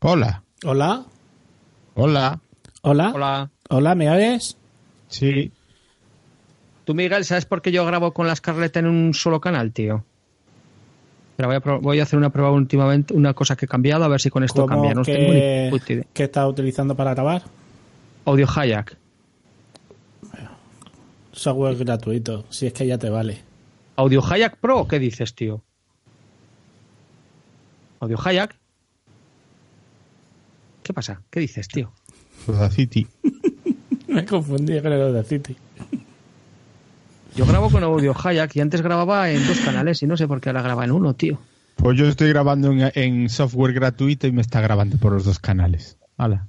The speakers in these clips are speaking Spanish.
Hola. Hola. Hola. Hola. Hola. Hola, ¿me oyes? Sí. Tú, Miguel, ¿sabes por qué yo grabo con la Scarlett en un solo canal, tío? Pero voy a, pro- voy a hacer una prueba últimamente, una cosa que he cambiado, a ver si con esto ¿Cómo cambia. No que- tengo ni. ¿Qué estás utilizando para grabar? Audio Hayak. Software gratuito, si es que ya te vale. ¿Audio Hayak Pro? ¿Qué dices, tío? ¿Audio Hayak? ¿Qué pasa? ¿Qué dices, tío? City. Me confundí con el de City. Yo grabo con Audio Hayak y antes grababa en dos canales y no sé por qué ahora graba en uno, tío. Pues yo estoy grabando en, en software gratuito y me está grabando por los dos canales. Hola.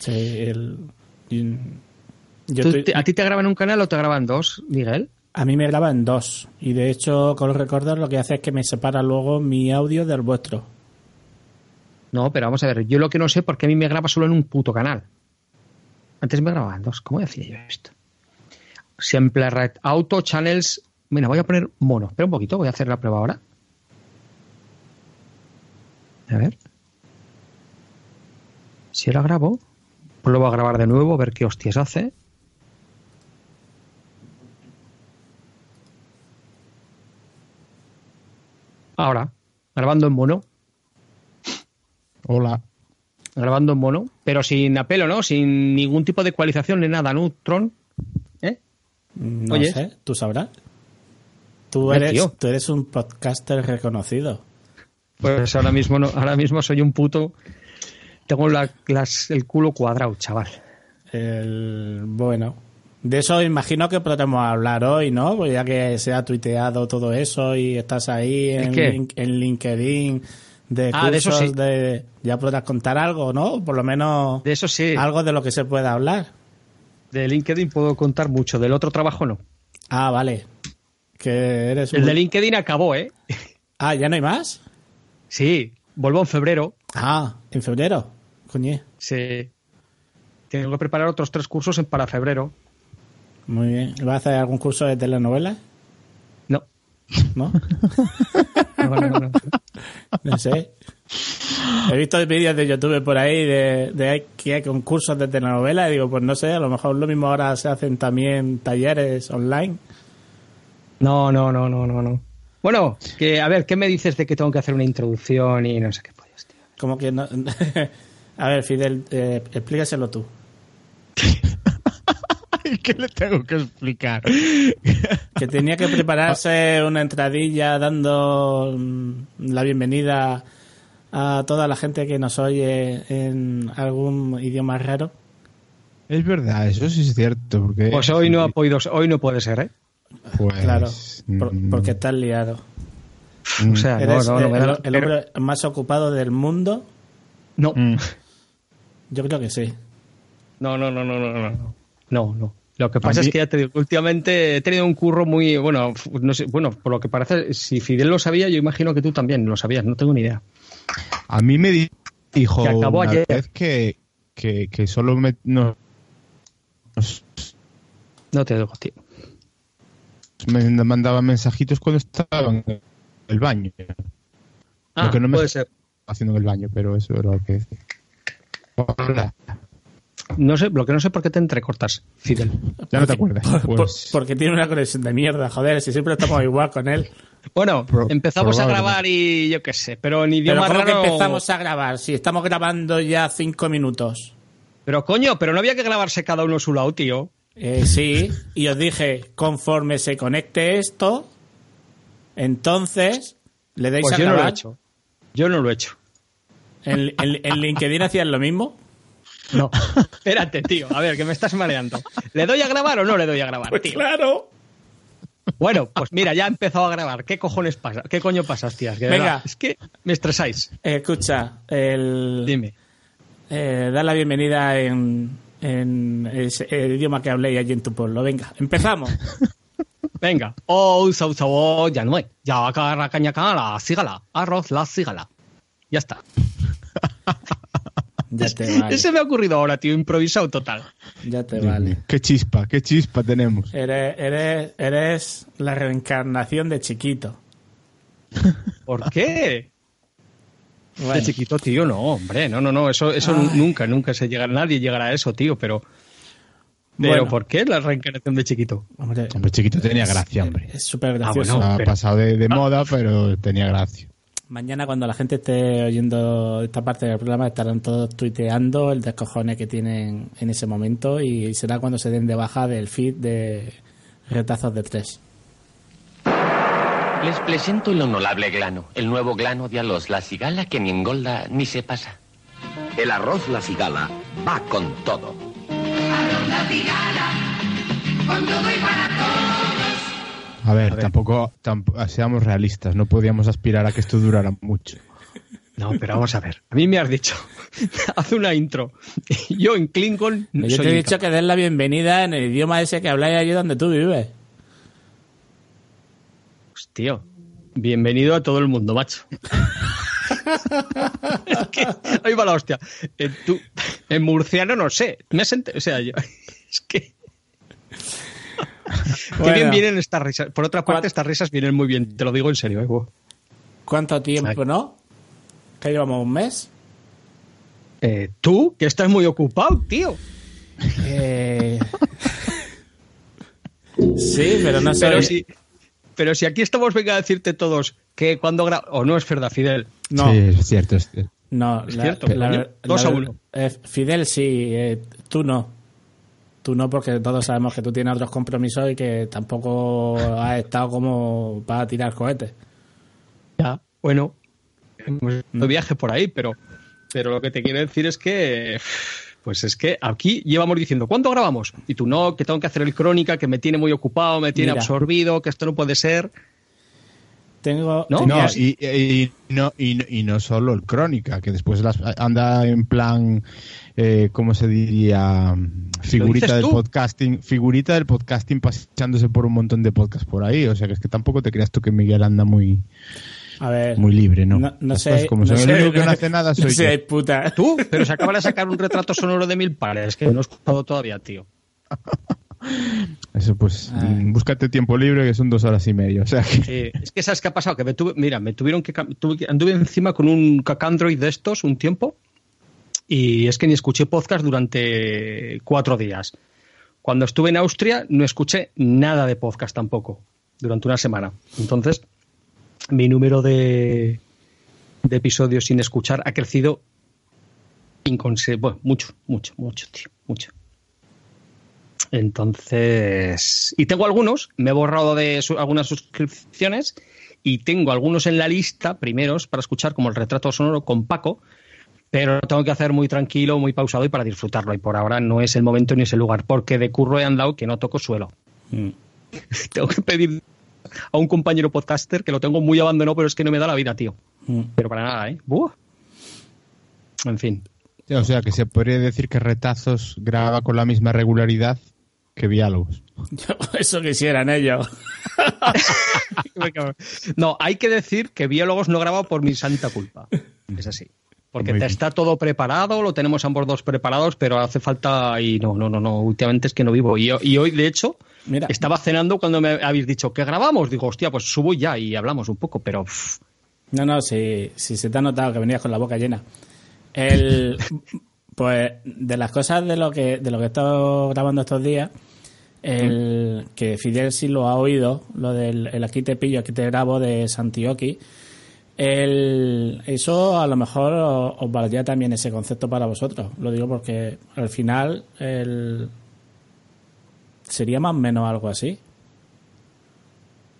Sí, el... y- yo ¿Tú estoy- te- ¿A ti te graban un canal o te graban dos, Miguel? a mí me graba en dos. Y de hecho, con los recorders lo que hace es que me separa luego mi audio del vuestro. No, pero vamos a ver, yo lo que no sé por qué a mí me graba solo en un puto canal. Antes me grababan dos. ¿Cómo decía yo esto? Siempre Red Auto Channels. Mira, voy a poner mono. Espera un poquito, voy a hacer la prueba ahora. A ver. Si la grabo, pues lo voy a grabar de nuevo, a ver qué hostias hace. Ahora, grabando en mono. Hola. grabando en mono, pero sin apelo, ¿no? Sin ningún tipo de ecualización ni nada, ¿no? Tron. ¿Eh? No Oye. sé, tú sabrás. Tú eres, tío. tú eres un podcaster reconocido. Pues ahora mismo no, ahora mismo soy un puto. Tengo la- las- el culo cuadrado, chaval. El, bueno, de eso imagino que podremos hablar hoy, ¿no? Pues ya que se ha tuiteado todo eso y estás ahí en, qué? link- en LinkedIn de Ah, de eso cursos sí. de- ya podrás contar algo, ¿no? Por lo menos De eso sí, algo de lo que se pueda hablar. de LinkedIn puedo contar mucho, del otro trabajo no. Ah, vale. Que eres El muy- de LinkedIn acabó, ¿eh? Ah, ¿ya no hay más? Sí, vuelvo en febrero. Ah, en febrero. Coñe. Sí. Tengo que preparar otros tres cursos para febrero. Muy bien. ¿Vas a hacer algún curso de telenovela? No. ¿No? Sé. He visto vídeos de YouTube por ahí de, de que hay concursos de telenovela y digo, pues no sé, a lo mejor lo mismo ahora se hacen también talleres online. No, no, no, no, no, no. Bueno, que a ver, ¿qué me dices de que tengo que hacer una introducción y no sé qué pollas, tío? Como que no... A ver, Fidel, eh, explícaselo tú. ¿Qué le tengo que explicar? Que tenía que prepararse una entradilla dando mm, la bienvenida a toda la gente que nos oye en algún idioma raro. Es verdad, eso sí es cierto. Porque, Pues hoy no ha podido, hoy no puede ser, ¿eh? Pues, Claro, por- mm, porque estás liado. O sea, no, Eres no, el, el hombre más ocupado del mundo. no, mm. Yo creo que sí. no, no, no, no, no, no, no, no. Lo que pasa mí- es que ya te digo, últimamente he tenido un curro muy, bueno, no sé, bueno, por lo que parece, si Fidel lo sabía, yo imagino que tú también lo sabías, no tengo ni idea. A mí me di- dijo Que acabó una ayer. vez que, que, que solo me, nos, No te digo, tío. me mandaba mensajitos cuando estaba en el baño. Ah, Lo que no me puede ser. haciendo en el baño, pero eso era lo que decía. Hola. No sé, lo que no sé por qué te entrecortas, Fidel. Ya no te acuerdas. Por- Pues, porque tiene una conexión de mierda, joder, si siempre estamos igual con él. Bueno, Pro- empezamos a grabar y yo qué sé, pero en Pero idioma ¿cómo que raro- empezamos a grabar? Si estamos grabando ya cinco minutos. Pero coño, pero no había que grabarse cada uno a su lado, tío. Eh, sí, y os dije, conforme se conecte esto, entonces le dais Pues a yo no lo he hecho. Yo no lo he hecho. ¿En, en- en LinkedIn hacían lo mismo? No. Espérate, tío. A ver, que me estás mareando. ¿Le doy a grabar o no le doy a grabar, Pues tío? claro. Bueno, pues mira, ya he empezado a grabar. ¿Qué cojones pasa? ¿Qué coño pasas, tías? Que Venga. verdad, Es que me estresáis. Eh, escucha, el, Dime. eh, da la bienvenida en, en ese- el idioma que hablé allí en tu pueblo. Venga, empezamos. Venga. Oh, usa, usa, oh, ya no hay. Ya acá la caña la sígala. Arroz, la sígala. Ya está. Ya te vale. Ese me ha ocurrido ahora, tío. Improvisado total. Ya te vale. Qué chispa, qué chispa tenemos. Eres, eres, eres la reencarnación de chiquito. ¿Por qué? De chiquito, tío, no, hombre, no, no, no, eso, eso nunca, nunca se llega, nadie llegará a eso, tío, pero... Pero ¿por qué la reencarnación de chiquito? Hombre, chiquito tenía gracia, hombre. Es súper ah, gracioso. ha pasado de, moda, pero tenía gracia. Mañana cuando la gente esté oyendo esta parte del programa estarán todos tuiteando el descojone que tienen en ese momento y será cuando se den de baja del feed de retazos de tres. Les presento el honorable glano, el nuevo glano de alos, la cigala que ni engolda ni se pasa. El arroz la cigala va con todo. Arroz la cigala, con todo y para todos. A ver, tampoco, seamos realistas, no podíamos aspirar a que esto durara mucho. No, pero vamos a ver. A mí me has dicho, haz una intro. Yo en Klingon. Yo te he dicho que des la bienvenida en el idioma ese que habláis allí donde tú vives. Tío, bienvenido a todo el mundo, macho. ahí va la hostia. En, en murciano no sé. Me o sea, yo, es que... Qué bien vienen estas risas. Por otra parte, estas risas vienen muy bien, te lo digo en serio. Eh, ¿Cuánto tiempo, no? ¿Que llevamos un mes? Eh, Tú, que estás muy ocupado, tío. Eh... sí, pero no sé. Pero si, pero si aquí estamos, venga a decirte todos que cuando grabamos. O no es verdad, Fidel. No. Sí, es cierto, es cierto. No, es cierto. dos a uno. Eh, Fidel, sí, eh, tú no. Tú no, porque todos sabemos que tú tienes otros compromisos y que tampoco has estado como para tirar cohetes. Ya, bueno, hemos no viaje por ahí, pero, pero lo que te quiero decir es que pues es que aquí llevamos diciendo, ¿cuándo grabamos? Y tú no, que tengo que hacer el crónica, que me tiene muy ocupado, me tiene absorbido, que esto no puede ser. Tengo. No, y, no, y, no solo el crónica, que después anda en plan, eh, ¿cómo se diría? Figurita del podcasting, figurita del podcasting pasándose por un montón de podcasts por ahí. O sea que es que tampoco te creas tú que Miguel anda muy a ver, muy libre, ¿no? No, sé. Como no sé, el único que no hace nada soy yo. puta. Tú, pero se acaba de sacar un retrato sonoro de mil pares, que no he escuchado todavía, tío. Eso pues, búscate tiempo libre que son dos horas y media. O sea que... es que sabes qué ha pasado, que me tuve, mira, me tuvieron que anduve encima con un Cacandroid de estos un tiempo y es que ni escuché podcast durante cuatro días. Cuando estuve en Austria no escuché nada de podcast tampoco durante una semana. Entonces mi número de, de episodios sin escuchar ha crecido bueno, mucho, mucho, mucho, tío, mucho. Entonces, y tengo algunos, me he borrado de algunas suscripciones y tengo algunos en la lista primeros para escuchar, como el retrato sonoro con Paco, pero lo tengo que hacer muy tranquilo, muy pausado y para disfrutarlo. Y por ahora no es el momento ni es el lugar, porque de curro he andado que no toco suelo. Mm. tengo que pedir a un compañero podcaster que lo tengo muy abandonado, pero es que no me da la vida, tío. Mm. Pero para nada, ¿eh? En fin. o sea, que se podría decir que Retazos graba con la misma regularidad que Diálogos. Eso quisieran ellos. no, hay que decir que Biólogos no graba por mi santa culpa. Es así. Porque te está todo preparado, lo tenemos ambos dos preparados, pero hace falta. Y no, no, no, no. Últimamente es que no vivo. Y, y hoy, de hecho, Mira. Estaba cenando cuando me habéis dicho que grabamos. Digo, hostia, pues subo ya y hablamos un poco, pero. No, no, si, si se te ha notado que venías con la boca llena. El, pues de las cosas de lo que de lo que he estado grabando estos días, el mm. que Fidel sí lo ha oído, lo del el aquí te pillo, aquí te grabo de Santioki. El, eso a lo mejor os, os valdría también ese concepto para vosotros. Lo digo porque al final el, sería más o menos algo así.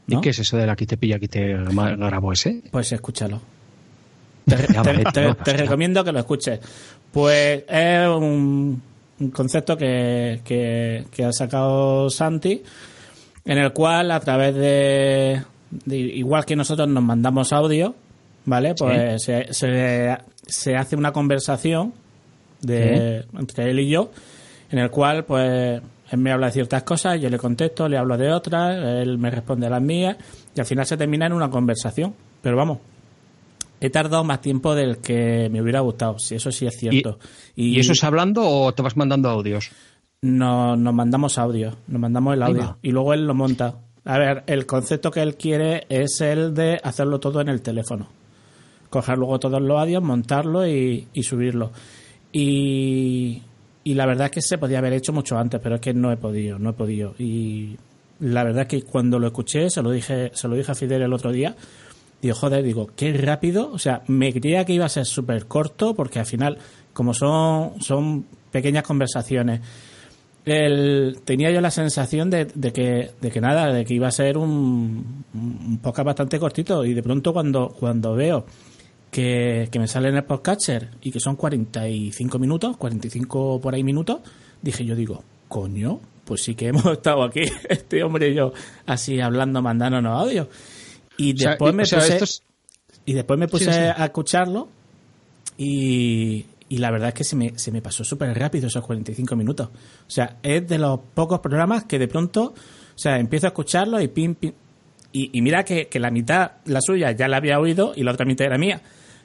¿Y qué es eso de la que te pilla, que te grabo ese? Pues escúchalo. Te, recomiendo que lo escuches. Pues es un, concepto que, que, ha sacado Santi, en el cual a través de, igual que nosotros nos mandamos audio, ¿vale? Pues se, se, hace una conversación de, entre él y yo, en el cual pues él me habla de ciertas cosas, yo le contesto, le hablo de otras, él me responde a las mías y al final se termina en una conversación. Pero vamos, he tardado más tiempo del que me hubiera gustado, si eso sí es cierto. ¿Y, eso es hablando o te vas mandando audios? No, nos mandamos audio, nos mandamos el audio y luego él lo monta. A ver, el concepto que él quiere es el de hacerlo todo en el teléfono. Coger luego todos los audios, montarlo y, y subirlo. Y, y la verdad es que se podía haber hecho mucho antes, pero es que no he podido, no he podido. Y la verdad es que cuando lo escuché, se lo dije, se lo dije a Fidel el otro día, digo, joder, digo, qué rápido, o sea, me creía que iba a ser súper corto, porque al final, como son, son pequeñas conversaciones, el, tenía yo la sensación de, de, que, de que nada, de que iba a ser un, un podcast bastante cortito, y de pronto cuando, cuando veo que, me sale en el podcatcher y que son 45 minutos, 45 por ahí minutos, dije yo digo, coño, pues sí que hemos estado aquí, este hombre y yo, así hablando, mandándonos audio. Y después me puse, y después me puse a escucharlo y, y la verdad es que se me, se me pasó súper rápido esos 45 minutos. O sea, es de los pocos programas que de pronto, o sea, empiezo a escucharlo y pim, pim. Y, y mira que, que la mitad, la suya, ya la había oído y la otra mitad era mía.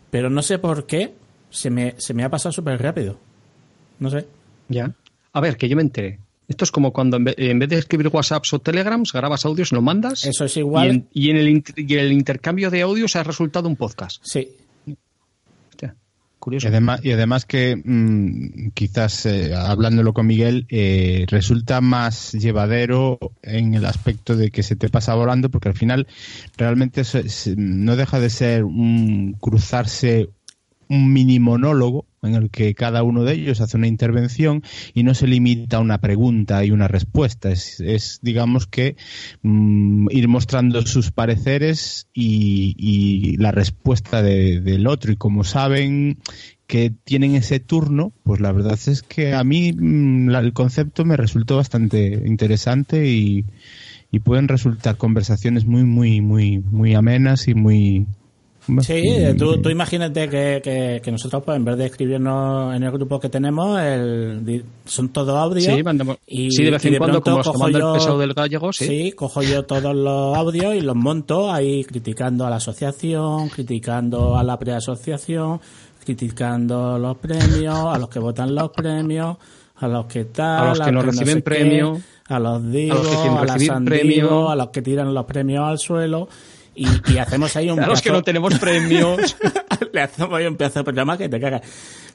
Pero no sé por qué se me, se me ha pasado súper rápido. No sé. Ya. A ver, que yo me enteré. Esto es como cuando en vez, de escribir WhatsApps o Telegrams, grabas audios, lo mandas. Eso es igual. Y en, el, y el, intercambio de audios ha resultado un podcast. Sí. Y además, y además que mm, quizás eh, hablándolo con Miguel, eh, resulta más llevadero en el aspecto de que se te pasa volando, porque al final realmente no deja de ser un cruzarse un mini monólogo en el que cada uno de ellos hace una intervención y no se limita a una pregunta y una respuesta. Es, digamos que mm, ir mostrando sus pareceres y, la respuesta del otro. Y como saben que tienen ese turno, pues la verdad es que a mí mm, el concepto me resultó bastante interesante y, y pueden resultar conversaciones muy, muy, muy, muy amenas y muy, Sí, tú, tú imagínate que, que, nosotros, pues, en vez de escribirnos en el grupo que tenemos, el, son todo audio. Sí, y, sí, de vez en cuando, como cojo yo, el peso del gallego, sí. Sí, cojo yo todos los audios y los monto ahí criticando a la asociación, criticando a la preasociación, criticando los premios, a los que votan los premios, a los que tal, a los que no reciben premios, a los digo, a, los que a, a los que tiran los premios al suelo y, y hacemos ahí un a los que no tenemos premios le hacemos ahí un pedazo de programa que te cagas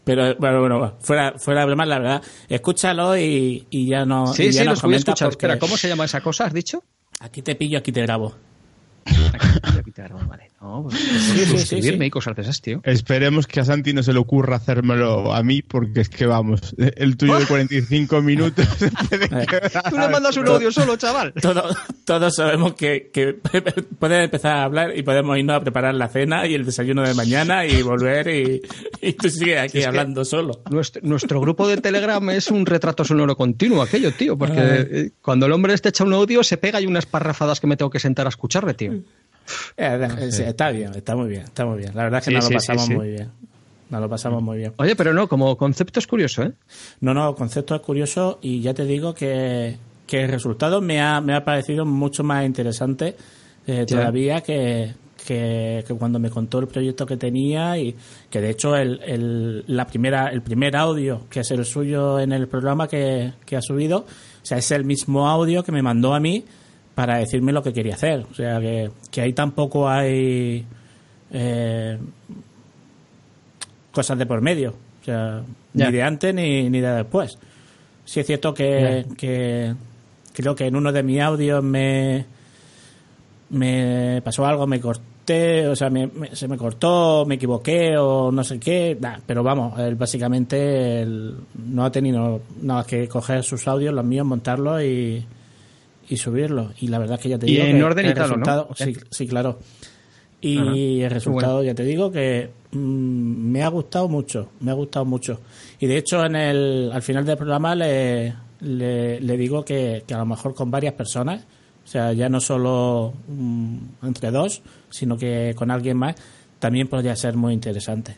pero bueno, bueno fuera, fuera de broma, la verdad escúchalo y, y ya no sí, y ya sí, nos comenta porque... Espera, ¿cómo se llama esa cosa, has dicho? aquí te pillo, aquí te grabo vale. No, pues, sí, sí, sí, y cosas de esas, tío. Esperemos que a Santi no se le ocurra hacérmelo a mí, porque es que vamos, el tuyo de 45 minutos. Tú le mandas un audio solo, chaval. todos sabemos que, que puedes empezar a hablar y podemos irnos a preparar la cena y el desayuno de mañana y volver y, y tú sigues aquí hablando solo. Nuestro, nuestro, grupo de Telegram es un retrato sonoro continuo, aquello, tío, porque eh, cuando el hombre este echa un audio se pega y unas parrafadas que me tengo que sentar a escucharle, tío. Eh, está bien, está muy bien, está muy bien. La verdad es que nos lo pasamos muy bien. Nos lo pasamos muy bien. Oye, pero no, como concepto es curioso, ¿eh? No, no, concepto es curioso y ya te digo que, el resultado me ha, me ha parecido mucho más interesante eh, todavía que, que, cuando me contó el proyecto que tenía y que de hecho el, el, la primera, el primer audio que es el suyo en el programa que, que ha subido, o sea, es el mismo audio que me mandó a mí para decirme lo que quería hacer. O sea, que, que ahí tampoco hay eh, cosas de por medio. O sea, ni de antes ni, ni de después. Sí es cierto que, que creo que en uno de mis audios me, me pasó algo, me corté, o sea, se me cortó, me equivoqué o no sé qué, pero vamos, él básicamente no ha tenido nada que coger sus audios, los míos, montarlos y, y subirlo. Y la verdad es que ya te digo. Y en orden y tal, ¿no? Sí, claro. Y el resultado, ya te digo, que mm, me ha gustado mucho, me ha gustado mucho. Y de hecho, en el, al final del programa le, le, digo que, a lo mejor con varias personas, o sea, ya no solo mm, entre dos, sino que con alguien más, también podría ser muy interesante.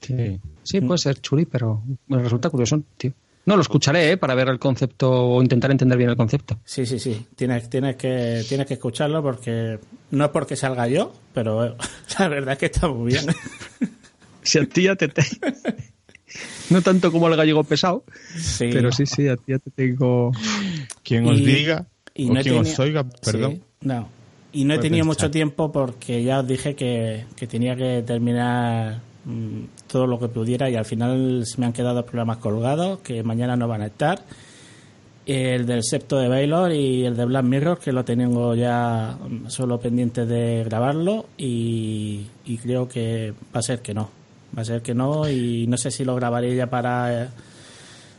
Sí, sí puede ser chuli, pero me resulta curioso, tío. No, lo escucharé ¿eh? para ver el concepto o intentar entender bien el concepto. Sí, sí, sí. Tienes, tienes, que, tienes que escucharlo porque no es porque salga yo, pero la verdad es que está muy bien. si a ti ya te, No tanto como el gallego pesado, pero sí, sí, a ti ya te tengo... Quien os diga o quien os oiga, perdón. no. Y no he Puede tenido pensar. mucho tiempo porque ya os dije que, que tenía que terminar mm, todo lo que pudiera y al final se me han quedado programas colgados que mañana no van a estar. El del septo de Baylor y el de Black Mirror, que lo tengo ya mm, solo pendiente de grabarlo y, y creo que va a ser que no. Va a ser que no y no sé si lo grabaré ya para, eh,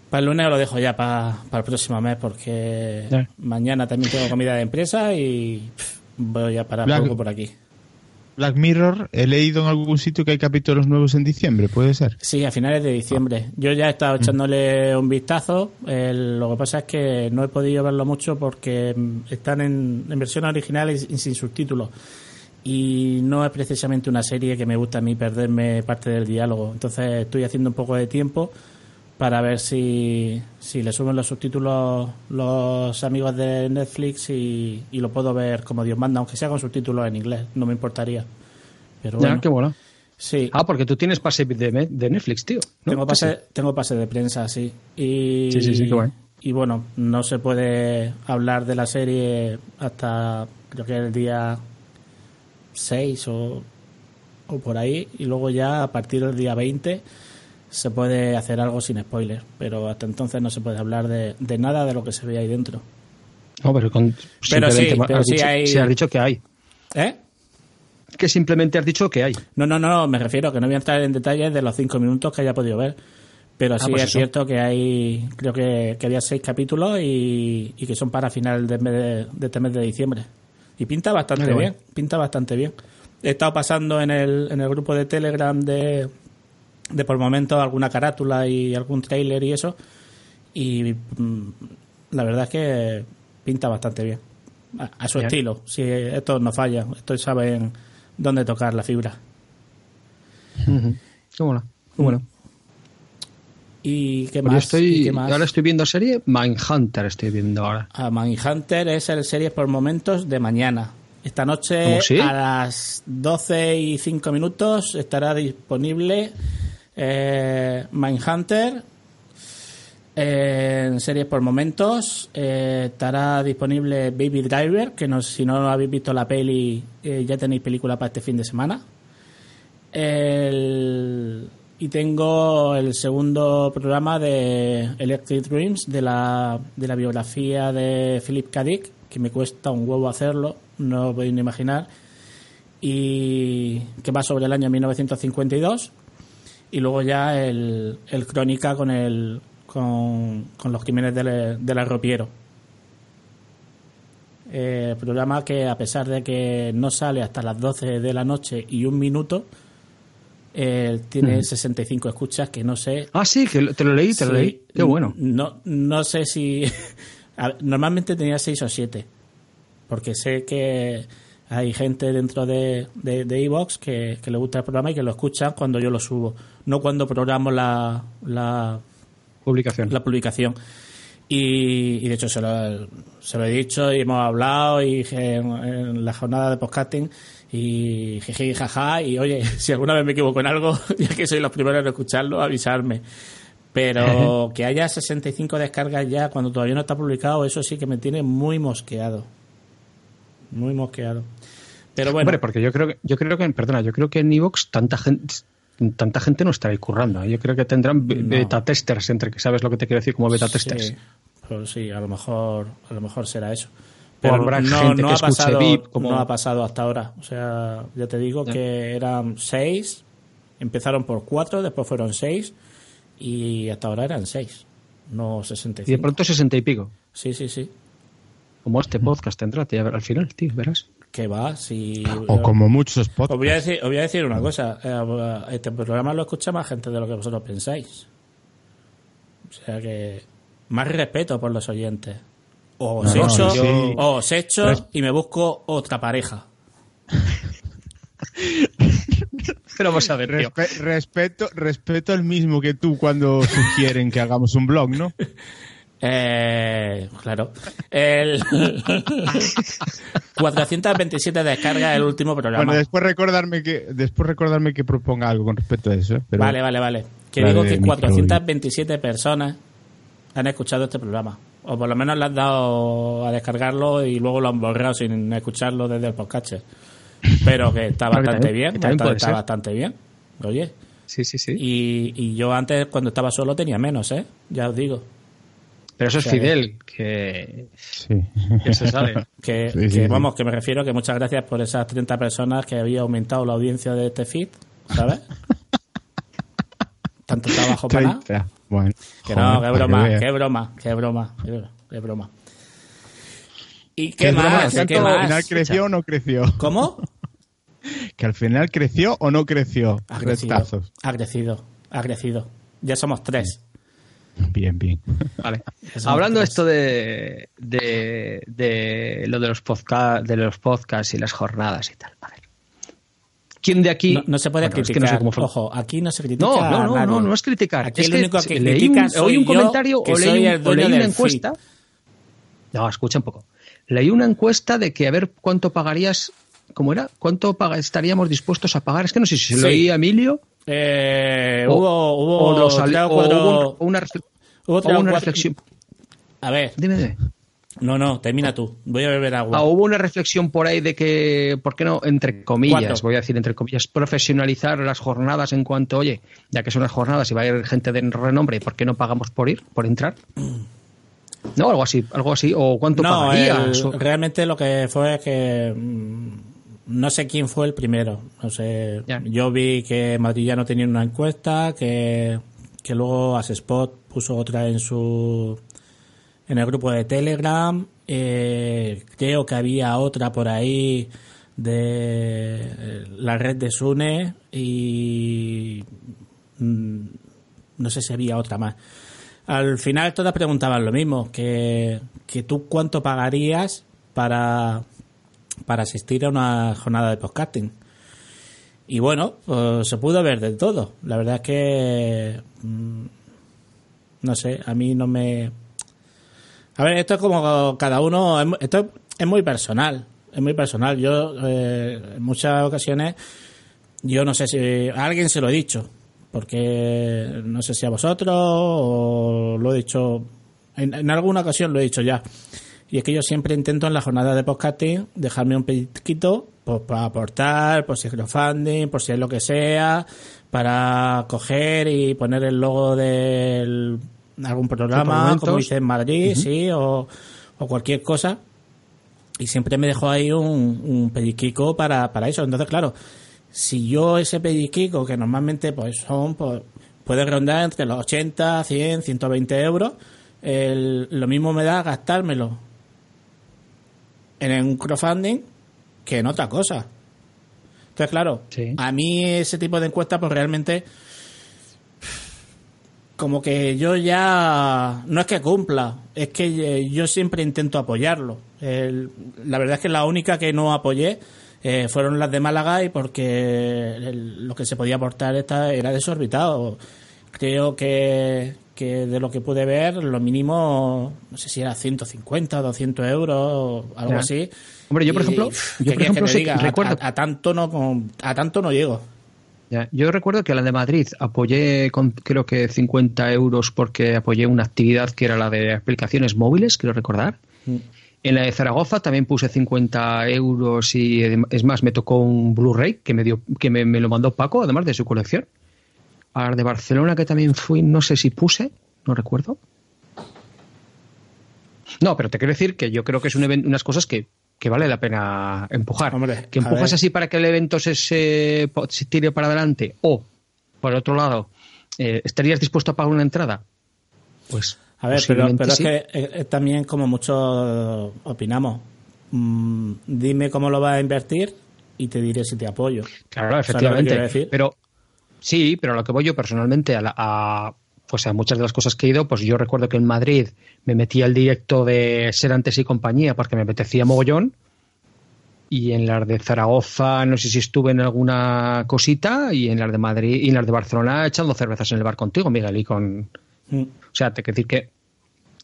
para el lunes o lo dejo ya para, para el próximo mes porque mañana también tengo comida de empresa y pff, voy a parar Black- poco por aquí. Black Mirror, he leído en algún sitio que hay capítulos nuevos en diciembre, ¿puede ser? Sí, a finales de diciembre. Yo ya he estado echándole un vistazo. El- lo que pasa es que no he podido verlo mucho porque mm, están en, en versión original y, y sin subtítulos. Y no es precisamente una serie que me gusta a mí perderme parte del diálogo. Entonces estoy haciendo un poco de tiempo para ver si, si le suben los subtítulos los amigos de Netflix y, y lo puedo ver como Dios manda, aunque sea con subtítulos en inglés. No me importaría. Pero Ya, bueno, qué bueno. sí. Ah, porque tú tienes pase de, de Netflix, tío. ¿no? Tengo pase, tengo pase de prensa, sí. Y, Sí, sí, sí, qué guay. Y bueno, no se puede hablar de la serie hasta creo que el día 6 o, o por ahí. Y luego ya a partir del día 20 se puede hacer algo sin spoiler. Pero hasta entonces no se puede hablar de, de nada de lo que se ve ahí dentro. No, pero, con, Pero sí, pero has sí dicho, hay- dicho que hay. ¿Eh? Que simplemente has dicho que hay. No, no, no, me refiero que no voy a entrar en detalles de los cinco minutos que haya podido ver. Pero sí pues es eso. cierto que hay, creo que, que había seis capítulos y, y que son para final de, mes de, de este mes de diciembre. Y pinta bastante bien, pinta bastante bien. He estado pasando en el, en el grupo de Telegram de, de por momentos alguna carátula y algún tráiler y eso. Y mm, la verdad es que pinta bastante bien. A, a su Bien. estilo. Si estos no fallan, estos saben dónde tocar la fibra. Qué bueno. Qué bueno. ¿Y qué Pues yo más? estoy, ¿Y qué más? ahora estoy viendo serie Mindhunter, estoy viendo ahora. A Manhunter es el series por momentos de mañana. Esta noche a las 12 y 5 minutos estará disponible eh, Mindhunter eh, en series por momentos. Eh, estará disponible Baby Driver, que no, si no habéis visto la peli eh, ya tenéis película para este fin de semana. Y tengo el segundo programa de Electric Dreams, de la, de la biografía de Philip K. Dick, que me cuesta un huevo hacerlo, no os podéis ni imaginar, y que va sobre el año 1952. Y luego ya el, el Crónica con, el, con, con los crímenes del, del arropiero. Eh, programa que a pesar de que no sale hasta las 12 de la noche y un minuto, eh, tiene 65 escuchas que no sé. Ah, sí, que te lo leí, te lo leí. Qué bueno. No, no sé si. normalmente tenía 6 o 7. Porque sé que hay gente dentro de de, de Evox que, que le gusta el programa y que lo escuchan cuando yo lo subo. No cuando programo la, la, Publicación. la publicación. Y, y de hecho se lo, se lo he dicho y hemos hablado y en, en la jornada de podcasting y jeje jaja y oye, si alguna vez me equivoco en algo, ya que soy los primeros en escucharlo, avisarme. Pero que haya 65 descargas ya cuando todavía no está publicado, eso sí que me tiene muy mosqueado. Muy mosqueado. Pero bueno, Hombre, porque yo creo que, yo creo que, perdona, yo creo que en Evox tanta gente, tanta gente no estará ahí currando. ¿eh? Yo creo que tendrán No. beta testers, entre que sabes lo que te quiero decir como beta testers. Sí, pues sí, a lo mejor, a lo mejor será eso. Pero habrá no, gente no que ha pasado, VIP como- no ha pasado hasta ahora. O sea, ya te digo que eran seis, empezaron por cuatro, después fueron seis y hasta ahora eran seis, no Y de 65. pronto sesenta y pico. Sí, sí, sí. Como este podcast tendrá, al final, tío, verás. Que va, si... O como muchos Os voy a podcasts. decir, os voy a decir una cosa. eh, Este programa lo escucha más gente de lo que vosotros pensáis. O sea que más respeto por los oyentes. O os No, echo, sí. o os echo Res- y me busco otra pareja. Pero vamos a ver, tío. Respe- respeto, respeto el mismo que tú cuando sugieren que hagamos un blog, ¿no? Eh, claro. El 427 descargas el último programa. Bueno, después recordarme que después recordarme que proponga algo con respecto a eso. ¿eh? Pero Vale, vale, vale. Que digo que micro- 427 personas han escuchado este programa. O por lo menos le has dado a descargarlo y luego lo han borrado sin escucharlo desde el podcast. Pero que está bastante bien, está, bastante bien. Oye. Sí, sí, sí. Y, y yo antes, cuando estaba solo, tenía menos, ¿eh? Ya os digo. Pero eso es Fidel, que, Sí. que se sabe. Que, Sí, que, sí, sí. vamos, que me refiero que muchas gracias por esas 30 personas que había aumentado la audiencia de este feed, ¿sabes? Tanto trabajo para nada. 30. Bueno, Que joder, no, qué broma, veas. qué broma, qué broma, qué broma, qué broma. ¿Y Que qué más? que ¿Y qué al final creció o no creció? ¿Cómo? Que al final creció o no creció. Ha crecido, ha crecido, ha crecido. Ya somos tres. Bien, bien. Vale. Hablando es. esto de, de, de lo de los, podcast, de los podcasts y las jornadas y tal. A ver. ¿Quién de aquí? No, no se puede Bueno, es que criticar. no sé cómo fue. Ojo, aquí no se critica. No, a no, no, no, no es criticar. Aquí es el único que leí critica un, soy oí un yo, comentario que o leí, el un- o dueño leí una encuesta. No, escucha un poco. Leí una encuesta de que a ver cuánto pagarías. ¿Cómo era? ¿Cuánto estaríamos dispuestos a pagar? Es que no sé si se Sí. lo oí a Emilio. Eh, o- hubo, hubo, o cuatro- hubo una, hubo o reflexión. A ver, Dime, dime. no, no, termina tú. Voy a beber agua. Ah, hubo una reflexión por ahí de que, ¿por qué no? Entre comillas, ¿Cuánto? voy a decir entre comillas, profesionalizar las jornadas en cuanto, oye, ya que son las jornadas y va a ir gente de renombre, ¿por qué no pagamos por ir, por entrar? No, algo así, algo así. ¿O cuánto no, pagarías? el- realmente lo que fue que mm, no sé quién fue el primero. No sé, yo vi que Madrid ya no tenía una encuesta, que, que luego Asespot puso otra en su en el grupo de Telegram. eh, creo que había otra por ahí de la red de Sune y mm, no sé si había otra más. Al final todas preguntaban lo mismo, que, que tú cuánto pagarías para, para asistir a una jornada de podcasting. Y bueno, pues se pudo ver de todo. La verdad es que, mm, no sé, a mí no me... A ver, esto es como cada uno, esto es muy personal, es muy personal. Yo eh, en muchas ocasiones, yo no sé si a alguien se lo he dicho, porque no sé si a vosotros o lo he dicho, en, en alguna ocasión lo he dicho ya. Y es que yo siempre intento en la jornada de podcasting dejarme un pellizquito pues, para aportar, por si es crowdfunding, por si es lo que sea, para coger y poner el logo de algún programa, como dice en Madrid, sí, o, o cualquier cosa. Y siempre me dejo ahí un, un pellizquico para, para eso. Entonces, claro, si yo ese pellizquico, que normalmente pues son, pues, puede rondar entre los 80, 100, 120 euros, el- lo mismo me da gastármelo en un crowdfunding que en otra cosa. Entonces, claro, Sí. a mí ese tipo de encuestas, pues realmente, como que yo ya, no es que cumpla, es que eh, yo siempre intento apoyarlo. El- la verdad es que la única que no apoyé eh, fueron las de Málaga y porque el- lo que se podía aportar esta era desorbitado. Creo que, que de lo que pude ver, lo mínimo, no sé si era 150 o 200 euros o algo así. Hombre, yo, por Y, ejemplo, yo, ¿qué por ejemplo, que diga? A- recuerdo- a, a tanto no, a tanto no llego. Ya, Yo recuerdo que a la de Madrid apoyé con creo que 50 euros porque apoyé una actividad que era la de aplicaciones móviles, quiero recordar. Mm. En la de Zaragoza también puse 50 euros y es más, me tocó un Blu-ray que, me, dio, que me, me lo mandó Paco, además de su colección. A la de Barcelona que también fui, no sé si puse, no recuerdo. No, pero te quiero decir que yo creo que es un evento, unas cosas que, que vale la pena empujar. Hombre, que empujas así para que el evento se, se, se tire para adelante o, por otro lado, eh, ¿estarías dispuesto a pagar una entrada? Pues A ver, pero, es que eh, eh, también como muchos opinamos. Mm, dime cómo lo vas a invertir y te diré si te apoyo. Claro, ¿Sabes lo que efectivamente. decir? Pero sí, pero a lo que voy yo personalmente, a, la- a, pues a muchas de las cosas que he ido, pues yo recuerdo que en Madrid me metí al directo de Ser Antes y compañía porque me apetecía mogollón. Y en las de Zaragoza, no sé si estuve en alguna cosita, y en las de Madrid y en las de Barcelona echando cervezas en el bar contigo, Miguel, y con, Mm. o sea, te quiero decir que.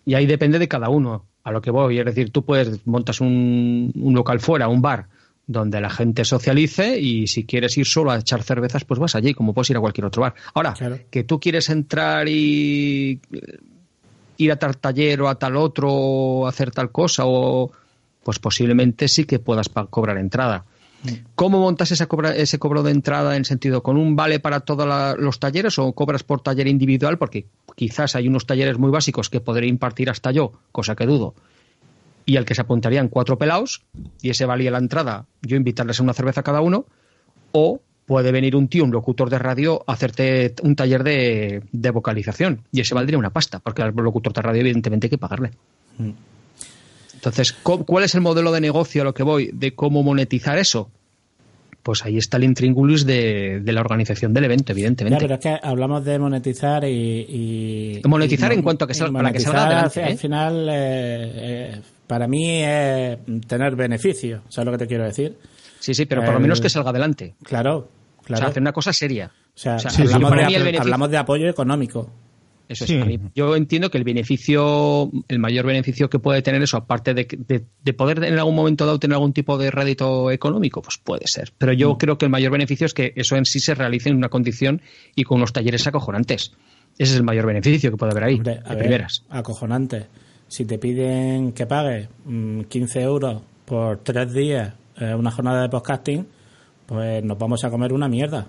Y ahí depende de cada uno, a lo que voy. Es decir, tú puedes, montas un, un local fuera, un bar, donde la gente socialice y si quieres ir solo a echar cervezas, pues vas allí, como puedes ir a cualquier otro bar. Ahora, Claro. que tú quieres entrar y. ir a tal taller o a tal otro o hacer tal cosa o pues posiblemente sí que puedas cobrar entrada. ¿Cómo montas ese cobro de entrada en sentido con un vale para todos los talleres o cobras por taller individual? Porque quizás hay unos talleres muy básicos que podré impartir hasta yo, cosa que dudo, y al que se apuntarían cuatro pelados y ese valía la entrada, yo invitarles a una cerveza cada uno, o puede venir un tío, un locutor de radio, a hacerte un taller de, vocalización y ese valdría una pasta, porque al locutor de radio evidentemente hay que pagarle. Mm. Entonces, ¿cuál es el modelo de negocio a lo que voy de cómo monetizar eso? Pues ahí está el intríngulis de, la organización del evento, evidentemente. pero es que hablamos de monetizar y. monetizar en cuanto a que salga, para que salga adelante. Al, ¿eh? final, eh, eh, para mí es tener beneficio, ¿sabes lo que te quiero decir? Sí, sí, pero por lo menos que salga adelante. Claro, claro. O sea, hacer una cosa seria. O sea, hablamos de apoyo económico. Eso es. Yo entiendo que el beneficio, el mayor beneficio que puede tener eso, aparte de, de, poder en algún momento dado tener algún tipo de rédito económico, pues puede ser. Pero yo mm. creo que el mayor beneficio es que eso en sí se realice en una condición y con unos talleres acojonantes. Ese es el mayor beneficio que puede haber ahí, de primeras. Acojonante. Si te piden que pagues 15 mm, euros por tres días eh, una jornada de podcasting, pues nos vamos a comer una mierda.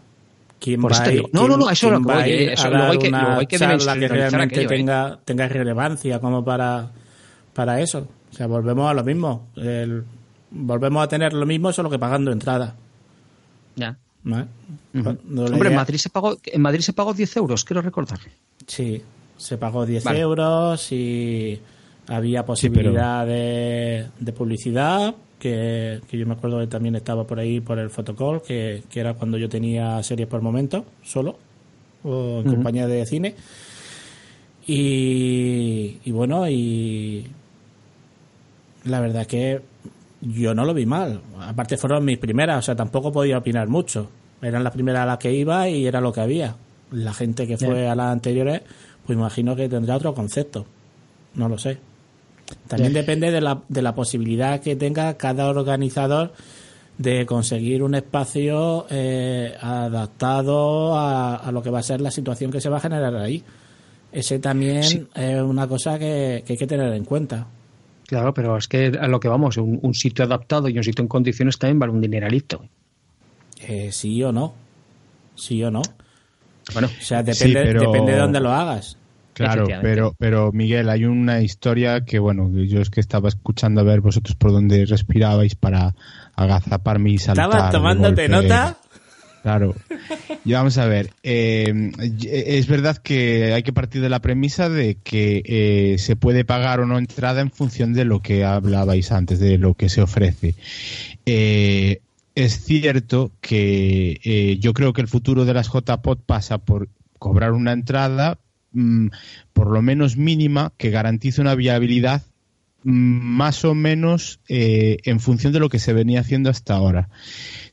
¿Quién va a ir, no, no, no, eso, lo, eso lo hay que, lo hay que, que realmente ¿eh? tenga, tenga relevancia como para, para eso. O sea, volvemos a lo mismo. El, volvemos a tener lo mismo, solo que pagando entrada. Ya. Hombre, en Madrid, se pagó, en Madrid se pagó 10 euros, quiero recordar. Sí, se pagó 10 euros y había posibilidad de, de publicidad que, yo me acuerdo que también estaba por ahí por el fotocall, que, que era cuando yo tenía series por momento, solo, o en compañía de cine. Y, y bueno, y la verdad que yo no lo vi mal. Aparte fueron mis primeras, o sea, tampoco podía opinar mucho. Eran las primeras a las que iba y era lo que había. La gente que fue a las anteriores, pues imagino que tendrá otro concepto. No lo sé. También depende de la, de la posibilidad que tenga cada organizador de conseguir un espacio eh, adaptado a, lo que va a ser la situación que se va a generar ahí. Ese también es una cosa que, hay que tener en cuenta. Claro, pero es que a lo que vamos, un, sitio adaptado y un sitio en condiciones también vale un dineralito. Eh, sí o no. Sí o no. Bueno, o sea, depende, depende de dónde lo hagas. Claro, pero, pero Miguel, hay una historia que, bueno, yo es que estaba escuchando a ver vosotros por dónde respirabais para agazaparme y saltar. ¿Estabas tomándote nota? Claro. Y vamos a ver. Eh, es verdad que hay que partir de la premisa de que eh, se puede pagar o no entrada en función de lo que hablabais antes, de lo que se ofrece. Eh, es cierto que yo creo que el futuro de las JPOT pasa por cobrar una entrada, Mm, por lo menos mínima que garantice una viabilidad mm, más o menos eh, en función de lo que se venía haciendo hasta ahora.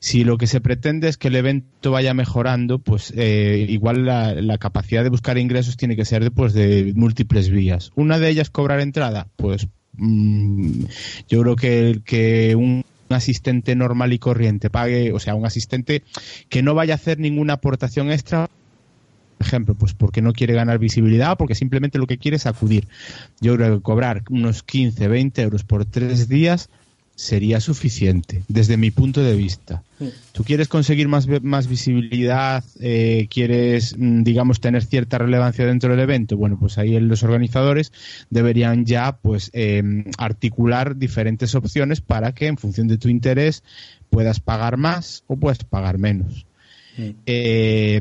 Si lo que se pretende es que el evento vaya mejorando, pues eh, igual la, capacidad de buscar ingresos tiene que ser de, pues, de múltiples vías. Una de ellas cobrar entrada, pues mm, yo creo que, que un asistente normal y corriente pague, o sea, un asistente que no vaya a hacer ninguna aportación extra ejemplo, pues porque no quiere ganar visibilidad, porque simplemente lo que quiere es acudir. Yo creo que cobrar unos 15, 20 euros por tres días sería suficiente, desde mi punto de vista. Tú quieres conseguir más, más visibilidad, eh, quieres, mm, digamos, tener cierta relevancia dentro del evento, bueno, pues ahí los organizadores deberían ya, pues, em, articular diferentes opciones para que en función de tu interés puedas pagar más o puedas pagar menos. Eh,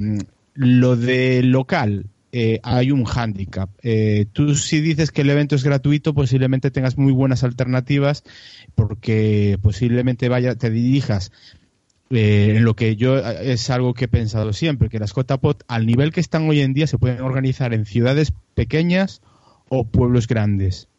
lo de local, eh, hay un hándicap. Eh, tú si dices que el evento es gratuito, posiblemente tengas muy buenas alternativas porque posiblemente vaya, te dirijas eh, en lo que yo es algo que he pensado siempre, que las JPOT al nivel que están hoy en día se pueden organizar en ciudades pequeñas o pueblos grandes.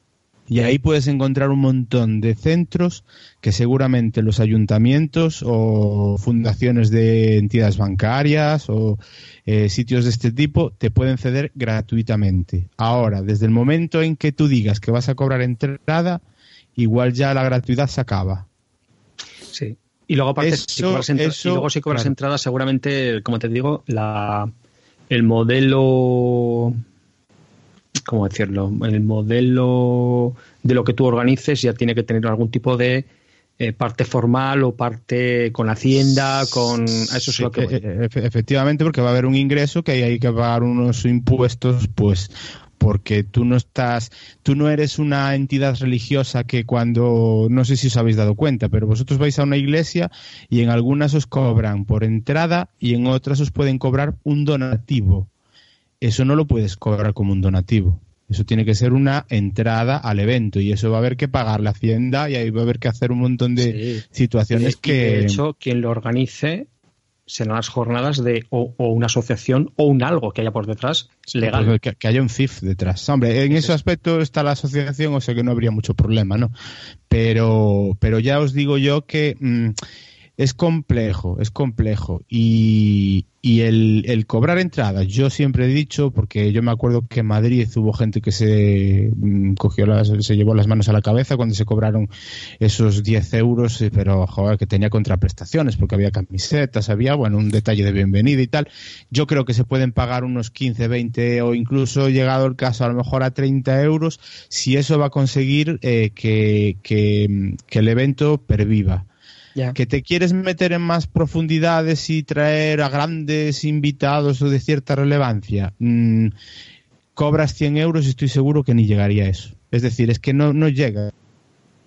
Y ahí puedes encontrar un montón de centros que seguramente los ayuntamientos o fundaciones de entidades bancarias o eh, sitios de este tipo te pueden ceder gratuitamente. Ahora, desde el momento en que tú digas que vas a cobrar entrada, igual ya la gratuidad se acaba. Sí. Y luego aparte, si cobras, y luego si cobras entrada, seguramente, como te digo, la, el modelo ¿cómo decirlo? El modelo de lo que tú organices ya tiene que tener algún tipo de eh, parte formal o parte con Hacienda, con... Eso es lo que... Eh, efectivamente, porque va a haber un ingreso que hay que pagar unos impuestos, pues porque tú no estás, tú no eres una entidad religiosa que cuando, no sé si os habéis dado cuenta, pero vosotros vais a una iglesia y en algunas os cobran por entrada y en otras os pueden cobrar un donativo. Eso no lo puedes cobrar como un donativo. Eso tiene que ser una entrada al evento y eso va a haber que pagar la hacienda y ahí va a haber que hacer un montón de situaciones que... De hecho, quien lo organice serán las jornadas de o, una asociación o un algo que haya por detrás legal. Que, haya un CIF detrás. Hombre, en ese aspecto está la asociación, o sea que no habría mucho problema, ¿no? Pero, pero ya os digo yo que... Mm, es complejo, es complejo. Y, el, el, cobrar entradas, yo siempre he dicho, porque yo me acuerdo que en Madrid hubo gente que se mm, cogió las, se llevó las manos a la cabeza cuando se cobraron esos 10 euros, eh, pero joder, que tenía contraprestaciones, porque había camisetas, había, bueno, un detalle de bienvenida y tal. Yo creo que se pueden pagar unos 15, 20 o incluso llegado el caso a lo mejor a 30 euros, si eso va a conseguir eh, que, que el evento perviva que te quieres meter en más profundidades y traer a grandes invitados o de cierta relevancia, mm, cobras 100 euros y estoy seguro que ni llegaría a eso. Es decir, es que no, no llega.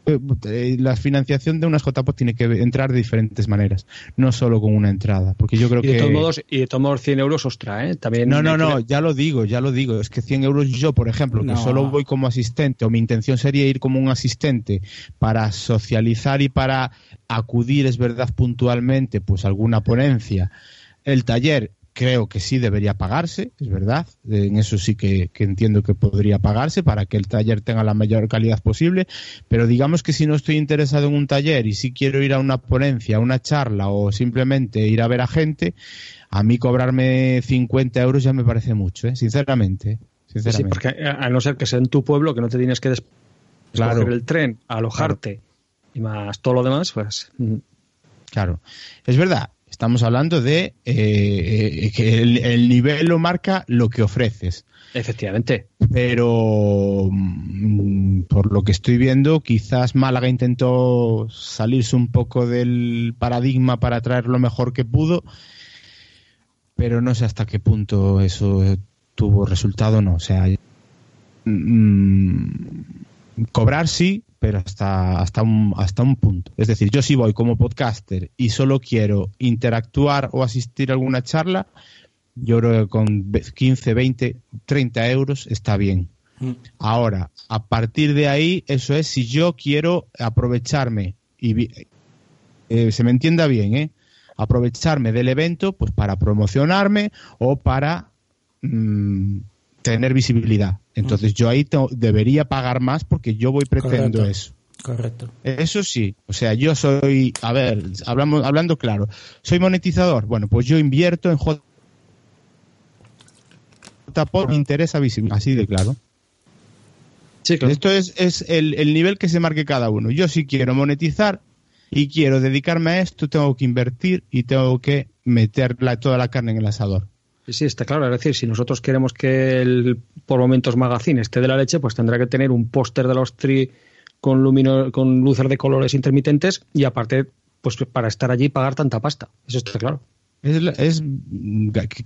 Eh, la financiación de unas JPOT tiene que entrar de diferentes maneras, no solo con una entrada, porque yo creo y de Todos modos, y de todos modos 100 euros, ostra, ¿eh? También no, no, no, ya lo digo, ya lo digo, es que 100 euros yo, por ejemplo, que solo voy como asistente, o mi intención sería ir como un asistente para socializar y para acudir, es verdad, puntualmente, pues alguna ponencia, el taller creo que sí debería pagarse, es verdad. En eso sí que, entiendo que podría pagarse para que el taller tenga la mayor calidad posible. Pero digamos que si no estoy interesado en un taller y si quiero ir a una ponencia, a una charla o simplemente ir a ver a gente, a mí cobrarme 50 euros ya me parece mucho, ¿eh? sinceramente. sinceramente. Sí, porque a no ser que sea en tu pueblo, que no te tienes que desplazar el tren, alojarte y más todo lo demás, pues. Mm. Claro, es verdad. Estamos hablando de eh, eh, que el, nivel lo marca lo que ofreces. Efectivamente. Pero mm, por lo que estoy viendo, quizás Málaga intentó salirse un poco del paradigma para traer lo mejor que pudo, pero no sé hasta qué punto eso tuvo resultado no. O sea, mm, cobrar sí, pero hasta, hasta, un, hasta un punto. Es decir, yo si voy como podcaster y solo quiero interactuar o asistir a alguna charla, yo creo que con 15, 20, 30 euros está bien. Mm. Ahora, a partir de ahí, eso es si yo quiero aprovecharme y eh, se me entienda bien, ¿eh? aprovecharme del evento pues para promocionarme o para mm, tener visibilidad. Entonces yo ahí debería pagar más porque yo voy pretendo eso. Correcto. Eso sí, o sea, yo soy, a ver, hablamos, hablando claro, soy monetizador. Bueno, pues yo invierto en J por mi interés visible, así de claro. Sí, Esto es, es el, el, nivel que se marque cada uno. Yo si quiero monetizar y quiero dedicarme a esto, tengo que invertir y tengo que meter toda la carne en el asador. Sí, está claro. Es decir, si nosotros queremos que el por momentos magazine esté de la leche, pues tendrá que tener un póster de los tri con, lumino, con luces de colores intermitentes y aparte, pues para estar allí pagar tanta pasta. Eso está claro. Es,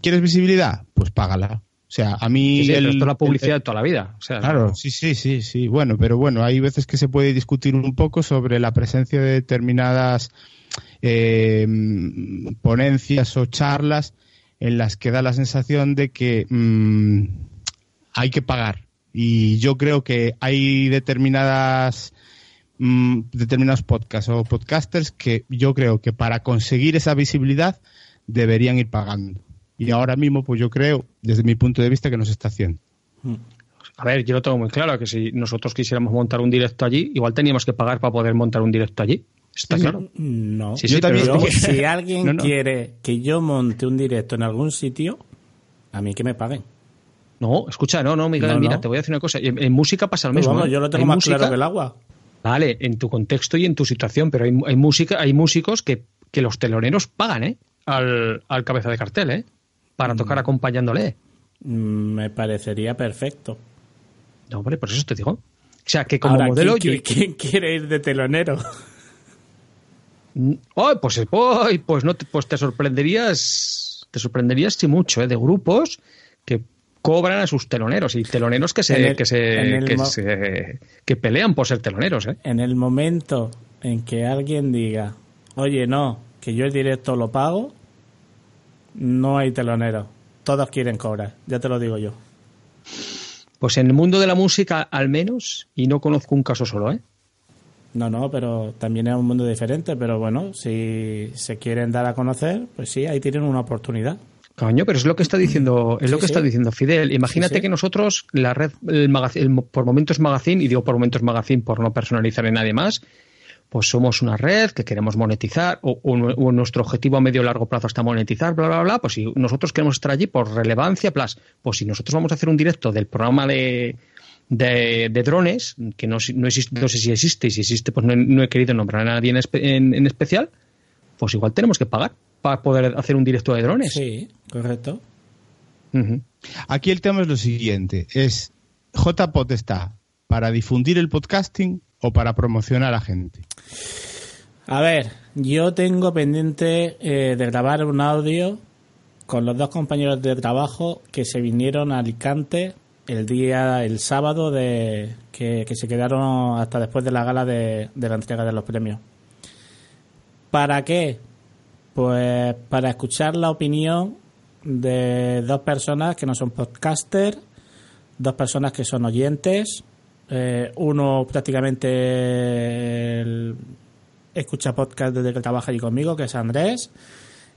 ¿Quieres visibilidad? Pues págala. O sea, a mí. Sí, esto es la publicidad de toda la vida. claro, sí, sí, sí, sí. Bueno, pero bueno, hay veces que se puede discutir un poco sobre la presencia de determinadas eh, ponencias o charlas en las que da la sensación de que mm, hay que pagar. Y yo creo que hay determinadas mm, determinados podcasts o podcasters que yo creo que para conseguir esa visibilidad deberían ir pagando. Y ahora mismo, pues yo creo, desde mi punto de vista, que no se está haciendo. A ver, yo lo tengo muy claro, que si nosotros quisiéramos montar un directo allí, igual teníamos que pagar para poder montar un directo allí. ¿Está claro? No. si alguien quiere que yo monte un directo en algún sitio, a mí que me paguen. No, escucha, no, no, Miguel, mira, te voy a decir una cosa. En, música pasa lo mismo. ¿eh? yo lo tengo más claro que el agua. Vale, en tu contexto y en tu situación, pero hay, música, hay músicos que, los teloneros pagan, ¿eh? Al, cabeza de cartel, ¿eh? Para mm. tocar acompañándole. Mm, me parecería perfecto. No, vale, por eso te digo. O sea, que como modelo... ¿quién, ¿quién, quiere ir de telonero? Oh, pues, pues, no te, pues te sorprenderías, te sorprenderías si mucho, ¿eh? de grupos que cobran a sus teloneros y teloneros que se, que, se, que, pelean por ser teloneros. ¿eh? En el momento en que alguien diga, oye, no, que yo el directo lo pago, no hay telonero. Todos quieren cobrar, ya te lo digo yo. Pues en el mundo de la música, al menos, y no conozco un caso solo, ¿eh? No, no, pero también es un mundo diferente. Pero bueno, si se quieren dar a conocer, pues sí, ahí tienen una oportunidad. Coño, pero es lo que está diciendo, es lo que está diciendo Fidel. Imagínate que nosotros, la red, el, por momentos magazine, y digo por momentos magazine por no personalizar en nadie más, pues somos una red que queremos monetizar, o, o, nuestro objetivo a medio o largo plazo está monetizar, bla, bla, bla, pues si nosotros queremos estar allí por relevancia, plus, pues si nosotros vamos a hacer un directo del programa de, de, drones, que no, no, existe, no sé si existe, y si existe, pues no, he querido nombrar a nadie en, especial, pues igual tenemos que pagar para poder hacer un directo de drones. Sí, correcto. Aquí el tema es lo siguiente, es JPOT está para difundir el podcasting o para promocionar a la gente. A ver, yo tengo pendiente eh, de grabar un audio con los dos compañeros de trabajo que se vinieron a Alicante el día, el sábado, de que, se quedaron hasta después de la gala de, la entrega de los premios. ¿Para qué? Pues para escuchar la opinión de dos personas que no son podcasters, dos personas que son oyentes, eh, uno prácticamente escucha podcast desde que trabaja allí conmigo, que es Andrés,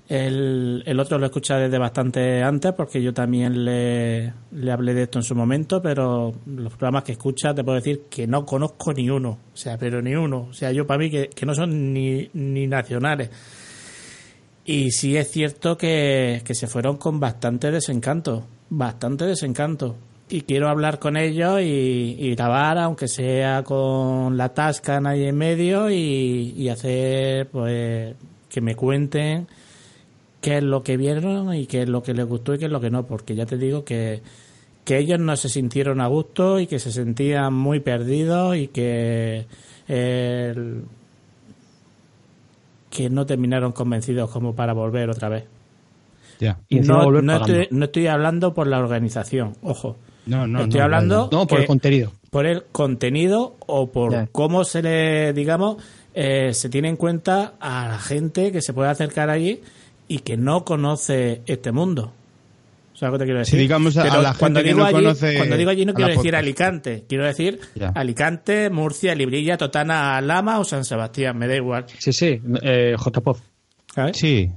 el, el, otro lo escucha desde bastante antes porque yo también le, le, hablé de esto en su momento, pero los programas que escucha te puedo decir que no conozco ni uno, o sea, pero ni uno, o sea, yo para mí que, que no son ni, ni nacionales. Y sí es cierto que, que se fueron con bastante desencanto, bastante desencanto. Y quiero hablar con ellos y, y grabar, aunque sea con la tasca ahí en medio, y, y hacer, pues, que me cuenten qué es lo que vieron y qué es lo que les gustó y qué es lo que no, porque ya te digo que, que ellos no se sintieron a gusto y que se sentían muy perdidos y que que no terminaron convencidos como para volver otra vez. Ya. Y no, no, estoy, no, estoy, hablando por la organización, ojo. No, no, estoy hablando no, por el contenido. Por el contenido o por cómo se le, digamos, eh, se tiene en cuenta a la gente que se puede acercar allí y que no conoce este mundo. ¿Sabes lo que te quiero decir? digamos a, la cuando digo allí, conoce Cuando digo allí no quiero decir Alicante, quiero decir Alicante, Murcia, Librilla, Totana, Lama o San Sebastián, me da igual. Sí, sí, eh, JPOZ. Sí.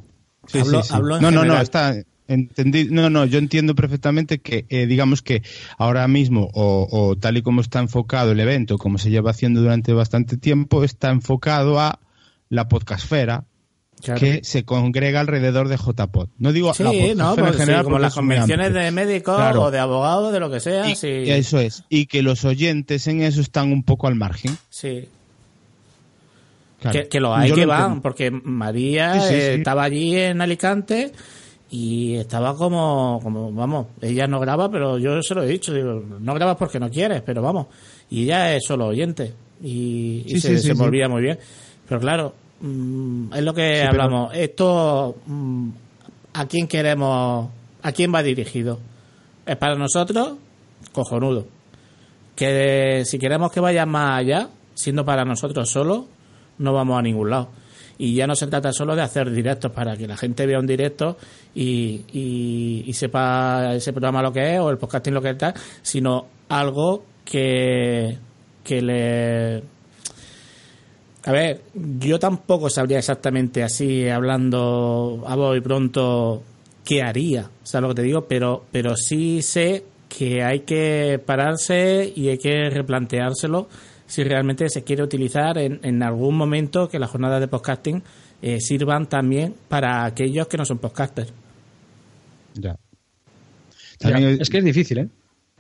Sí, hablo, sí, no, no, no, está entendí, no, no, yo entiendo perfectamente que, eh, digamos que ahora mismo, o, o, tal y como está enfocado el evento, como se lleva haciendo durante bastante tiempo, está enfocado a la podcastfera, que se congrega alrededor de JPod. No digo sí, no, en general, como las convenciones de médicos o de abogados, de lo que sea. Y, Eso es. Y que los oyentes en eso están un poco al margen. Sí. Que, lo hay que van, porque María eh, estaba allí en Alicante y estaba como, como, vamos, ella no graba, pero yo se lo he dicho, digo, no grabas porque no quieres, pero vamos. Y ella es solo oyente y, se, se volvía muy bien. Pero claro, Mm, es lo que hablamos. Esto, mm, ¿a quién queremos? ¿A quién va dirigido? Es para nosotros, cojonudo. Que si queremos que vaya más allá, siendo para nosotros solo, no vamos a ningún lado. Y ya no se trata solo de hacer directos para que la gente vea un directo y, y, y sepa ese programa lo que es o el podcasting lo que está, sino algo que, que le a ver, yo tampoco sabría exactamente así, hablando a voz y pronto, qué haría, ¿sabes lo que te digo? Pero, pero sí sé que hay que pararse y hay que replanteárselo si realmente se quiere utilizar en, en algún momento que las jornadas de podcasting eh, sirvan también para aquellos que no son podcasters. Ya. es que es difícil, ¿eh?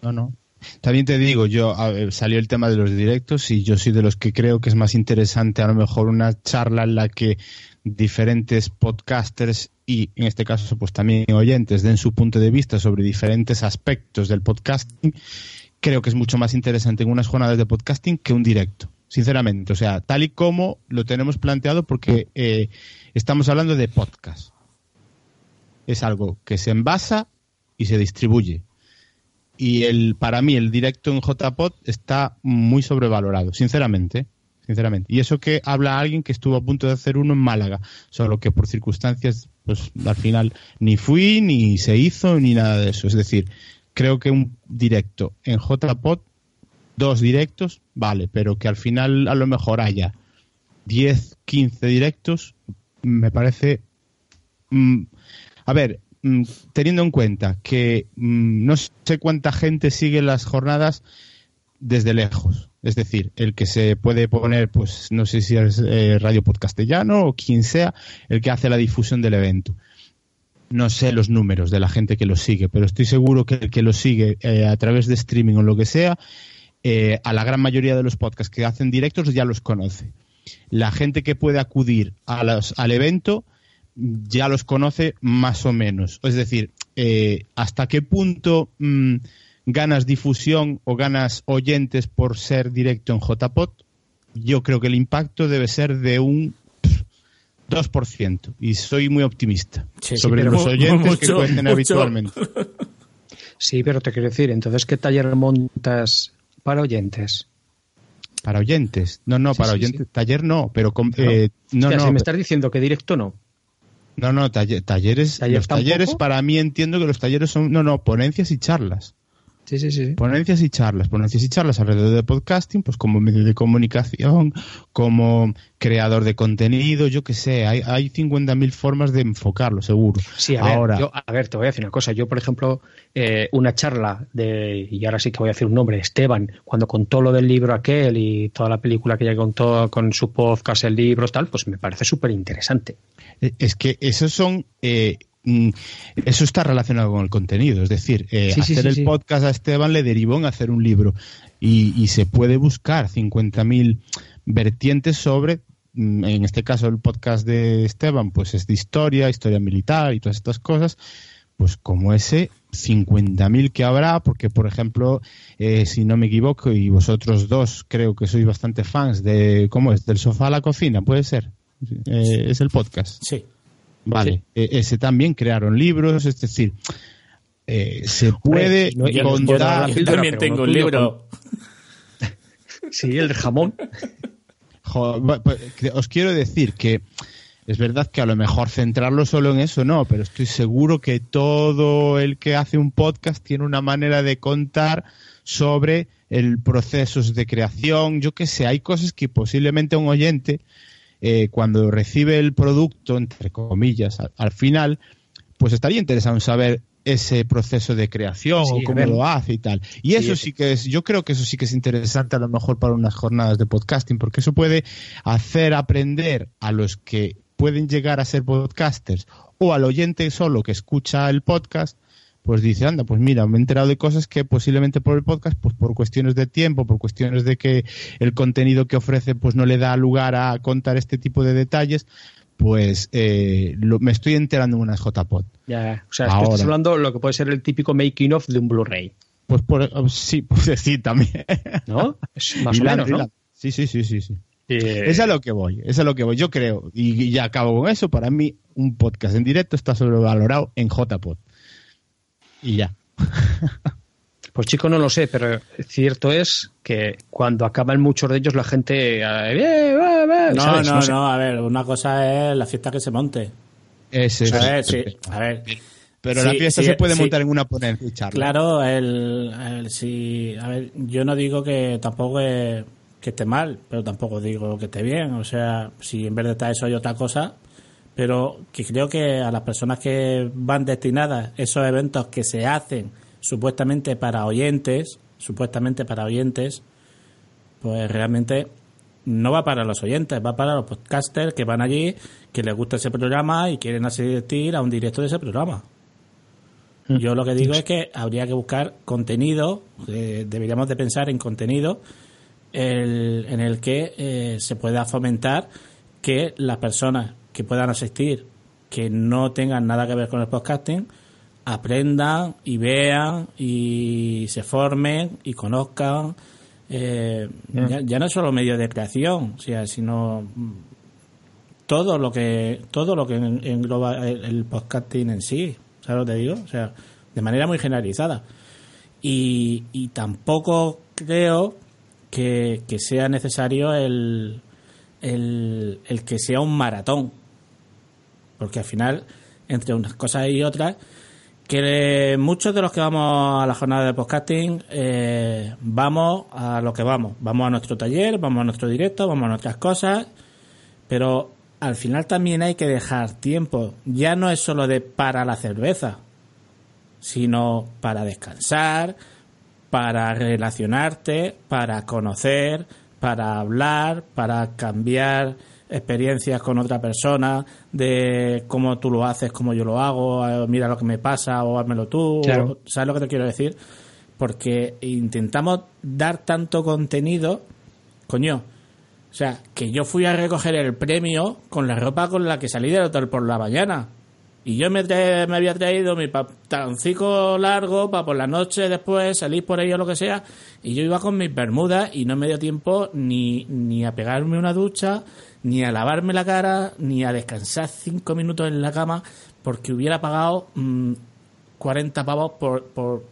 No, no. También te digo, yo salió el tema de los directos y yo soy de los que creo que es más interesante a lo mejor una charla en la que diferentes podcasters y en este caso pues también oyentes den su punto de vista sobre diferentes aspectos del podcasting creo que es mucho más interesante en unas jornadas de podcasting que un directo, sinceramente. O sea, tal y como lo tenemos planteado, porque eh, estamos hablando de podcast. Es algo que se envasa y se distribuye. Y el, para mí el directo en JPod está muy sobrevalorado, sinceramente sinceramente. Y eso que habla alguien que estuvo a punto de hacer uno en Málaga, solo que por circunstancias, pues al final ni fui, ni se hizo, ni nada de eso. Es decir, creo que un directo en JPod, dos directos, vale, pero que al final a lo mejor haya 10, 15 directos, me parece... Mm, a ver, mm, teniendo en cuenta que mm, no sé cuánta gente sigue las jornadas desde lejos. Es decir, el que se puede poner, pues no sé si es eh, Radio Podcastellano o quien sea, el que hace la difusión del evento no sé los números de la gente que lo sigue, pero estoy seguro que el que lo sigue eh, a través de streaming o lo que sea, eh, a la gran mayoría de los podcasts que hacen directos ya los conoce. La gente que puede acudir a los, al evento ya los conoce más o menos. Es decir, eh, hasta qué punto mm, ganas difusión o ganas oyentes por ser directo en JPod, yo creo que el impacto debe ser de un 2%. Y soy muy optimista sobre los oyentes que cuenten habitualmente. Sí, pero te quiero decir, entonces, ¿qué taller montas para oyentes? Para oyentes. No, no, para oyentes. Taller no, pero. Eh, no, no, si me estás diciendo que directo no. No, no, talleres. los talleres, para mí entiendo que los talleres son. No, no, ponencias y charlas. Sí, sí, sí. Ponencias y charlas, ponencias y charlas alrededor de podcasting, pues como medio de comunicación, como creador de contenido, yo qué sé, hay, hay 50.000 formas de enfocarlo, seguro. Sí, a ahora, ver, a ver, te voy a decir una cosa. Yo, por ejemplo, eh, una charla de, y ahora sí que voy a decir un nombre, Esteban, cuando contó lo del libro aquel y toda la película que ella contó con su podcast, el libro, tal, pues me parece súper interesante. Eh, es que esos son... Eh, eso está relacionado con el contenido. Es decir, eh, hacer el podcast a Esteban le derivó en hacer un libro. Y, se puede buscar 50.000 vertientes sobre, mm, en este caso el podcast de Esteban, pues es de historia, historia militar y todas estas cosas. Pues como ese, 50.000 que habrá, porque por ejemplo, eh, si no me equivoco, y vosotros dos creo que sois bastante fans de, ¿cómo es? Del sofá a la cocina, puede ser. Eh, es el podcast. Sí. Vale, e-, ese también crearon libros, es decir, eh, se puede contar. Yo, también tengo un libro. sí, el jamón. Pues, os quiero decir que es verdad que a lo mejor centrarlo solo en eso no, pero estoy seguro que todo el que hace un podcast tiene una manera de contar sobre el proceso de creación, yo qué sé, hay cosas que posiblemente un oyente eh, cuando recibe el producto, entre comillas, al, final, pues estaría interesado en saber ese proceso de creación o cómo lo hace y tal. Y eso sí que es, yo creo que eso sí que es interesante a lo mejor para unas jornadas de podcasting, porque eso puede hacer aprender a los que pueden llegar a ser podcasters o al oyente solo que escucha el podcast pues dice, anda, pues mira, me he enterado de cosas que posiblemente por el podcast, pues por cuestiones de tiempo, por cuestiones de que el contenido que ofrece pues no le da lugar a contar este tipo de detalles, pues eh, me estoy enterando en unas JPod. Ya, o sea, estás hablando lo que puede ser el típico making of de un Blu-ray. Pues por, sí, pues sí, también. ¿No? más o menos, ¿no? Sí, sí, sí, sí, sí. Es a lo que voy, es a lo que voy. Yo creo, y ya acabo con eso, para mí un podcast en directo está sobrevalorado en JPod y ya. Pues chico, no lo sé, pero cierto es que cuando acaban muchos de ellos la gente... Eh, no, no, no, a ver, una cosa es la fiesta que se monte. Ese, a ver, Pero la fiesta se puede montar en una ponencia y charla. Claro, el, el, si, a ver, yo no digo que tampoco que, que esté mal, pero tampoco digo que esté bien. O sea, si en vez de estar eso hay otra cosa, pero que creo que a las personas que van destinadas esos eventos que se hacen supuestamente para oyentes, supuestamente para oyentes, pues realmente no va para los oyentes, va para los podcasters que van allí, que les gusta ese programa y quieren asistir a un directo de ese programa. Mm. Yo lo que digo es que habría que buscar contenido, eh, deberíamos de pensar en contenido en el que eh, se pueda fomentar que las personas que puedan asistir que no tengan nada que ver con el podcasting aprendan y vean y se formen y conozcan. Eh, ya, no solo medios de creación, o sea, sino todo lo que todo lo que engloba el, podcasting en sí, ¿sabes lo que te digo? O sea, de manera muy generalizada. Y, y tampoco creo que, sea necesario el, el, el que sea un maratón. Porque al final, entre unas cosas y otras, que muchos de los que vamos a la jornada de podcasting eh, vamos a lo que vamos. Vamos a nuestro taller, vamos a nuestro directo, vamos a nuestras cosas, pero al final también hay que dejar tiempo. Ya no es solo de para la cerveza, sino para descansar, para relacionarte, para conocer, para hablar, para cambiar experiencias con otra persona, de cómo tú lo haces, cómo yo lo hago, mira lo que me pasa o házmelo tú, ¿sabes lo que te quiero decir? Porque intentamos dar tanto contenido, coño, o sea, que yo fui a recoger el premio con la ropa con la que salí del hotel por la mañana. Y yo me, me había traído mi pantaloncico largo para por la noche después salir por ahí o lo que sea. Y yo iba con mis bermudas y no me dio tiempo ni, ni a pegarme una ducha, ni a lavarme la cara, ni a descansar cinco minutos en la cama, porque hubiera pagado 40 mm, pavos por, por,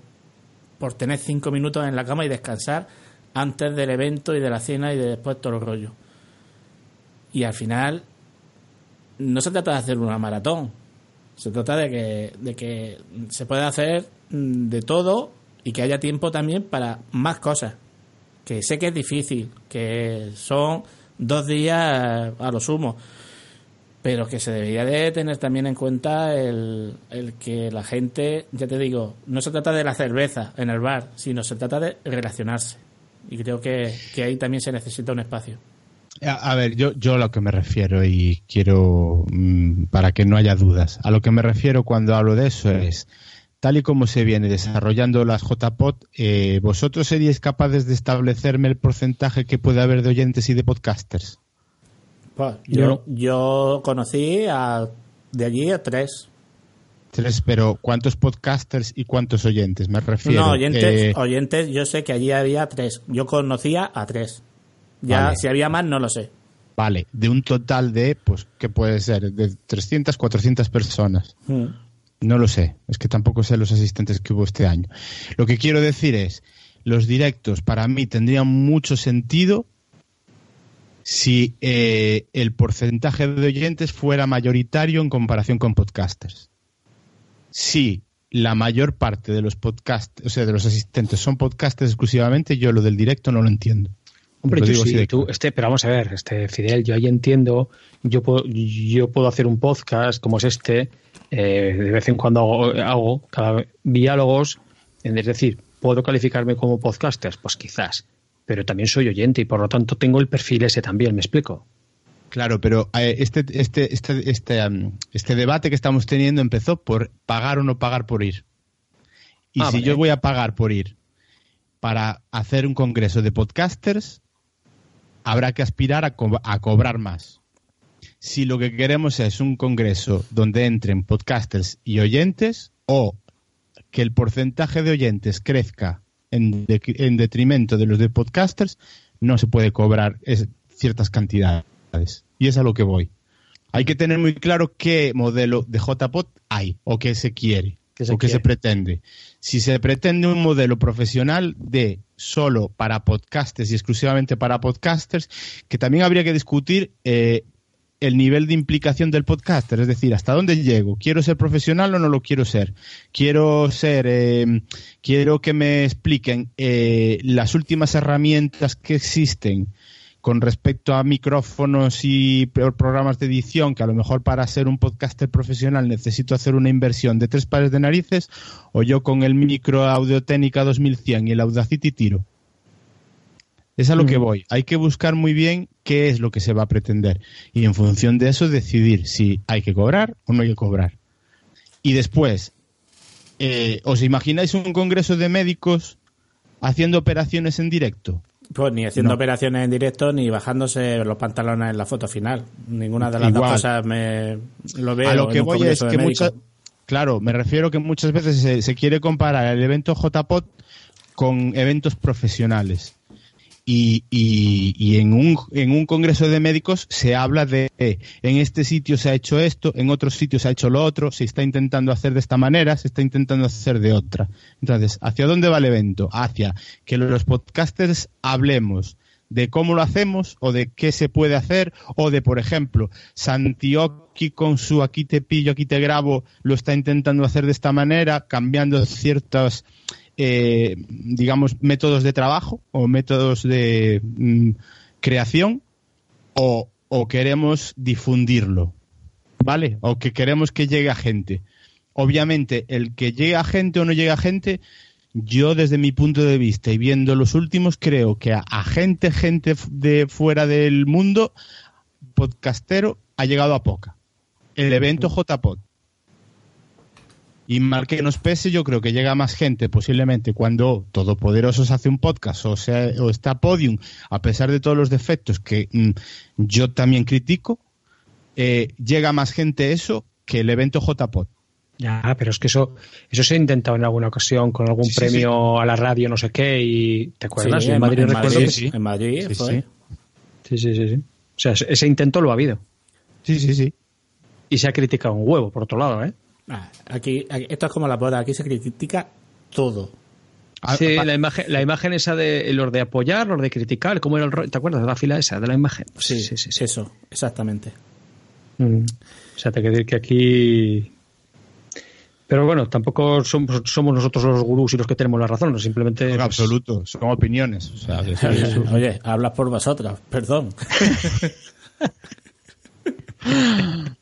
por tener cinco minutos en la cama y descansar antes del evento y de la cena y de después todo el rollo. Y al final no se trata de hacer una maratón, se trata de que, de que se pueda hacer mm, de todo y que haya tiempo también para más cosas. Que sé que es difícil, que son dos días a lo sumo, pero que se debería de tener también en cuenta el, el que la gente, ya te digo, no se trata de la cerveza en el bar, sino se trata de relacionarse. Y creo que, que ahí también se necesita un espacio. A, ver, yo, yo a lo que me refiero y quiero, mm, para que no haya dudas, a lo que me refiero cuando hablo de eso es, tal y como se viene desarrollando las JPOT, eh, ¿vosotros seríais capaces de establecerme el porcentaje que puede haber de oyentes y de podcasters? Pues, yo, yo conocí a, de allí a tres. Tres, pero ¿cuántos podcasters y cuántos oyentes? Me refiero. No, oyentes, eh, oyentes, yo sé que allí había tres. Yo conocía a tres. Ya, si había más, no lo sé. Vale, de un total de, pues, ¿qué puede ser? De 300, 400 personas. Hmm. No lo sé, es que tampoco sé los asistentes que hubo este año. Lo que quiero decir es, los directos para mí tendrían mucho sentido si eh, el porcentaje de oyentes fuera mayoritario en comparación con podcasters. Si la mayor parte de los podcasts, o sea, de los asistentes son podcasters exclusivamente, yo lo del directo no lo entiendo. Hombre, yo sí, tú, este, pero vamos a ver, este Fidel, yo ahí entiendo, yo puedo, yo puedo hacer un podcast como es este, eh, de vez en cuando hago, cada, diálogos, es decir, ¿puedo calificarme como podcaster? Pues quizás, pero también soy oyente y por lo tanto tengo el perfil ese también, ¿me explico? Claro, pero eh, este, este, este, este, este debate que estamos teniendo empezó por pagar o no pagar por ir. Y ah, si yo voy a pagar por ir para hacer un congreso de podcasters, habrá que aspirar a, cobrar más. Si lo que queremos es un congreso donde entren podcasters y oyentes, o que el porcentaje de oyentes crezca en, detrimento de los de podcasters, no se puede cobrar ciertas cantidades. Y es a lo que voy. Hay que tener muy claro qué modelo de JPOT hay o qué se quiere o qué se pretende. Si se pretende un modelo profesional de solo para podcasters y exclusivamente para podcasters, que también habría que discutir eh, el nivel de implicación del podcaster, es decir, hasta dónde llego, quiero ser profesional o no lo quiero ser, quiero ser, eh, quiero que me expliquen eh, las últimas herramientas que existen con respecto a micrófonos y programas de edición, que a lo mejor para ser un podcaster profesional necesito hacer una inversión de tres pares de narices, o yo con el micro Audio Técnica 2100 y el Audacity tiro. Es a lo que mm. voy. Hay que buscar muy bien qué es lo que se va a pretender y en función de eso decidir si hay que cobrar o no hay que cobrar. Y después, eh, ¿os imagináis un congreso de médicos haciendo operaciones en directo? Pues ni haciendo operaciones en directo ni bajándose los pantalones en la foto final. Ninguna de las dos cosas me lo veo. A lo que voy es que Claro, me refiero que muchas veces se, se quiere comparar el evento JPOT con eventos profesionales. Y, y, en, un, en un congreso de médicos se habla de eh, en este sitio se ha hecho esto, en otros sitios se ha hecho lo otro, se está intentando hacer de esta manera, se está intentando hacer de otra. Entonces, ¿hacia dónde va el evento? Hacia que los podcasters hablemos de cómo lo hacemos o de qué se puede hacer o de, por ejemplo, Santioki con su aquí te pillo, aquí te grabo, lo está intentando hacer de esta manera, cambiando ciertas eh, digamos, métodos de trabajo o métodos de mm, creación o, o, queremos difundirlo, ¿vale? O que queremos que llegue a gente. Obviamente, el que llegue a gente o no llegue a gente, yo desde mi punto de vista y viendo los últimos, creo que a, a gente, gente de fuera del mundo, podcastero, ha llegado a poca. El evento JPod y mal que nos pese, yo creo que llega más gente posiblemente cuando Todopoderosos hace un podcast o, sea, o está Podium, a pesar de todos los defectos que mm, yo también critico, eh, llega más gente eso que el evento JPod. Ya, pero es que eso, eso se ha intentado en alguna ocasión con algún sí, premio sí. a la radio, no sé qué, y ¿te acuerdas? Sí, en, Madrid en Madrid, que sí. En Madrid fue. Sí, sí, sí, sí. O sea, ese intento lo ha habido. Sí, sí, sí. Y se ha criticado un huevo, por otro lado, ¿eh? Ah, aquí, aquí, esto es como la boda, aquí se critica todo. Ah, sí, la imagen, la imagen esa de los de apoyar, los de criticar, ¿cómo era el rollo? ¿Te acuerdas de la fila esa, de la imagen? Sí, sí, sí, sí. eso, exactamente. Mm. O sea, te quiero decir que aquí. Pero bueno, tampoco somos, somos nosotros los gurús y los que tenemos la razón, no simplemente. En pues... absoluto, son opiniones. O sea, que oye, oye, hablas por vosotras, perdón.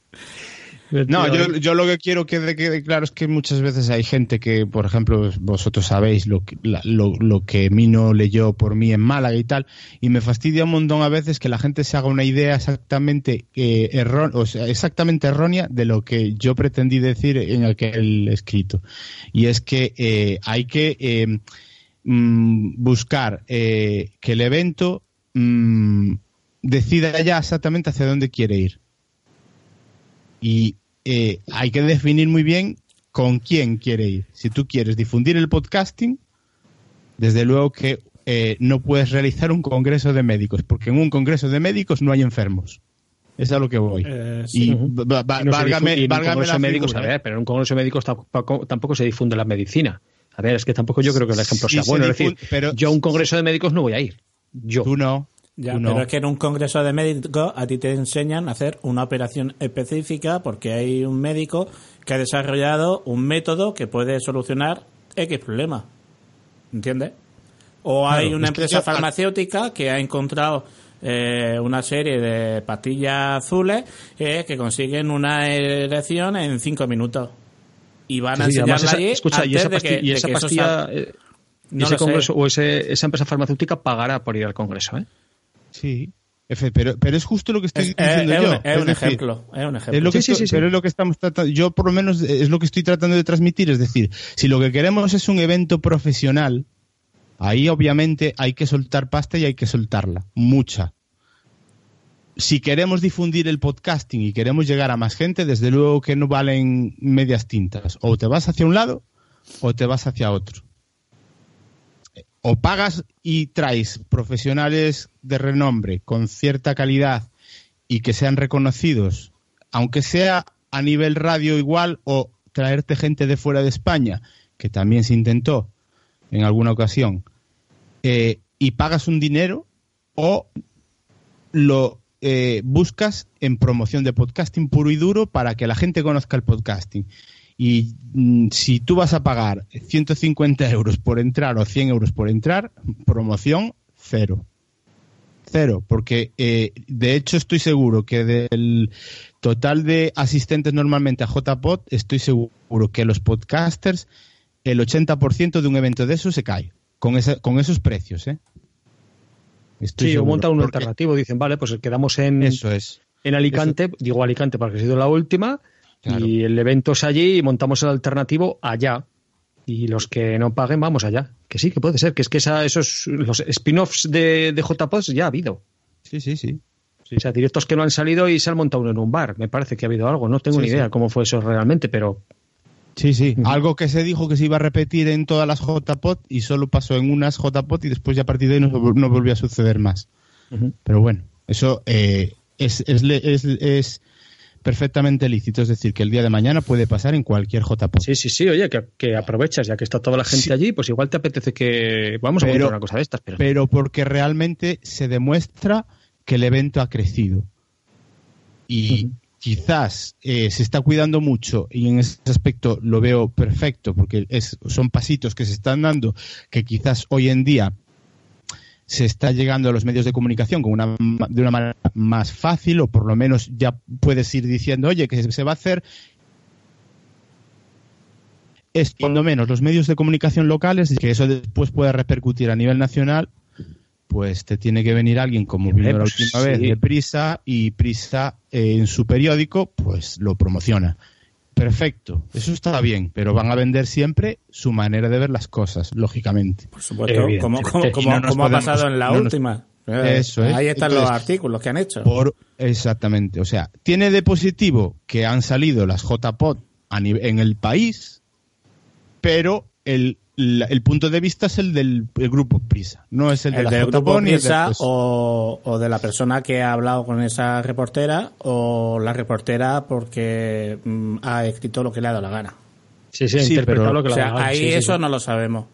No, yo, yo, lo que quiero que quede claro es que muchas veces hay gente que, por ejemplo, vosotros sabéis lo que, lo, lo que Mino leyó por mí en Málaga y tal, y me fastidia un montón a veces que la gente se haga una idea exactamente, eh, erró, o sea, exactamente errónea de lo que yo pretendí decir en aquel escrito. Y es que eh, hay que eh, mm, buscar eh, que el evento mm, decida ya exactamente hacia dónde quiere ir y eh, hay que definir muy bien con quién quiere ir. Si tú quieres difundir el podcasting, desde luego que eh, no puedes realizar un congreso de médicos, porque en un congreso de médicos no hay enfermos. Es a lo que voy. Eh, sí. Y, -huh. válgame, no válgame un congreso de médicos, a ver, pero en un congreso de médicos tampoco, tampoco se difunde la medicina. A ver, es que tampoco yo creo que el ejemplo sea bueno. Es decir, pero, yo a un congreso de médicos no voy a ir. Yo. Tú no. Ya, pero es que en un congreso de médicos a ti te enseñan a hacer una operación específica porque hay un médico que ha desarrollado un método que puede solucionar X problema. ¿Entiendes? O claro, hay una empresa farmacéutica que ha encontrado eh, una serie de pastillas azules eh, que consiguen una erección en cinco minutos. Y van a sí, enseñarla esa, allí escucha, antes y esa de que, y esa de que pastilla, eso eh, no ese congreso sé. o ese, esa empresa farmacéutica pagará por ir al congreso, ¿eh? Sí. F, pero, pero es justo lo que estoy es, diciendo es, yo. Es, un decir, ejemplo, es un ejemplo. Es lo que sí, estoy, sí, sí, Pero es lo que estamos tratando, yo por lo menos es lo que estoy tratando de transmitir, es decir, si lo que queremos es un evento profesional, ahí obviamente hay que soltar pasta y hay que soltarla, mucha. Si queremos difundir el podcasting y queremos llegar a más gente, desde luego que no valen medias tintas. O te vas hacia un lado o te vas hacia otro o pagas y traes profesionales de renombre con cierta calidad y que sean reconocidos, aunque sea a nivel radio igual, o traerte gente de fuera de España, que también se intentó en alguna ocasión, eh, y pagas un dinero, o lo eh, buscas en promoción de podcasting puro y duro para que la gente conozca el podcasting. Y mm, si tú vas a pagar 150 euros por entrar o 100 euros por entrar, promoción cero. Cero, porque eh, de hecho estoy seguro que del total de asistentes normalmente a JPod, estoy seguro que los podcasters, el 80% de un evento de eso se cae, con, ese, con esos precios. ¿eh? Estoy sí, seguro, o monta un alternativo, dicen, vale, pues quedamos en, eso es. en Alicante, eso. digo Alicante porque ha sido la última, Claro. Y el evento es allí y montamos el alternativo allá. Y los que no paguen, vamos allá. Que sí, que puede ser. Que es que esa, esos los spin-offs de, de JPOS ya ha habido. Sí, sí, sí, sí. O sea, directos que no han salido y se han montado uno en un bar. Me parece que ha habido algo. No tengo sí, ni idea sí. cómo fue eso realmente, pero. Sí, sí. Algo que se dijo que se iba a repetir en todas las JPOT y solo pasó en unas JPOT y después ya a partir de ahí no, no volvió a suceder más. Pero bueno, eso eh, es, es, es, es, perfectamente lícito. Es decir, que el día de mañana puede pasar en cualquier JPOT. Sí, sí, sí. Oye, que, que aprovechas, ya que está toda la gente allí, pues igual te apetece que vamos a pero, una cosa de estas. Pero... pero porque realmente se demuestra que el evento ha crecido. Y, quizás eh, se está cuidando mucho y en ese aspecto lo veo perfecto porque es, son pasitos que se están dando que quizás hoy en día se está llegando a los medios de comunicación con una, de una manera más fácil o por lo menos ya puedes ir diciendo, oye, que se va a hacer es cuando menos los medios de comunicación locales que eso después pueda repercutir a nivel nacional pues te tiene que venir alguien como vino la última vez de Prisa y Prisa eh, en su periódico pues lo promociona. Perfecto, eso está bien, pero van a vender siempre su manera de ver las cosas, lógicamente. Por supuesto, como, como, ha pasado en la última. Eso es. Ahí están los artículos que han hecho. Por, exactamente, o sea, tiene de positivo que han salido las JPOT en el país, pero el el punto de vista es el del grupo Prisa, no es el, de la del grupo Prisa o, de la persona que ha hablado con esa reportera o la reportera porque mm, ha escrito lo que le ha dado la gana. Sí, sí, interpretado lo que le ha dado Ahí eso no lo sabemos.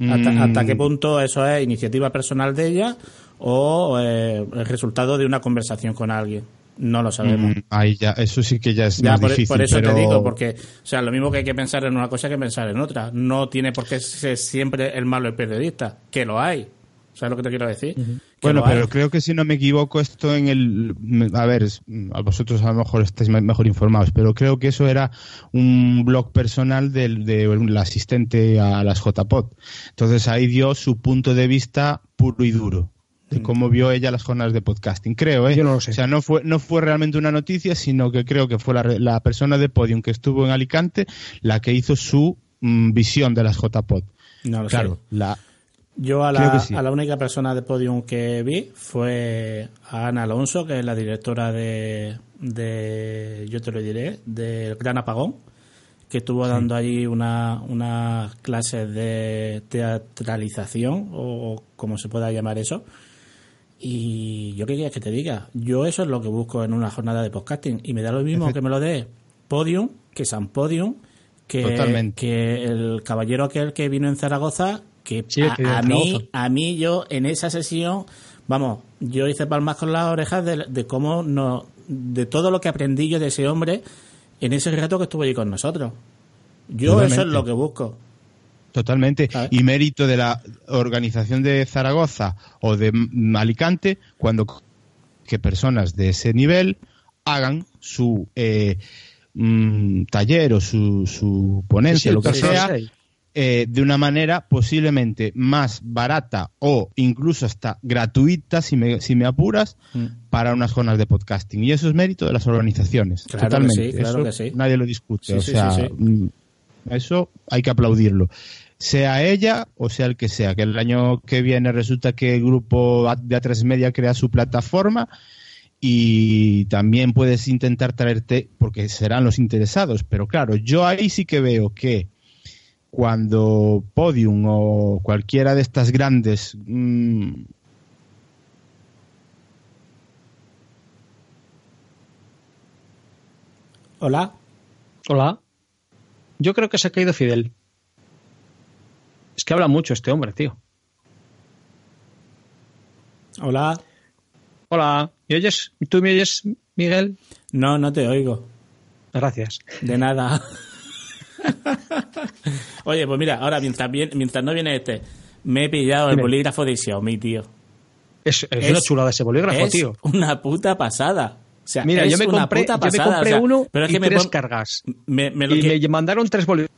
Hasta, hasta, qué mm. punto eso es iniciativa personal de ella o eh, el resultado de una conversación con alguien. No lo sabemos. Mm, ahí ya, eso sí que ya es más difícil. Por eso te digo, porque, o sea, lo mismo que hay que pensar en una cosa hay que pensar en otra. No tiene por qué ser siempre el malo el periodista, que lo hay. ¿Sabes lo que te quiero decir? Bueno, pero creo que si no me equivoco, esto en el. A ver, a vosotros a lo mejor estáis mejor informados, pero creo que eso era un blog personal del, de asistente a las JPOT. Entonces ahí dio su punto de vista puro y duro de mm. cómo vio ella las jornadas de podcasting. Creo, ¿eh? Yo no lo sé. O sea, no fue, no fue realmente una noticia, sino que creo que fue la, persona de Podium que estuvo en Alicante la que hizo su mm, visión de las JPod. No lo claro, sé. La, yo a la, a la única persona de Podium que vi fue a Ana Alonso, que es la directora de, de yo te lo diré, del Gran Apagón, que estuvo dando allí una, una clase de teatralización, o como se pueda llamar eso, y yo qué quieres que te diga, yo eso es lo que busco en una jornada de podcasting. Y me da lo mismo que me lo dé Podium, que San Podium, que, que el caballero aquel que vino en Zaragoza, que a, mí, a mí yo en esa sesión, vamos, yo hice palmas con las orejas de, cómo no, de todo lo que aprendí yo de ese hombre en ese rato que estuvo allí con nosotros. Yo eso es lo que busco. Totalmente. Y mérito de la organización de Zaragoza o de Alicante cuando que personas de ese nivel hagan su eh, mm, taller o su, su ponencia, lo que sea, eh, de una manera posiblemente más barata o incluso hasta gratuita, si me, si me apuras, mm. para unas zonas de podcasting. Y eso es mérito de las organizaciones. Totalmente. claro que sí. Nadie lo discute. o sea, mm, eso hay que aplaudirlo sea ella o sea el que sea, que el año que viene resulta que el grupo de A3 Media crea su plataforma y también puedes intentar traerte, porque serán los interesados, pero claro, yo ahí sí que veo que cuando Podium o cualquiera de estas grandes mmm, Hola. Hola. Yo creo que se ha caído Fidel. Es que habla mucho este hombre, tío. Hola. Hola. ¿Me oyes? ¿Tú me oyes, Miguel? No, no te oigo. Gracias. De nada. Oye, pues mira, ahora mientras, mientras no viene este, me he pillado el bolígrafo de Xiaomi, tío. Es, es, una chulada ese bolígrafo, es tío. Una puta pasada. O sea, Mira, yo me compré, yo me compré o sea, uno pero es y que me tres pon- cargas. Me, me lo y que- me mandaron tres bolígrafos.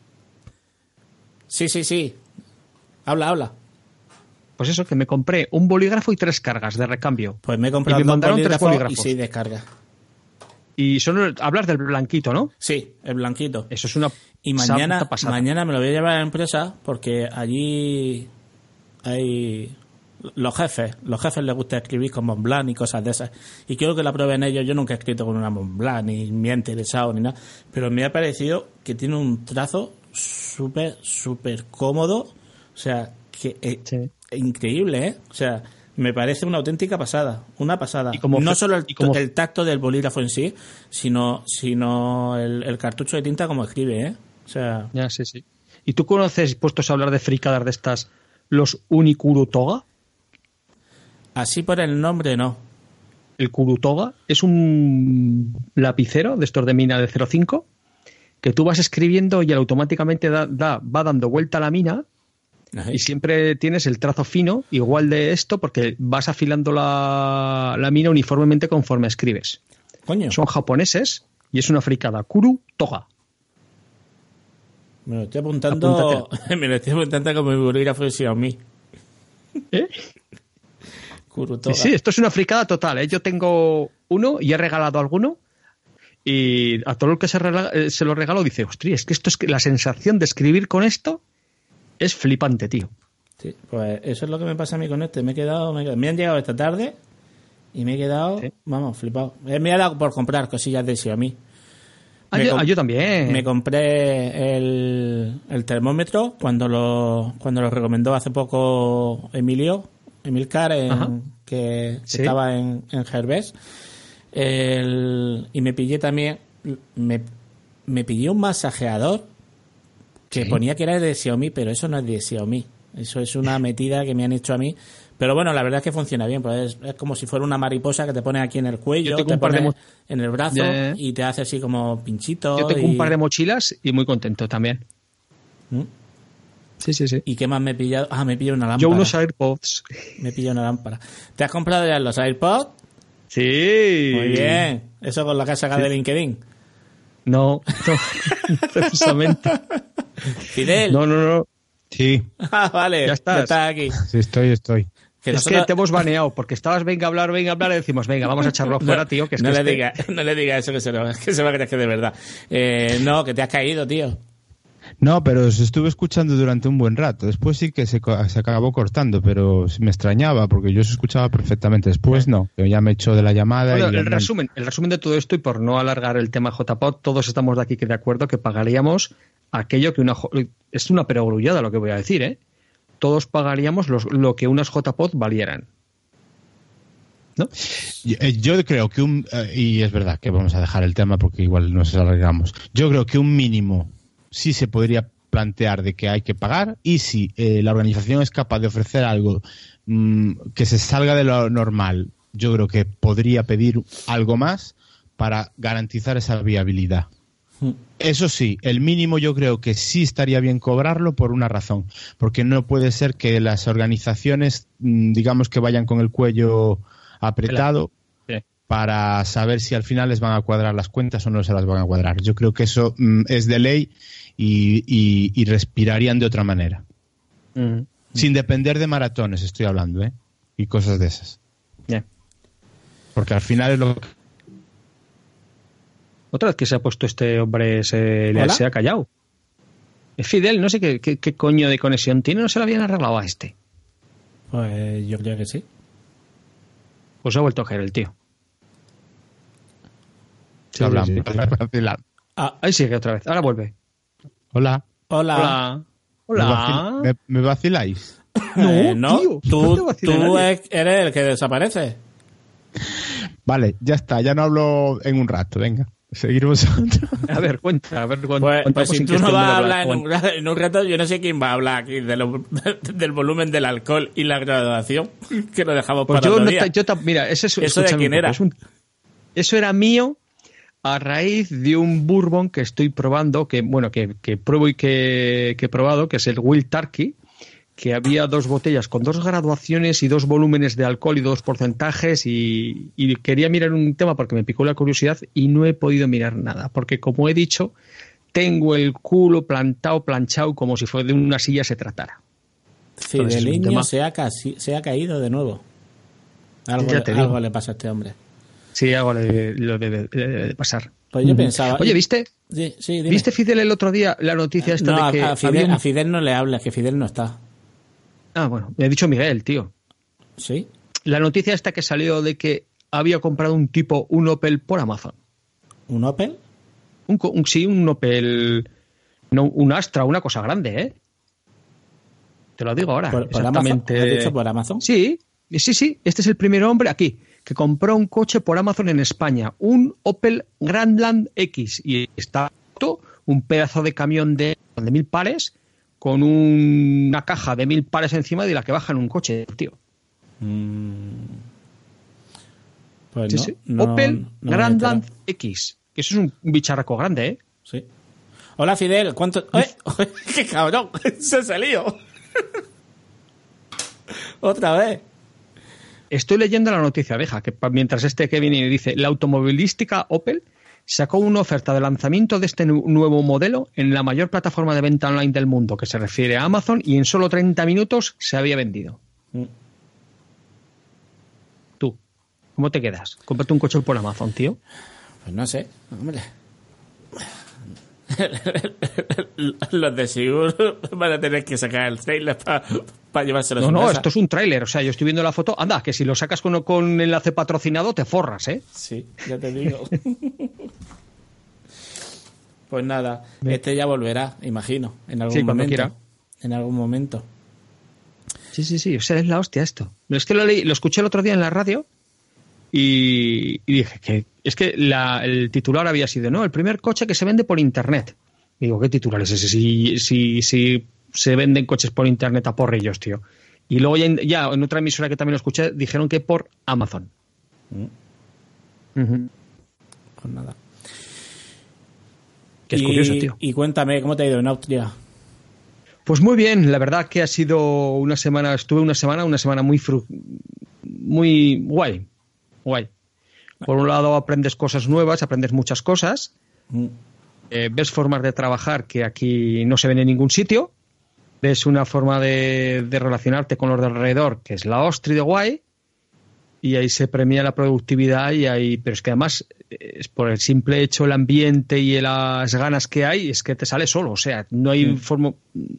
Sí, sí, sí. Habla, habla. Pues eso, que me compré un bolígrafo y tres cargas de recambio. Pues me he comprado Y me mandaron tres bolígrafos y bolígrafos. sí descarga. Y son hablas del blanquito, ¿no? Sí, el blanquito. Eso es una Y mañana, pasada. mañana me lo voy a llevar a la empresa porque allí hay los jefes, los jefes les gusta escribir con Montblanc y cosas de esas. Y quiero que la prueben ellos. Yo nunca he escrito con una Montblanc, ni me ha interesado, ni nada. Pero me ha parecido que tiene un trazo súper, súper cómodo. O sea, que es increíble, ¿eh? O sea, me parece una auténtica pasada, una pasada. no solo el, tacto del bolígrafo en sí, sino, sino el, cartucho de tinta como escribe, ¿eh? O sea... Ya, sí, sí. ¿Y tú conoces, puestos a hablar de fricadas de estas, los Unikurutoga? Así por el nombre, no. El Kurutoga es un lapicero de estos de mina de 0,5 que tú vas escribiendo y automáticamente da, va dando vuelta a la mina y siempre tienes el trazo fino, igual de esto, porque vas afilando la, mina uniformemente conforme escribes. Coño. Son japoneses y es una fricada. Kuru Toga. Me lo estoy apuntando. me lo estoy apuntando como mi bolígrafo de Xiaomi. ¿Eh? Sí, esto es una fricada total. ¿eh? Yo tengo uno y he regalado alguno. Y a todo el que se, eh, se lo regalo dice, hostia, es que esto es que la sensación de escribir con esto es flipante, tío. Sí, pues eso es lo que me pasa a mí con este. Me he quedado, me, han llegado esta tarde y me he quedado, vamos, flipado. Eh, me ha dado por comprar cosillas de Xiaomi. Ah, yo, ah, yo, también. Me compré el, el, termómetro cuando lo, cuando lo recomendó hace poco Emilio, Emilcar, en, que, estaba en, en y me pillé también, me, me pillé un masajeador que ponía que era de Xiaomi, pero eso no es de Xiaomi. Eso es una metida que me han hecho a mí. Pero bueno, la verdad es que funciona bien. Pues es, como si fuera una mariposa que te pone aquí en el cuello, te pone en el brazo y te hace así como pinchito. Yo tengo un par de mochilas y muy contento también. ¿Mm? Sí, sí, sí. ¿Y qué más me he pillado? Ah, me he pillado una lámpara. Yo unos AirPods. Me he pillado una lámpara. ¿Te has comprado ya los AirPods? Sí. Muy bien. Eso con la casa de LinkedIn. No, no precisamente. Fidel. No, no, no. Sí. Ah, vale. Ya estás. aquí. Sí, estoy, estoy. es que te hemos baneado, porque estabas venga a hablar, venga a hablar, y decimos, venga, vamos a echarlo fuera, tío. Que no, le este diga, no le diga eso, que se, lo, que se va a creer que de verdad. Eh, no, que te has caído, tío. No, pero os estuve escuchando durante un buen rato. Después sí que se, se acabó cortando, pero me extrañaba porque yo se escuchaba perfectamente. Después no, yo ya me echó de la llamada. el, resumen, el resumen de todo esto, y por no alargar el tema JPOD, todos estamos de aquí que de acuerdo que pagaríamos aquello que una. Es una perogrullada lo que voy a decir, ¿eh? Todos pagaríamos lo que unas JPOD valieran. ¿No? Yo, eh, creo que un. Eh, y es verdad que vamos a dejar el tema porque igual nos alargamos. Yo creo que un mínimo sí se podría plantear de que hay que pagar y si eh, la organización es capaz de ofrecer algo mm, que se salga de lo normal, yo creo que podría pedir algo más para garantizar esa viabilidad. Mm. Eso sí, el mínimo yo creo que sí estaría bien cobrarlo por una razón, porque no puede ser que las organizaciones, mm, digamos que vayan con el cuello apretado para saber si al final les van a cuadrar las cuentas o no se las van a cuadrar. Yo creo que eso es de ley y, respirarían de otra manera. Mm. Sin depender de maratones, estoy hablando, ¿eh? Y cosas de esas. Porque al final es lo que... Otra vez que se ha puesto este hombre, se, se ha callado. Es Fidel, no sé qué, qué, coño de conexión tiene, no se lo habían arreglado a este. Pues yo creo que sí. Pues ha vuelto a caer el tío. Sí, hablamos. Ah, ahí sigue otra vez. Ahora vuelve. Hola. Hola. Hola. ¿Me, vaciláis? No, eh, no. tú, tú eres el que desaparece. Vale, ya está, ya no hablo en un rato, venga. Seguir vosotros. A ver, cuenta, a ver cuánto. Pues, pues si tú no vas a hablar en un, rato, yo no sé quién va a hablar aquí del volumen del alcohol y la graduación, que lo dejamos pues para yo, no yo Mira, ese es, ¿Eso de quién era? eso era mío a raíz de un bourbon que estoy probando, que bueno, que, pruebo y que, he probado, que es el Will Turkey, que había dos botellas con dos graduaciones y dos volúmenes de alcohol y dos porcentajes y, quería mirar un tema porque me picó la curiosidad y no he podido mirar nada, porque como he dicho, tengo el culo plantado, planchado, como si fuera de una silla se tratara. Fideliño se, ha se ha caído de nuevo. Algo, algo le pasa a este hombre. Sí, algo le, lo debe, de pasar. Pues yo pensaba. Oye, ¿viste? Sí, sí, ¿Viste Fidel el otro día la noticia esta no, de que. A Fidel, a Fidel no le habla, que Fidel no está. Ah, bueno, me ha dicho Miguel, tío. Sí. La noticia esta que salió de que había comprado un tipo un Opel por Amazon. ¿Un Opel? Un, co- un- sí, un Opel. No, un Astra, una cosa grande, ¿eh? Te lo digo ahora. ¿Por, por exactamente. Amazon? ¿Has dicho por Amazon? Sí, sí, sí. Este es el primer hombre aquí que compró un coche por Amazon en España, un Opel Grandland X. Y está un pedazo de camión de, de mil pares con un- una caja de mil pares encima de la que baja en un coche, tío. Mm. Pues Sí, no, sí. no- Opel no Grandland. X. Que eso es un, un bicharraco grande, ¿eh? Sí. Hola Fidel, ¿cuánto? ¡Eh! ¡Qué cabrón! Se salió. Otra vez. Estoy leyendo la noticia, deja, que mientras este que viene y dice, la automovilística Opel sacó una oferta de lanzamiento de este nu- nuevo modelo en la mayor plataforma de venta online del mundo, que se refiere a Amazon, y en solo 30 minutos se había vendido. Mm. Tú, ¿cómo te quedas? Cómprate un coche por Amazon, tío. Pues no sé, hombre. Los de Sigur van a tener que sacar el trailer para llevárselo a No, su no, casa. esto es un tráiler, o sea, yo estoy viendo la foto, anda, que si lo sacas con, con enlace patrocinado te forras, ¿eh? Sí, ya te digo. pues nada, este ya volverá, imagino, en algún Sí, momento. quiera. En algún momento. Sí, sí, sí, o sea, es la hostia esto. Es que lo, leí- lo escuché el otro día en la radio y, y dije que es que la- el titular había sido, ¿no? El primer coche que se vende por internet. Y digo, ¿qué titular es ese? Si, si, si se venden coches por internet a porrillos, tío. Y luego ya en, ya en otra emisora que también lo escuché, dijeron que por Amazon. Ujú. Pues nada. Que es y, curioso, tío. Y cuéntame, ¿cómo te ha ido en Austria? Pues muy bien, la verdad que ha sido una semana, estuve una semana, una semana muy fru- muy guay, guay. Por un lado aprendes cosas nuevas, aprendes muchas cosas, Mm. eh, ves formas de trabajar que aquí no se ven en ningún sitio, ves una forma de, de relacionarte con los de alrededor que es la ostri de guay. Y ahí se premia la productividad y ahí, pero es que además eh, es por el simple hecho el ambiente y las ganas que hay es que te sale solo, o sea, no hay forma,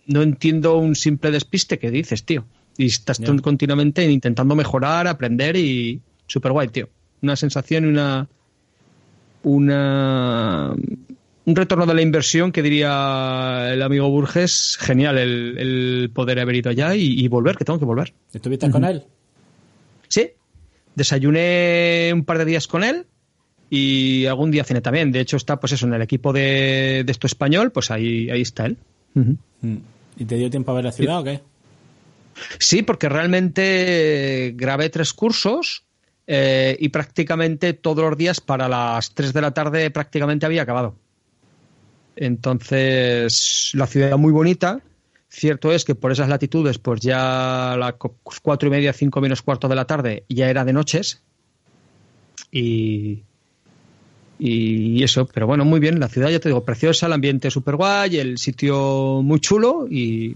no entiendo un simple despiste que dices, tío, y estás continuamente intentando mejorar, aprender y super guay, tío, una sensación y una una un retorno de la inversión que diría el amigo Burges, genial el, el poder haber ido allá y, y volver, que tengo que volver. ¿Estuviste con él? Sí, desayuné un par de días con él y algún día cené también. De hecho, está pues eso en el equipo de, de esto español, pues ahí, ahí está él. Mm. ¿Y te dio tiempo a ver la ciudad o qué? Sí, porque realmente grabé tres cursos eh, y prácticamente todos los días para las 3 de la tarde prácticamente había acabado. Entonces, la ciudad era muy bonita. Cierto es que por esas latitudes, pues ya a las cu- cuatro y media, cinco menos cuarto de la tarde ya era de noches. Y, y eso, pero bueno, muy bien. La ciudad, ya te digo, preciosa, el ambiente súper guay, el sitio muy chulo y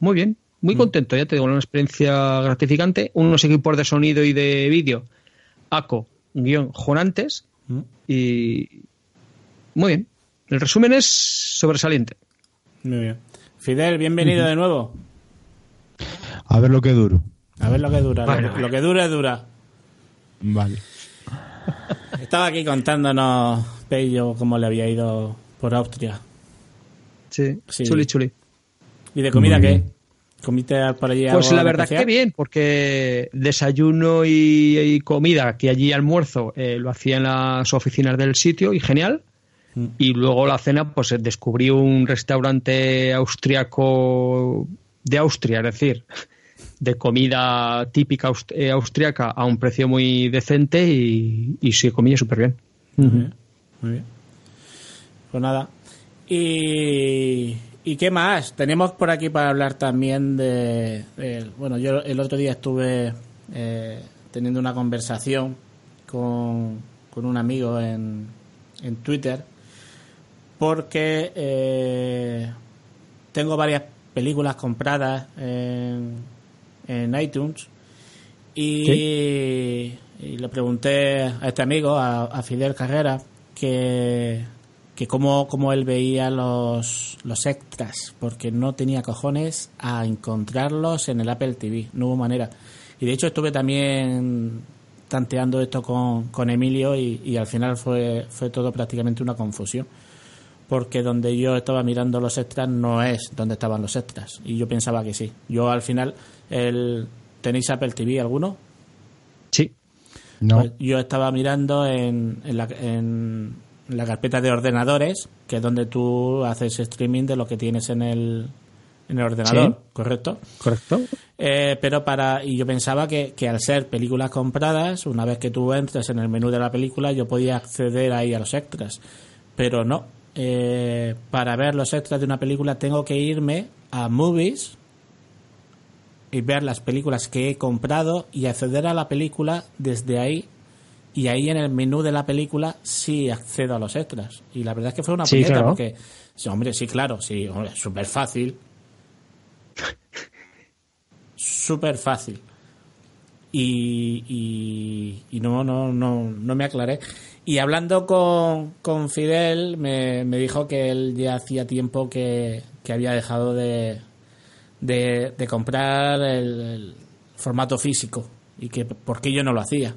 muy bien. Muy contento, ya te digo, una experiencia gratificante. Unos equipos de sonido y de vídeo, ACO, guion, jonantes. Mm. Y muy bien. El resumen es sobresaliente. Muy bien. Fidel, bienvenido de nuevo. A ver lo que duro. A ver lo que dura. Lo- Bueno. lo, que dura, dura. Vale. Estaba aquí contándonos Pello cómo le había ido por Austria. Sí, Sí. chuli, chuli. ¿Y de comida qué? ¿Comiste por allí Pues la verdad especial? que bien, porque desayuno y, y comida, que allí almuerzo, eh, lo hacía en las oficinas del sitio y genial. Mm. Y luego la cena, pues eh, descubrí un restaurante austriaco de Austria, es decir, de comida típica eh, austriaca a un precio muy decente y, y se comía súper bien. Muy bien, muy bien. Pues nada. Y, ¿Y qué más? Tenemos por aquí para hablar también de... de- bueno, yo el otro día estuve eh, teniendo una conversación con, con un amigo en, en Twitter porque eh, tengo varias películas compradas en, en iTunes y, y le pregunté a este amigo, a, a Fidel Carrera, que, que cómo, cómo él veía los, los extras, porque no tenía cojones a encontrarlos en el Apple TV, no hubo manera. Y de hecho estuve también tanteando esto con, con Emilio y, y, al final fue, fue todo prácticamente una confusión. Porque donde yo estaba mirando los extras no es donde estaban los extras. Y yo pensaba que sí. Yo al final, el, ¿tenéis Apple TV alguno? Sí. No. Pues yo estaba mirando en, en, la, en la carpeta de ordenadores, que es donde tú haces streaming de lo que tienes en el, en el ordenador, ¿correcto? Correcto. Eh, pero para y yo pensaba que, que, al ser películas compradas, una vez que tú entres en el menú de la película, yo podía acceder ahí a los extras. Pero no. Eh, para ver los extras de una película tengo que irme a Movies y ver las películas que he comprado y acceder a la película desde ahí y ahí en el menú de la película sí accedo a los extras. Y la verdad es que fue una sí, puñeta claro. porque, sí, hombre, sí, claro, sí, súper fácil. súper fácil. Y, y, y, no, no, no, no me aclaré. Y hablando con, con Fidel, me, me, dijo que él ya hacía tiempo que, que había dejado de, de, de comprar el, el, formato físico y que por qué yo no lo hacía.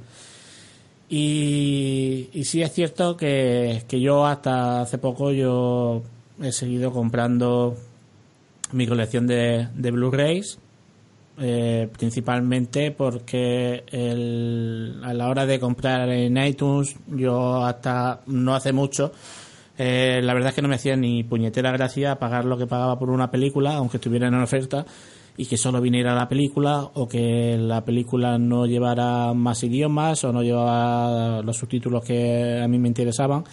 Y, y sí es cierto que, que yo hasta hace poco yo he seguido comprando mi colección de, de Blu-rays eh, principalmente porque el, a la hora de comprar en iTunes yo hasta no hace mucho eh, la verdad es que no me hacía ni puñetera gracia pagar lo que pagaba por una película aunque estuviera en oferta y que solo viniera la película o que la película no llevara más idiomas o no llevaba los subtítulos que a mí me interesaban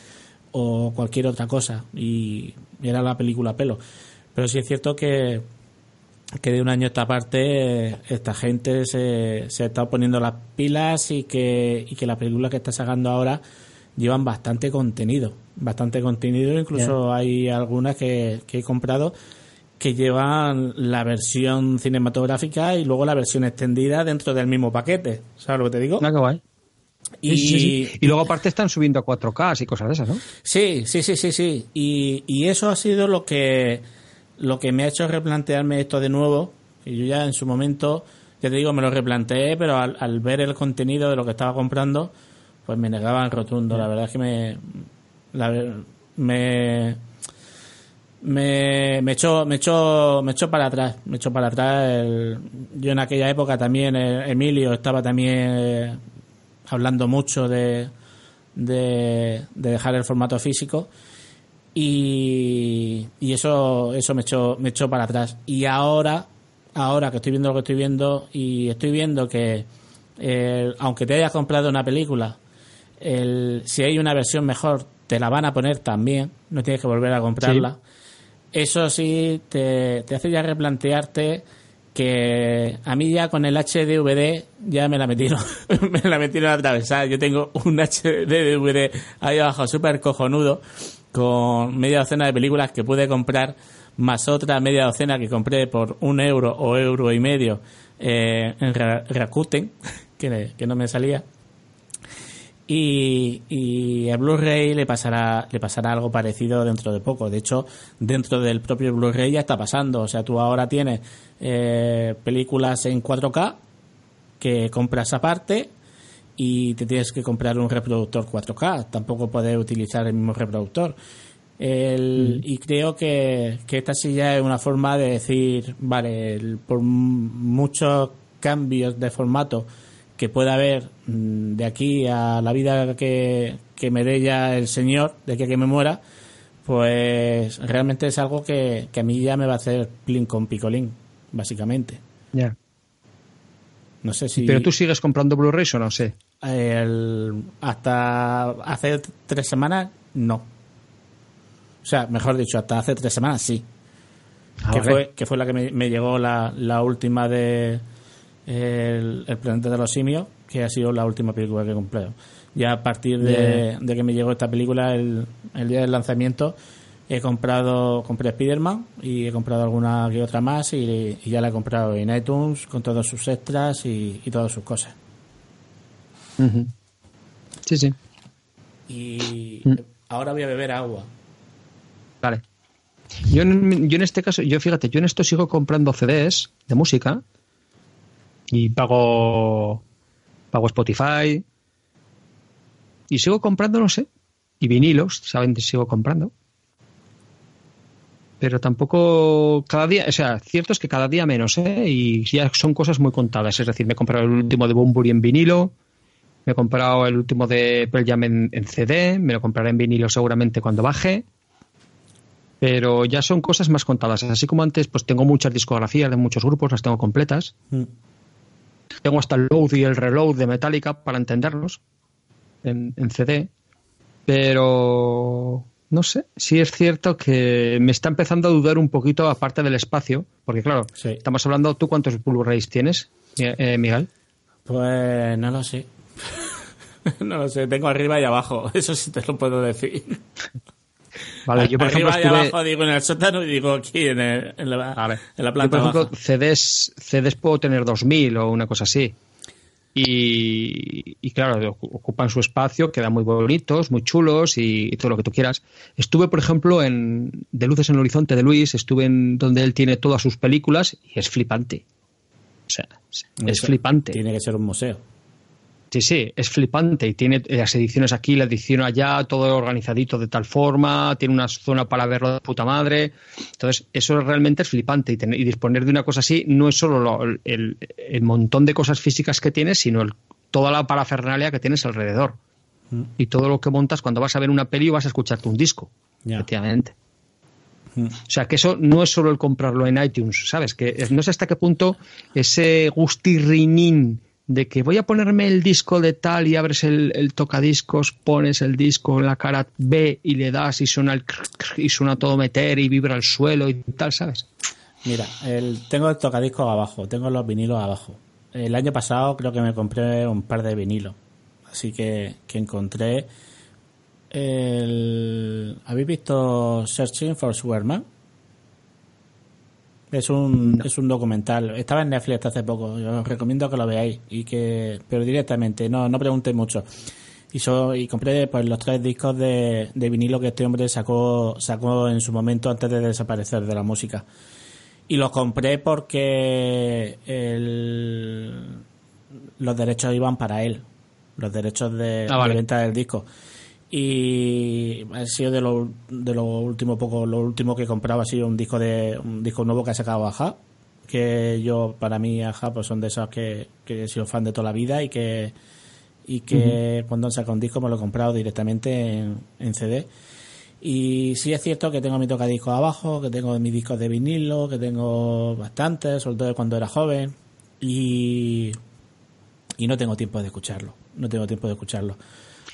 o cualquier otra cosa. Y era la película pelo. Pero sí es cierto que que de un año a esta parte esta gente se, se está poniendo las pilas y que, y que las películas que está sacando ahora llevan bastante contenido, bastante contenido, incluso yeah. hay algunas que, que, he comprado que llevan la versión cinematográfica y luego la versión extendida dentro del mismo paquete, ¿sabes lo que te digo? Ah, qué guay. Y, sí, sí, sí. y luego aparte están subiendo a 4K y cosas de esas, ¿no? Sí, sí, sí, sí, sí. Y, y eso ha sido lo que lo que me ha hecho replantearme esto de nuevo, y yo ya en su momento, ya te digo, me lo replanteé, pero al, al ver el contenido de lo que estaba comprando, pues me negaba en rotundo. La verdad es que me, la, me, me, me echó, me echó, me echó para atrás, me echó para atrás. El, yo en aquella época también, el, Emilio estaba también eh, hablando mucho de, de, de dejar el formato físico y, y eso eso me echó me echó para atrás y ahora ahora que estoy viendo lo que estoy viendo y estoy viendo que el, aunque te hayas comprado una película el, si hay una versión mejor te la van a poner también no tienes que volver a comprarla. Eso sí te, te hace ya replantearte que a mí ya con el HDVD ya me la metieron me la metieron a atravesar yo tengo un HDVD ahí abajo súper cojonudo con media docena de películas que pude comprar, más otra media docena que compré por un euro o euro y medio eh, en Rakuten, que, que, no me salía. Y, y a Blu-ray le pasará, le pasará algo parecido dentro de poco. De hecho, dentro del propio Blu-ray ya está pasando. O sea, tú ahora tienes eh, películas en 4K que compras aparte y te tienes que comprar un reproductor 4K. Tampoco puedes utilizar el mismo reproductor. El, mm. Y creo que, que, esta sí ya es una forma de decir, vale, el, por muchos cambios de formato que pueda haber mm, de aquí a la vida que, que me dé ya el Señor, de aquí a que me muera, pues realmente es algo que, que a mí ya me va a hacer plin con picolín, básicamente. Ya. Yeah. No sé si. Pero tú sigues comprando Blu-rays o no sé. El, hasta hace tres semanas, no. O sea, mejor dicho, hasta hace tres semanas sí. Ah, que, fue, que fue la que me, me llegó la, la, última de el, el, planeta de los simios, que ha sido la última película que he comprado. Ya a partir de, yeah. de que me llegó esta película, el, el, día del lanzamiento, he comprado, compré Spider-Man y he comprado alguna que otra más y, y, ya la he comprado en iTunes con todos sus extras y, y todas sus cosas. Uh -huh. Sí, sí. Y mm. ahora voy a beber agua. Vale. Yo en, yo en este caso, yo fíjate, yo en esto sigo comprando CDs de música Y pago, pago Spotify. Y sigo comprando, no sé. Y vinilos, ¿saben? Sigo comprando. Pero tampoco cada día, o sea, cierto es que cada día menos, ¿eh? Y ya son cosas muy contadas. Es decir, me he comprado el último de Bunbury en vinilo, me he comprado el último de Pearl Jam en, en CD, me lo compraré en vinilo seguramente cuando baje pero ya son cosas más contadas. Así como antes, pues tengo muchas discografías de muchos grupos, las tengo completas. Mm. Tengo hasta el load y el reload de Metallica para entenderlos en, CD. Pero no sé, sí es cierto que me está empezando a dudar un poquito aparte del espacio, porque claro, estamos hablando, ¿tú cuántos Blu-rays tienes, eh, Miguel? Pues no lo sé. no lo sé, tengo arriba y abajo, eso sí te lo puedo decir. Vale, yo por ejemplo estuve... abajo digo en el sótano y digo aquí en, la, en la, planta yo, por ejemplo, CDs, CDs puedo tener 2000 o una cosa así. Y, y, claro, ocupan su espacio, quedan muy bonitos, muy chulos y, todo lo que tú quieras. Estuve, por ejemplo, en De Luces en el Horizonte de Luis, estuve en donde él tiene todas sus películas y es flipante. O sea, es flipante. Tiene que ser un museo. Sí, sí, es flipante y tiene las ediciones aquí, la edición allá, todo organizadito de tal forma, tiene una zona para verlo de puta madre. Entonces, eso realmente es flipante y, y disponer de una cosa así no es solo el, montón de cosas físicas que tienes, sino toda la parafernalia que tienes alrededor. Mm. Y todo lo que montas cuando vas a ver una peli o vas a escucharte un disco, efectivamente. Mm. O sea, que eso no es solo el comprarlo en iTunes, ¿sabes? Que no sé hasta qué punto ese gustirrinín de que voy a ponerme el disco de tal y abres el, tocadiscos, pones el disco en la cara B y le das y suena el y suena todo meter y vibra el suelo y tal, ¿sabes? Mira, el, tengo el tocadiscos abajo, tengo los vinilos abajo. El año pasado creo que me compré un par de vinilos, así que, que encontré el... ¿Habéis visto Searching for Superman? Es un, es un documental. Estaba en Netflix hasta hace poco. os recomiendo que lo veáis. y que Pero directamente, no, no preguntéis mucho. Y, so, y compré pues, los tres discos de, de, vinilo que este hombre sacó, sacó en su momento antes de desaparecer de la música. Y los compré porque el, los derechos iban para él. Los derechos de, ah, de venta del disco y ha sido de lo, de lo último poco lo último que he comprado ha sido un disco de un disco nuevo que ha sacado Aja que yo para mí Aja pues son de esos que, que he sido fan de toda la vida y que y que cuando han sacado un disco me lo he comprado directamente en, CD y sí es cierto que tengo mi tocadiscos abajo que tengo mis discos de vinilo que tengo bastantes sobre todo cuando era joven y y no tengo tiempo de escucharlo no tengo tiempo de escucharlo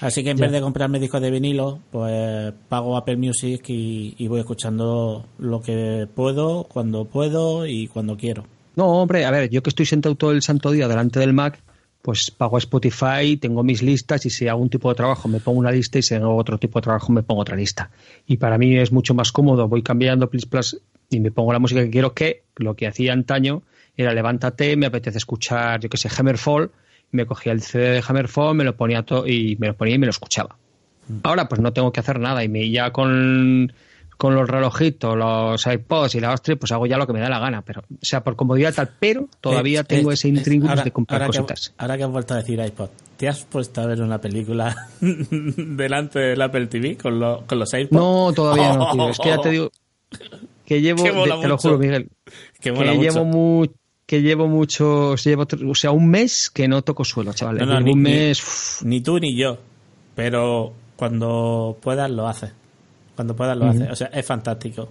Así que en vez de comprarme discos de vinilo, pues pago Apple Music y, voy escuchando lo que puedo, cuando puedo y cuando quiero. No, hombre, a ver, yo que estoy sentado todo el santo día delante del Mac, pues pago Spotify, tengo mis listas y si hago un tipo de trabajo me pongo una lista y si hago otro tipo de trabajo me pongo otra lista. Y para mí es mucho más cómodo, voy cambiando Plus Plus y me pongo la música que quiero que lo que hacía antaño era levántate, me apetece escuchar, yo que sé, Hammerfall me cogía el CD de Hammerfall, me lo ponía todo y me lo ponía y me lo escuchaba. Mm. Ahora pues no tengo que hacer nada y me ya con, los relojitos, los iPods y la Ostri, pues hago ya lo que me da la gana, pero o sea, por comodidad tal, pero todavía tengo ese intrigo de comprar ahora cositas. Que, ahora que has vuelto a decir iPod, ¿te has puesto a ver una película delante del Apple TV con, con los iPods? No, todavía no, tío. Es que ya te digo que llevo, te lo juro, Miguel, que, llevo mucho que llevo mucho, llevo, o sea, un mes que no toco suelo, chavales. ni, un mes. Ni, tú ni yo, pero cuando puedas lo haces. Cuando puedas lo haces. O sea, es fantástico.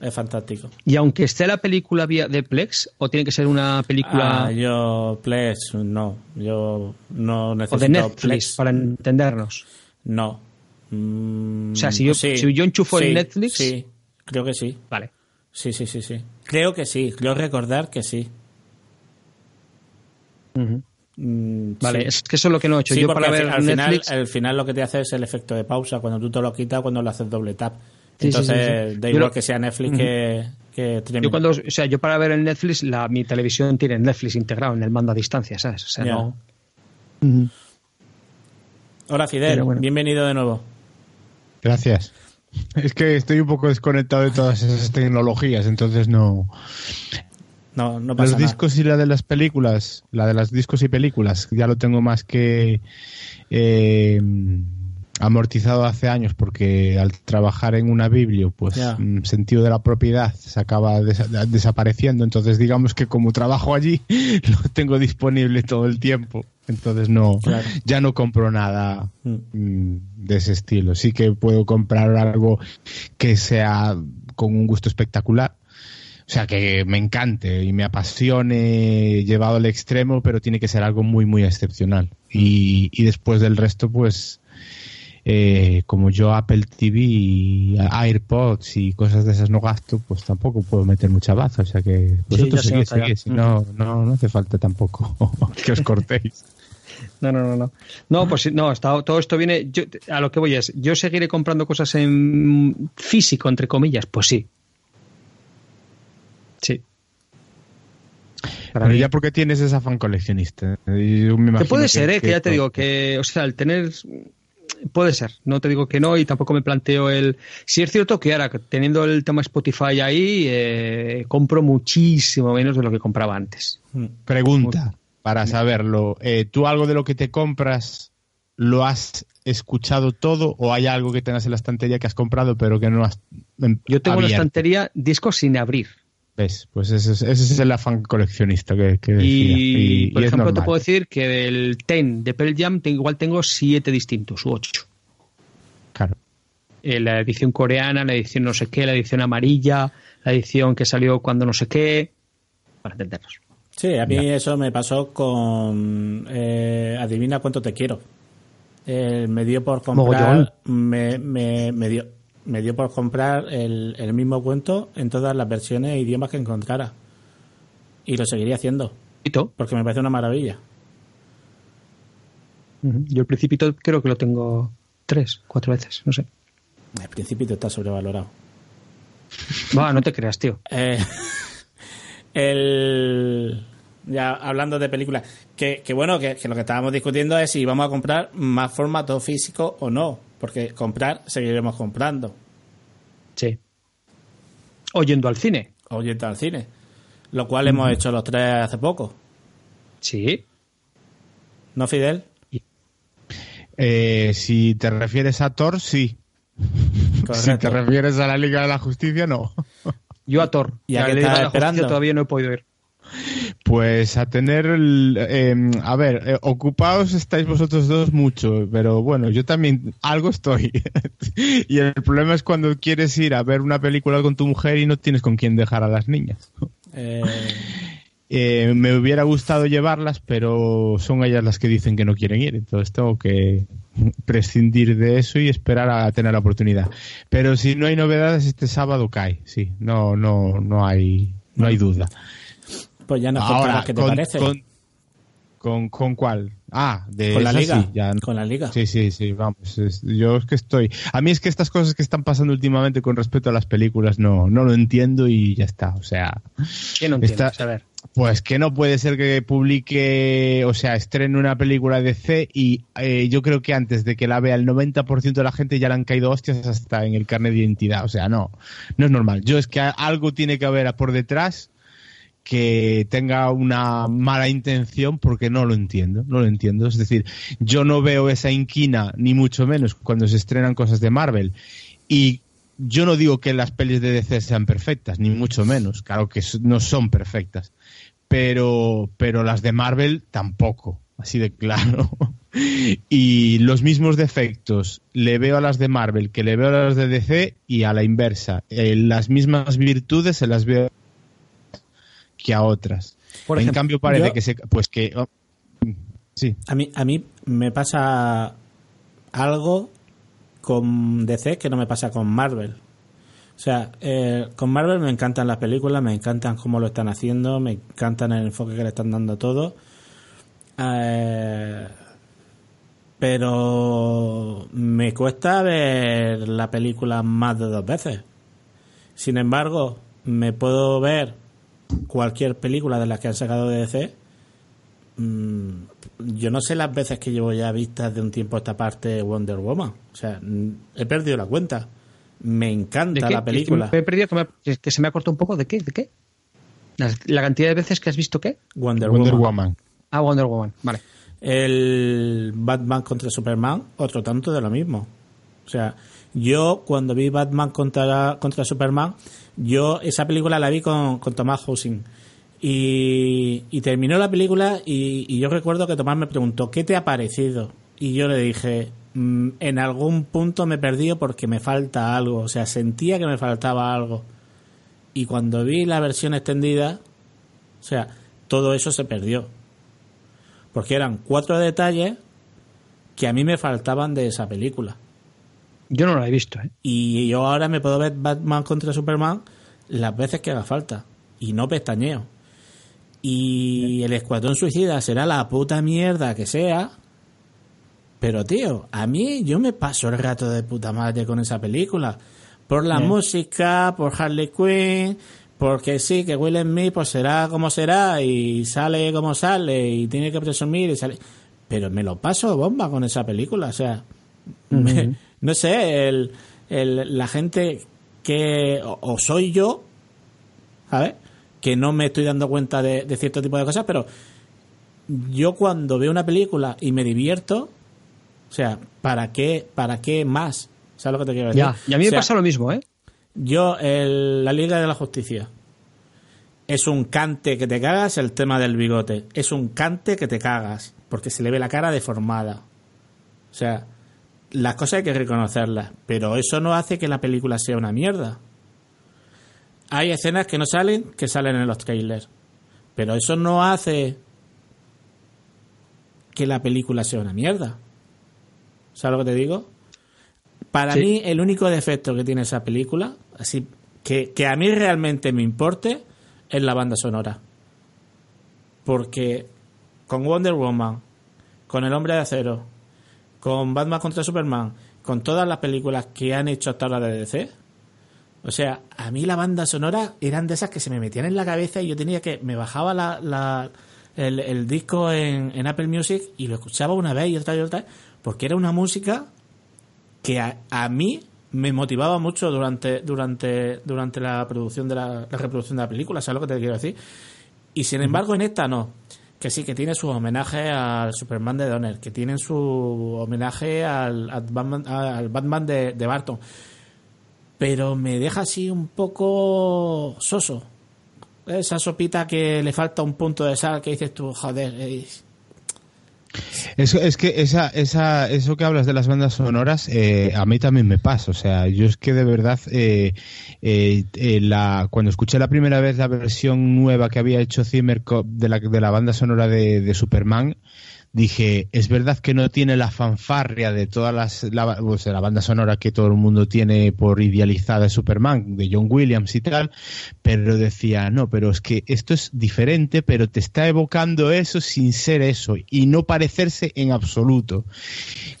Es fantástico. Y aunque esté la película de Plex, o tiene que ser una película. Ah, yo, Plex, no. Yo no necesito. O de Netflix, para entendernos. No. o sea, si yo, si yo enchufo en Netflix. Sí, creo que sí. Vale. Sí, sí, sí, sí. Creo que sí. Creo recordar que sí. Mm, vale, es que eso es lo que no he hecho. Yo para ver al, final, al final lo que te hace es el efecto de pausa cuando tú te lo quitas cuando lo haces doble tap. Entonces, da igual que sea Netflix que, que yo cuando, o sea, yo para ver el Netflix, la, mi televisión tiene Netflix integrado en el mando a distancia, ¿sabes? O sea, no. Hola Fidel, bienvenido de nuevo. Gracias. Es que estoy un poco desconectado de todas esas tecnologías, entonces no. No, no pasa Los nada. discos y la de las películas, la de las discos y películas, ya lo tengo más que eh, amortizado hace años porque al trabajar en una biblio, pues Ya. mm, sentido de la propiedad se acaba desa- desapareciendo. Entonces, digamos que como trabajo allí, lo tengo disponible todo el tiempo. Entonces no, Claro. ya no compro nada Mm. mm, de ese estilo. Sí que puedo comprar algo que sea con un gusto espectacular. O sea, que me encante y me apasione llevado al extremo, pero tiene que ser algo muy, muy excepcional. Y, y después del resto, pues, eh, como yo Apple TV y AirPods y cosas de esas no gasto, pues tampoco puedo meter mucha baza. O sea que vosotros se ya. seguid, si no, no, no hace falta tampoco que os cortéis. No, no, no, no. No, pues sí, no, todo esto viene. Yo, a lo que voy es, ¿yo seguiré comprando cosas en físico, entre comillas? Pues sí. Sí. Para Pero mí- ya porque tienes ese afán coleccionista. Que puede ser, ¿eh? que, ya te digo, que, o sea, el tener. Puede ser, no te digo que no y tampoco me planteo el... Si es cierto que ahora, teniendo el tema Spotify ahí, eh, compro muchísimo menos de lo que compraba antes. Mm. Pregunta, para saberlo. Eh, ¿Tú algo de lo que te compras lo has escuchado todo o hay algo que tengas en la estantería que has comprado pero que no has em, Yo tengo en la abierto? estantería discos sin abrir. ¿Ves? Pues ese es, ese es el afán coleccionista que, que decía. Y, Y, por y es ejemplo, te puedo decir que del Ten de Pearl Jam igual tengo siete distintos u ocho. Claro. Eh, la edición coreana, la edición no sé qué, la edición amarilla, la edición que salió cuando no sé qué, para entendernos. Sí, a mí eso me pasó con eh, Adivina cuánto te quiero. Eh, me dio por comprar me, me, me dio me dio por comprar el, el mismo cuento en todas las versiones e idiomas que encontrara. Y lo seguiría haciendo, porque me parece una maravilla. Yo el principito creo que lo tengo tres, cuatro veces, no sé. El principito está sobrevalorado. Va, no te creas, tío. Eh, el ya hablando de películas, que, que bueno, que, que lo que estábamos discutiendo es si vamos a comprar más formato físico o no, porque comprar seguiremos comprando, Sí. O yendo al cine. o yendo al cine, lo cual hemos hecho los tres hace poco, Sí. ¿no, Fidel? Eh, si te refieres a Thor, sí. Si te refieres a la Liga de la Justicia, no. Yo a Thor. ¿Y a qué estás Justicia esperando? Todavía no he podido ir. Pues a tener, eh, a ver, eh, ocupados estáis vosotros dos mucho, pero bueno, yo también algo estoy. y el problema es cuando quieres ir a ver una película con tu mujer y no tienes con quién dejar a las niñas. Eh, Eh, me hubiera gustado llevarlas, pero son ellas las que dicen que no quieren ir, entonces tengo que prescindir de eso y esperar a tener la oportunidad. Pero si no hay novedades, este sábado cae, sí, no, no, no hay, no hay duda. Pues ya nos Ahora, qué te con, parece. con, con, con cuál? Ah, de Con la liga, sí, ya con la liga. Sí, sí, sí, vamos. es- yo es que estoy. A mí es que estas cosas que están pasando últimamente con respecto a las películas no, no lo entiendo y ya está. O sea, ¿Qué no Está-? A ver. pues que no puede ser que publique, o sea, estrene una película de C y eh, yo creo que antes de que la vea el 90% de la gente ya le han caído hostias hasta en el carnet de identidad. O sea, no, no es normal. Yo es que algo tiene que haber por detrás que tenga una mala intención porque no lo entiendo, no lo entiendo. Es decir, yo no veo esa inquina, ni mucho menos, cuando se estrenan cosas de Marvel. Y yo no digo que las pelis de DC sean perfectas, ni mucho menos. Claro que no son perfectas. Pero, pero las de Marvel tampoco, así de claro. Y los mismos defectos le veo a las de Marvel que le veo a las de DC y a la inversa. Eh, las mismas virtudes se las veo que a otras. Por en cambio parece yo- que se... Pues que... oh, sí. A mí, a mí me pasa algo con DC que no me pasa con Marvel. O sea, eh, con Marvel me encantan las películas, me encantan cómo lo están haciendo, me encantan el enfoque que le están dando a todo. Eh, pero me cuesta ver la película más de dos veces. Sin embargo, me puedo ver cualquier película de las que han sacado de DC Mm, yo no sé las veces que llevo ya vistas de un tiempo a esta parte Wonder Woman. O sea, mm, he perdido la cuenta. Me ¿De encanta la película. Me he perdido que, me- que- que se me ha cortado un poco. ¿De qué? ¿De qué? ¿La cantidad de veces que has visto qué? Wonder, Wonder Woman. Woman. Ah, Wonder Woman, vale. El Batman contra Superman, otro tanto de lo mismo. O sea, yo cuando vi Batman contra, contra Superman, yo esa película la vi con, con Tomás Housing. Y, y terminó la película y, yo recuerdo que Tomás me preguntó, ¿qué te ha parecido? Y yo le dije, "Mm, en algún punto me he perdido porque me falta algo. O sea, sentía que me faltaba algo. Y cuando vi la versión extendida, o sea, todo eso se perdió. Porque eran cuatro detalles que a mí me faltaban de esa película. Yo no la he visto, ¿eh? Y yo ahora me puedo ver Batman contra Superman las veces que haga falta. Y no pestañeo. Y el Escuadrón Suicida será la puta mierda que sea. Pero tío, a mí yo me paso el rato de puta madre con esa película. Por la Bien. música, por Harley Quinn, porque sí, que Will Smith pues será como será y sale como sale y tiene que presumir y sale. Pero me lo paso bomba con esa película, o sea, me- no sé, el, el- la gente que o, o soy yo, ¿sabes? Que no me estoy dando cuenta de, de cierto tipo de cosas, pero yo cuando veo una película y me divierto, o sea, ¿para qué, para qué más? ¿Sabes lo que te quiero decir? Ya, y a mí O me sea, pasa lo mismo, ¿eh? yo, el- la Liga de la Justicia. Es un cante que te cagas el tema del bigote. Es un cante que te cagas. Porque se le ve la cara deformada. O sea, las cosas hay que reconocerlas. Pero eso no hace que la película sea una mierda. Hay escenas que no salen, que salen en los trailers. Pero eso no hace que la película sea una mierda. ¿Sabes lo que te digo? Para Sí. mí, el único defecto que tiene esa película, así que, que a mí realmente me importe, es la banda sonora. Porque con Wonder Woman, con El Hombre de Acero, con Batman contra Superman, con todas las películas que han hecho hasta ahora de DC, o sea, a mí la banda sonora eran de esas que se me metían en la cabeza y yo tenía que. Me bajaba la, la- el, el disco en, en Apple Music y lo escuchaba una vez y otra y otra vez, porque era una música que a, a mí me motivaba mucho durante durante durante la producción de la, la reproducción de la película, ¿sabes lo que te quiero decir? Y sin embargo en esta no, que sí que tiene su homenaje al Superman de Donner, que tienen su homenaje al, Batman, al Batman de, Barton, pero me deja así un poco soso. Esa sopita que le falta un punto de sal que dices tú, joder, Eso, es que esa, esa, eso que hablas de las bandas sonoras, eh, a mí también me pasa. O sea, yo es que de verdad, eh, eh, eh, la, cuando escuché la primera vez la versión nueva que había hecho Zimmer de la, de la banda sonora de Superman, dije, es verdad que no tiene la fanfarria de todas las, la, banda sonora que todo el mundo tiene por idealizada de Superman, de John Williams y tal, pero decía, no, pero es que esto es diferente, pero te está evocando eso sin ser eso y no parecerse en absoluto.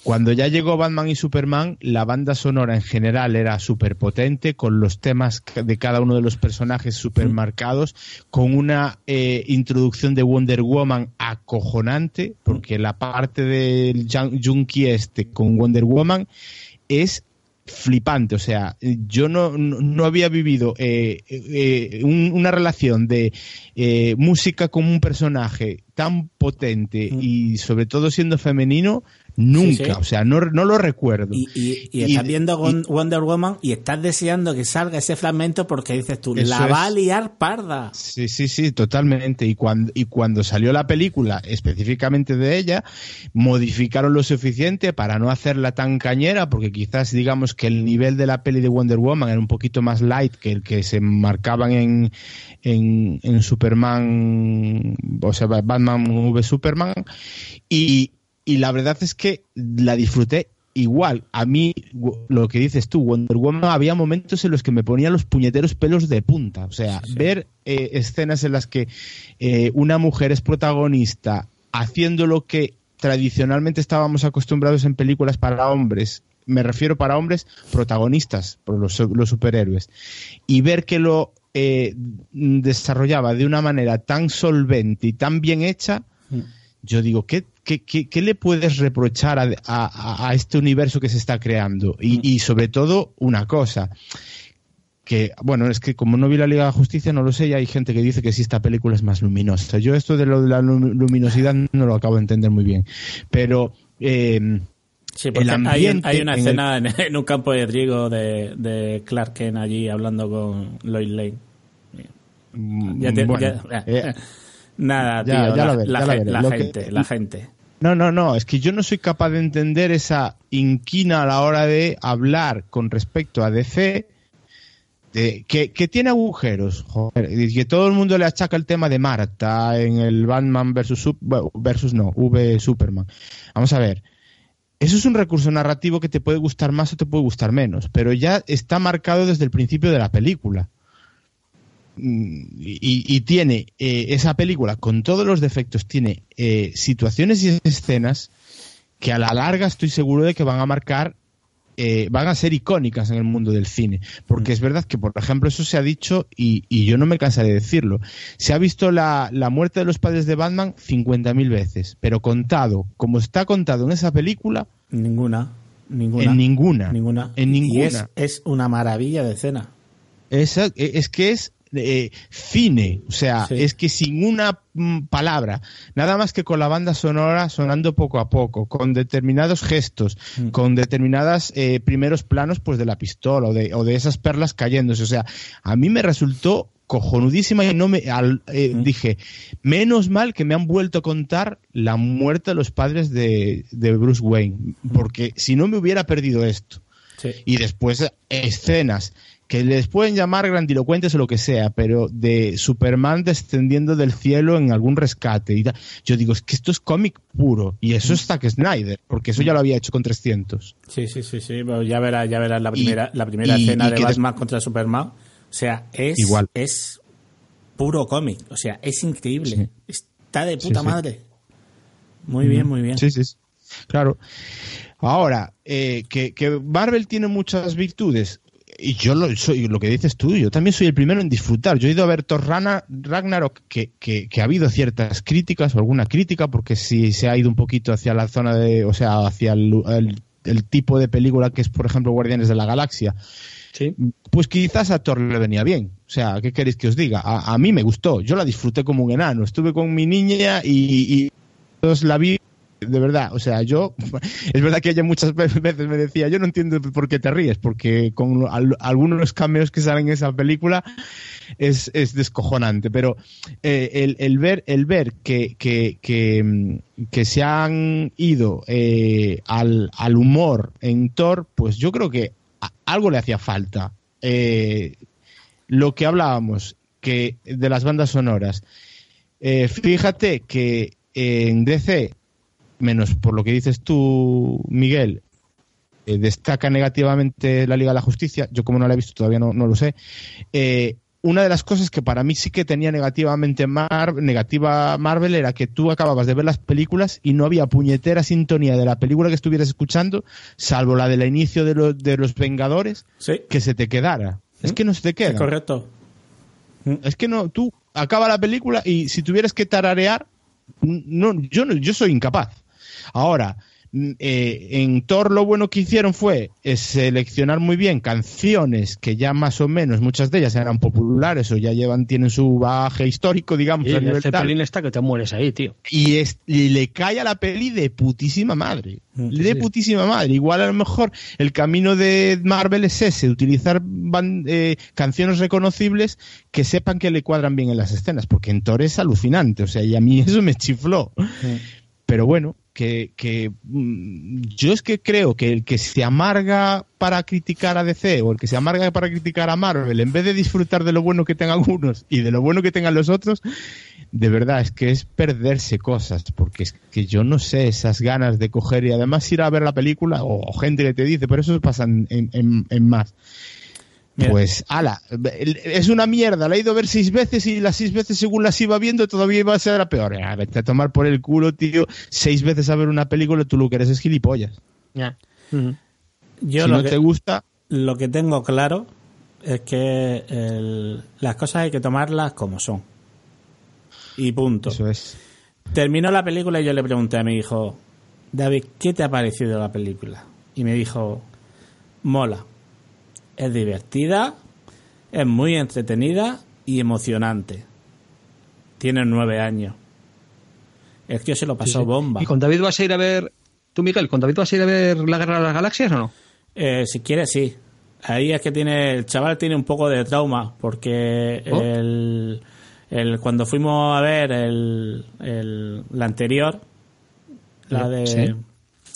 Cuando ya llegó Batman y Superman, la banda sonora en general era súper potente, con los temas de cada uno de los personajes súper marcados, con una eh, introducción de Wonder Woman acojonante, porque la parte del Jun- Junkie este con Wonder Woman es flipante. O sea, yo no, no, no había vivido eh, eh, un- una relación de eh, música con un personaje tan potente y sobre todo siendo femenino nunca. Sí, sí. O sea, no, no lo recuerdo. Y, y, estás viendo y- Wonder Woman y estás deseando que salga ese fragmento porque dices tú, la va a es. liar parda. Sí, sí, sí, totalmente. Y cuando, y cuando salió la película, específicamente de ella, modificaron lo suficiente para no hacerla tan cañera, porque quizás digamos que el nivel de la peli de Wonder Woman era un poquito más light que el que se marcaban en, en, en Superman, o sea, Batman v Superman. Y, y la verdad es que la disfruté igual. A mí, lo que dices tú, Wonder Woman, había momentos en los que me ponía los puñeteros pelos de punta. O sea, ver eh, escenas en las que eh, una mujer es protagonista haciendo lo que tradicionalmente estábamos acostumbrados en películas para hombres. Me refiero para hombres protagonistas, por los, los superhéroes. Y ver que lo eh, desarrollaba de una manera tan solvente y tan bien hecha, yo digo, ¿qué, qué, qué- qué le puedes reprochar a, a- a este universo que se está creando? Y, y sobre todo, una cosa, que, bueno, es que como no vi la Liga de la Justicia, no lo sé, y hay gente que dice que sí, esta película es más luminosa. Yo esto de, lo de la luminosidad no lo acabo de entender muy bien. Pero... Eh, Sí, porque hay, hay, una escena en, un campo de trigo de, de, Clark Kent allí hablando con Lois Lane. Mm, ya eh, nada, tío, la, gente, la gente. No, no, no, es que yo no soy capaz de entender esa inquina a la hora de hablar con respecto a DC, de, que, que, tiene agujeros, joder, y que todo el mundo le achaca el tema de Marta en el Batman versus, versus no, V Superman. Vamos a ver, eso es un recurso narrativo que te puede gustar más o te puede gustar menos, pero ya está marcado desde el principio de la película. Mm, y, tiene eh, esa película, con todos los defectos, tiene eh, situaciones y escenas que a la larga estoy seguro de que van a marcar eh, van a ser icónicas en el mundo del cine. Porque mm. es verdad que, por ejemplo, eso se ha dicho y, yo no me cansaré de decirlo. Se ha visto la, muerte de los padres de Batman 50.000 veces, pero contado, como está contado en esa película. Ninguna. Ninguna. En ninguna. Ninguna. En ninguna. es, una maravilla de escena. Es, es que es eh, cine, o sea, es que sin una mm, palabra, nada más que con la banda sonora sonando poco a poco, con determinados gestos, mm. con determinados eh, primeros planos pues de la pistola o de, o de esas perlas cayéndose, o sea, a mí me resultó cojonudísima y no me eh, mm. dije menos mal que me han vuelto a contar la muerte de los padres de, de Bruce Wayne porque si no me hubiera perdido esto y después escenas que les pueden llamar grandilocuentes o lo que sea, pero de Superman descendiendo del cielo en algún rescate. Y Yo digo, es que esto es cómic puro. Y eso es Zack Snyder, porque eso ya lo había hecho con 300. Sí, sí, sí, sí. ya verás, ya verás la primera, la primera escena de Batman contra Superman. O sea, es, Igual. es puro cómic. O sea, es increíble. Está de puta madre. Muy bien, muy bien. Sí, sí. Claro. Ahora, eh, que, que Marvel tiene muchas virtudes y yo lo, soy lo que dices tú, yo también soy el primero en disfrutar. Yo he ido a ver Thor Ragnarok, que, que, ha habido ciertas críticas o alguna crítica, porque si se ha ido un poquito hacia la zona de, o sea, hacia el, tipo de película que es, por ejemplo, Guardianes de la Galaxia. Sí. Pues quizás a Thor le venía bien. O sea, ¿qué queréis que os diga? A, mí me gustó. Yo la disfruté como un enano. Estuve con mi niña y, y la vi de verdad, o sea, yo, es verdad que ella muchas veces me decía, yo no entiendo por qué te ríes, porque con algunos cameos que salen en esa película es, es descojonante, pero eh, el, ver, el ver que, que, que, se han ido eh, al, al, humor en Thor, pues yo creo que algo le hacía falta. Eh, lo que hablábamos que de las bandas sonoras, fíjate que en DC menos por lo que dices tú, Miguel, eh, destaca negativamente la Liga de la Justicia, yo como no la he visto todavía no, lo sé, eh, una de las cosas que para mí sí que tenía negativamente negativa Marvel era que tú acababas de ver las películas y no había puñetera sintonía de la película que estuvieras escuchando, salvo la del inicio de, de los Vengadores, que se te quedara. Es que no se te queda. correcto. Es que no, tú acaba la película y si tuvieras que tararear, no, yo, no, yo soy incapaz. Ahora, mm, eh, en Thor lo bueno que hicieron fue eh, seleccionar muy bien canciones que ya más o menos muchas de ellas eran populares o ya llevan tienen su bagaje histórico digamos y el Zeppelin está que te mueres ahí tío. Y, es, le cae a la peli de putísima madre. Mm, de putísima madre. Igual a lo mejor el camino de Marvel es ese utilizar eh, canciones reconocibles que sepan que le cuadran bien en las escenas porque en Thor es alucinante o sea y a mí eso me chifló pero bueno que, mm, yo es que creo que el que se amarga para criticar a DC o el que se amarga para criticar a Marvel, en vez de disfrutar de lo bueno que tengan unos y de lo bueno que tengan los otros, de verdad es que es perderse cosas, porque es que yo no sé esas ganas de coger y además ir a ver la película o, gente que te dice, pero eso pasa en, en más pues, ala, es una mierda, la he ido a ver seis veces y las seis veces según las iba viendo todavía iba a ser la peor. A vete a tomar por el culo, tío, seis veces a ver una película, tú lo que eres es gilipollas. Ya. Yo si no te gusta... Lo que tengo claro es que las cosas hay que tomarlas como son. Y punto. Eso es. Terminó la película y yo le pregunté a mi hijo, David, ¿qué te ha parecido la película? Y me dijo, mola es divertida, Es muy entretenida y emocionante. Tiene nueve años. El tío se lo pasó bomba. ¿Y con David vas a ir a ver, tú Miguel, con David vas a ir a ver la Guerra de las Galaxias o no? Eh, si quieres, sí. Ahí es que tiene el chaval tiene un poco de trauma porque Oh. el, el- cuando fuimos a ver el, el- la anterior, la de Sí.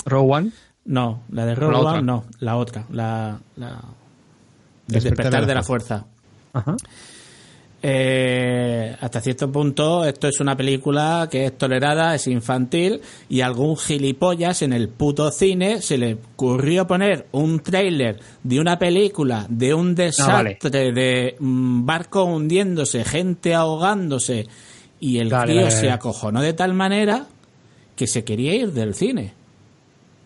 Rogue One. no, la de Rogue La One, otra. no, la otra, la, la el Despertar despertar de de la fuerza. Ajá. Eh, hasta cierto punto esto es una película que es tolerada, es infantil y algún gilipollas en el puto cine se le ocurrió poner un tráiler de una película de un desastre de mm, barco hundiéndose, gente ahogándose y el Vale, tío se acojonó de tal manera que se quería ir del cine.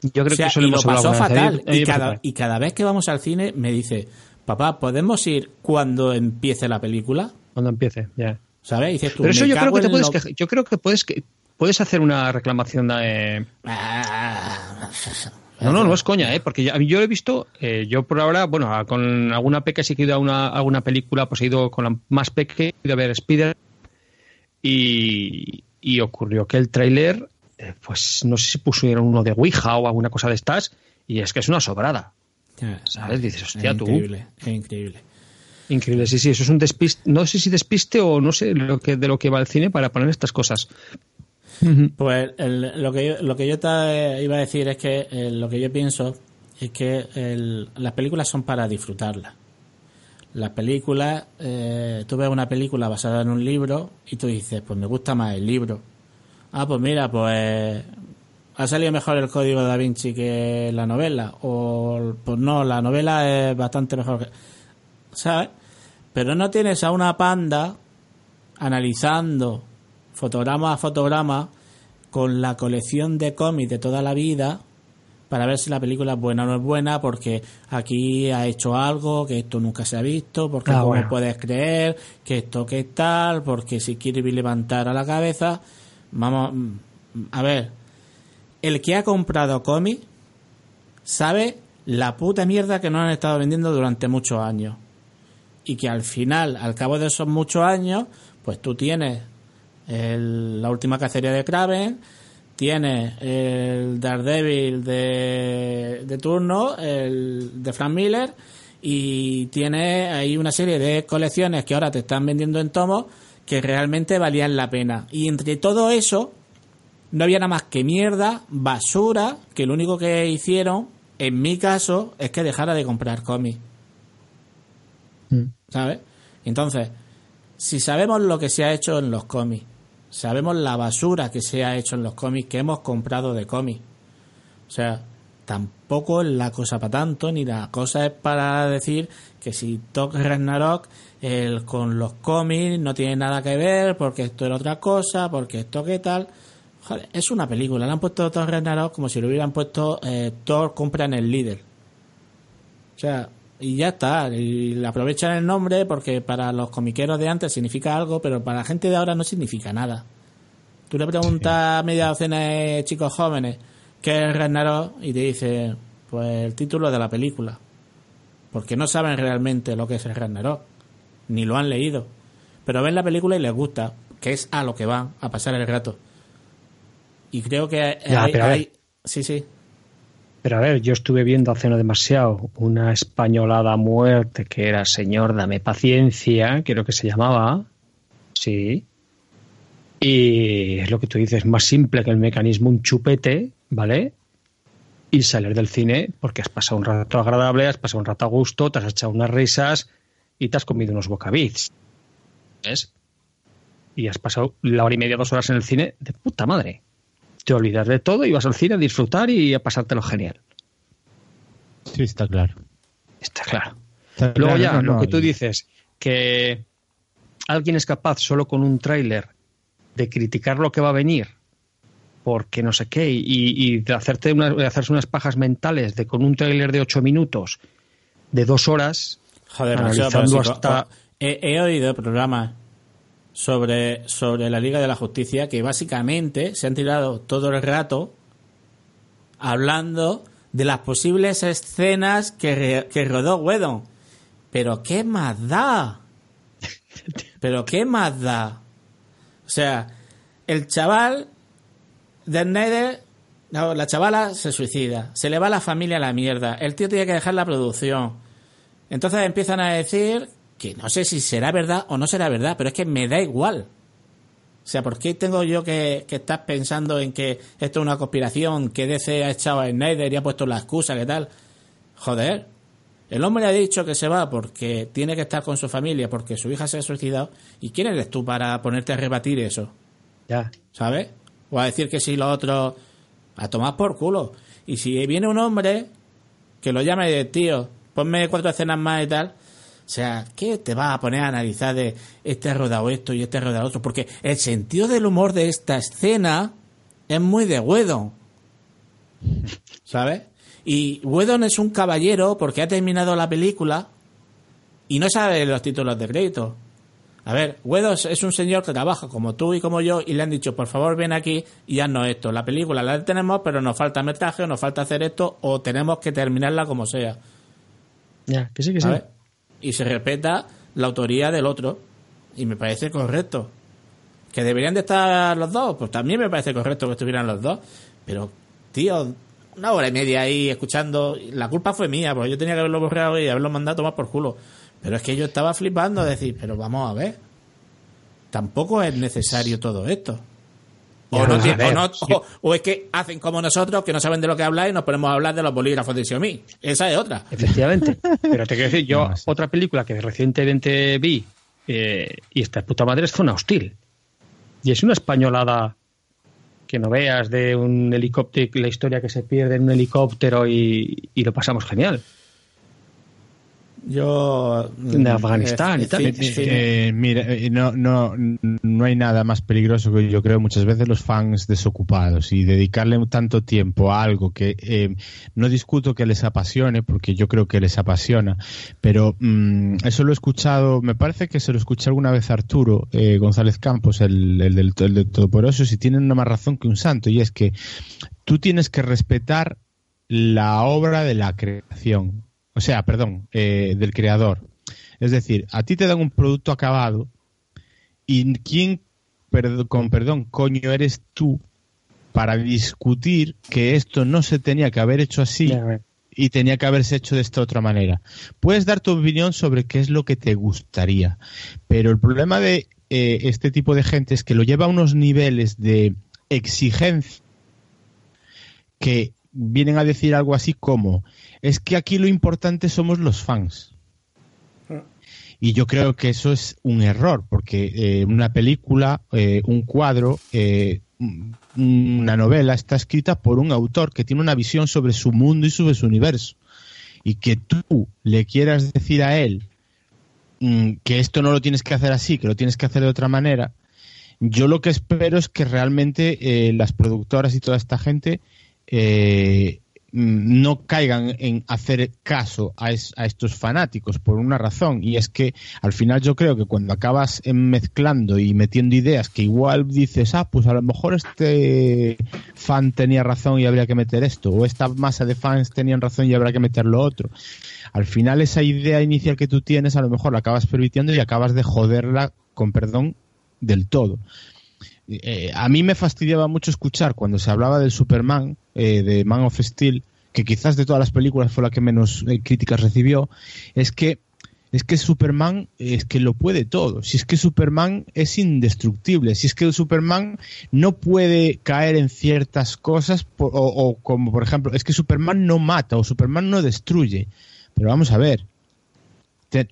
Yo creo O sea, que eso y lo pasó vez. fatal. Y cada, preocupa. y cada vez que vamos al cine me dice, papá, ¿podemos ir cuando empiece la película? Cuando empiece, ya. ¿Sabes? Dices tú, Pero eso yo creo que te puedes lo- yo creo que puedes que puedes hacer una reclamación de Ah, No, no, no es coña, ¿eh? Porque ya- yo he visto, eh, yo por ahora, bueno, con alguna peque sí que he ido a una, a una película, pues he ido con la más peque, he ido a ver Spider y, y ocurrió que el tráiler, eh, pues no sé si pusieron uno de Ouija o alguna cosa de estas, y es que es una sobrada. ¿Sabes? Dices, hostia, es tú. increíble, es increíble. Increíble, sí, sí, eso es un despiste, no sé si despiste o no sé lo que, de lo que va el cine para poner estas cosas. Pues el- lo que yo, lo que yo te iba a decir es que eh, lo que yo pienso es que el- las películas son para disfrutarlas. Las películas, eh, tú ves una película basada en un libro y tú dices, pues me gusta más el libro. Ah, pues mira, pues ha salido mejor el código de Da Vinci que la novela. O pues no, la novela es bastante mejor que... ¿Sabes? Pero no tienes a una panda analizando fotograma a fotograma con la colección de cómics de toda la vida para ver si la película es buena o no es buena, porque aquí ha hecho algo que esto nunca se ha visto, porque Ah, cómo bueno. puedes creer que esto que tal, porque si quiere levantar a la cabeza, vamos, mm, a ver, el que ha comprado cómics sabe la puta mierda que nos han estado vendiendo durante muchos años y que al final, al cabo de esos muchos años, pues tú tienes el- la última cacería de Kraven, tienes el Daredevil de, de turno, el de Frank Miller, y tienes ahí una serie de colecciones que ahora te están vendiendo en tomos que realmente valían la pena. Y entre todo eso, no había nada más que mierda, basura, que lo único que hicieron, en mi caso, es que dejara de comprar cómics. ¿Sabes? Entonces, si sabemos lo que se ha hecho en los cómics, sabemos la basura que se ha hecho en los cómics que hemos comprado de cómics. O sea, tampoco es la cosa para tanto, ni la cosa es para decir que si Thor Ragnarok el, con los cómics no tiene nada que ver, porque esto era otra cosa, porque esto qué tal. Joder, es una película, le han puesto Thor Ragnarok como si lo hubieran puesto eh, Thor compra en el líder. O sea, y ya está. Y le aprovechan el nombre porque para los comiqueros de antes significa algo, pero para la gente de ahora no significa nada. Tú le preguntas a media docena de chicos jóvenes qué es Ragnarok y te dice, pues el título de la película. Porque no saben realmente lo que es el Ragnarok, ni lo han leído. Pero ven la película y les gusta, que es a lo que van, a pasar el rato. Y creo que Ya, hay, pero ver. Sí, sí. Pero a ver, yo estuve viendo hace no demasiado una españolada muerte que era Señor, dame paciencia, creo que se llamaba. Sí. Y es lo que tú dices, más simple que el mecanismo, un chupete, ¿vale? Y salir del cine porque has pasado un rato agradable, has pasado un rato a gusto, te has echado unas risas y te has comido unos bocabits. ¿Ves? Y has pasado la hora y media, dos horas en el cine de puta madre te olvidas de todo y vas al cine a disfrutar y a pasártelo genial. Sí, está claro. Está claro. Está Luego claro, ya, no, lo no, que tú dices, que alguien es capaz solo con un tráiler de criticar lo que va a venir, porque no sé qué, y, y de, hacerte una- de hacerse unas pajas mentales de con un tráiler de ocho minutos, de dos horas, Joder, analizando co- hasta... he, he oído programas sobre, sobre la Liga de la Justicia que básicamente se han tirado todo el rato hablando de las posibles escenas que, re- que rodó Whedon. Pero ¿qué más da? Pero ¿qué más da? O sea, el chaval de Snyder, no, la chavala se suicida, se le va la familia a la mierda, el tío tiene que dejar la producción. Entonces empiezan a decir que no sé si será verdad o no será verdad, pero es que me da igual. O sea, ¿por qué tengo yo que, que estar pensando en que esto es una conspiración, que DC ha echado a Snyder y ha puesto la excusa, que tal? Joder, el hombre ha dicho que se va porque tiene que estar con su familia, porque su hija se ha suicidado. ¿Y quién eres tú para ponerte a rebatir eso? Ya. ¿Sabes? O a decir que si lo otro. A tomar por culo. Y si viene un hombre que lo llama y dice, tío, ponme cuatro escenas más y tal. O sea, ¿qué te vas a poner a analizar de este rodado esto y este rodado otro? Porque el sentido del humor de esta escena es muy de Wedon. ¿Sabes? Y Wedon es un caballero porque ha terminado la película y no sabe los títulos de crédito. A ver, Wedon es un señor que trabaja como tú y como yo y le han dicho, por favor, ven aquí y haznos esto. La película la tenemos, pero nos falta metraje, nos falta hacer esto o tenemos que terminarla como sea. Ya, que sí, que sí. Y se respeta la autoría del otro. Y me parece correcto. ¿Que deberían de estar los dos? Pues también me parece correcto que estuvieran los dos. Pero, tío, una hora y media ahí escuchando. La culpa fue mía, porque yo tenía que haberlo borrado y haberlo mandado a tomar por culo. Pero es que yo estaba flipando, decir, pero vamos a ver. Tampoco es necesario todo esto. O, no, o, es que hacen como nosotros, que no saben de lo que hablar y nos ponemos a hablar de los bolígrafos de Xiaomi. Esa es otra. Efectivamente. Pero te quiero decir, yo, otra película que recientemente vi, eh, y esta puta madre es Zona Hostil. Y es una españolada que no veas de un helicóptero, la historia que se pierde en un helicóptero y, y lo pasamos genial. Yo de mm, Afganistán y tal. Eh, mira, eh, no, no, no hay nada más peligroso que yo creo muchas veces los fans desocupados y dedicarle tanto tiempo a algo que eh, no discuto que les apasione porque yo creo que les apasiona, pero mm, eso lo he escuchado, me parece que se lo escuché alguna vez a Arturo González Campos, el, el, del, el del Todopoderoso, si tienen una más razón que un santo y es que tú tienes que respetar la obra de la creación o sea, perdón, eh, del creador. Es decir, a ti te dan un producto acabado y quién, con perdón, coño eres tú para discutir que esto no se tenía que haber hecho así y tenía que haberse hecho de esta otra manera. Puedes dar tu opinión sobre qué es lo que te gustaría, pero el problema de eh, este tipo de gente es que lo lleva a unos niveles de exigencia que vienen a decir algo así como es que aquí lo importante somos los fans. Y yo creo que eso es un error, porque eh, una película, eh, un cuadro, eh, una novela está escrita por un autor que tiene una visión sobre su mundo y sobre su universo. Y que tú le quieras decir a él mm, que esto no lo tienes que hacer así, que lo tienes que hacer de otra manera, yo lo que espero es que realmente las productoras y toda esta gente Mm, no caigan en hacer caso a, estos fanáticos por una razón y es que al final yo creo que cuando acabas mezclando y metiendo ideas que igual dices ah pues a lo mejor este fan tenía razón y habría que meter esto o esta masa de fans tenían razón y habrá que meter lo otro al final esa idea inicial que tú tienes a lo mejor la acabas permitiendo y acabas de joderla con perdón del todo eh, a mí me fastidiaba mucho escuchar cuando se hablaba del Superman, eh, de Man of Steel, que quizás de todas las películas fue la que menos eh, críticas recibió, es que es que Superman es que lo puede todo. Si es que Superman es indestructible, si es que Superman no puede caer en ciertas cosas, o, como por ejemplo, es que Superman no mata o Superman no destruye. Pero vamos a ver,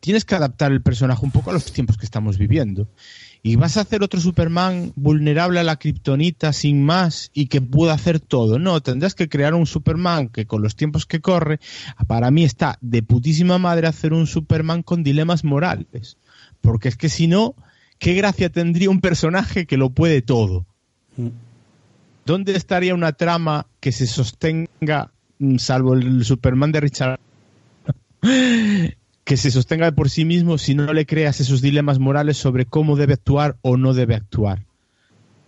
tienes que adaptar el personaje un poco a los tiempos que estamos viviendo y vas a hacer otro Superman vulnerable a la kriptonita sin más y que pueda hacer todo. No, tendrás que crear un Superman que con los tiempos que corre, para mí está de putísima madre hacer un Superman con dilemas morales. Porque es que si no, ¿qué gracia tendría un personaje que lo puede todo? ¿Dónde estaría una trama que se sostenga, mm, salvo el Superman de Richard que se sostenga por sí mismo si no le creas esos dilemas morales sobre cómo debe actuar o no debe actuar.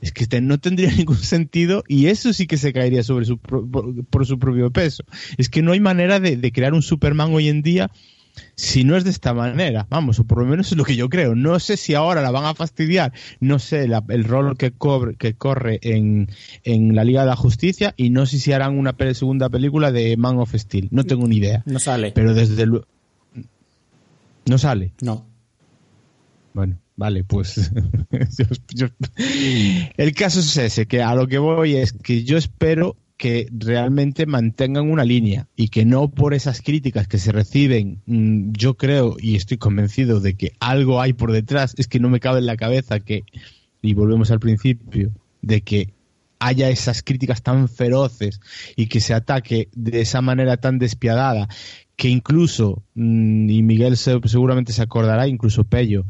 Es que no tendría ningún sentido y eso sí que se caería sobre por, su propio peso. Es que no hay manera de, crear un Superman hoy en día si no es de esta manera, vamos, o por lo menos es lo que yo creo. No sé si ahora la van a fastidiar, no sé el rol que, que corre en, en, la Liga de la Justicia y no sé si harán una segunda película de Man of Steel. No tengo ni idea. No sale. Pero desde luego... ¿No sale? No. Bueno, vale, pues el caso es ese, que a lo que voy es que yo espero que realmente mantengan una línea y que no por esas críticas que se reciben, mm, yo creo y estoy convencido de que algo hay por detrás, es que no me cabe en la cabeza que, y volvemos al principio, de que haya esas críticas tan feroces y que se ataque de esa manera tan despiadada, que incluso, mm, y Miguel seguramente se acordará, incluso Pello,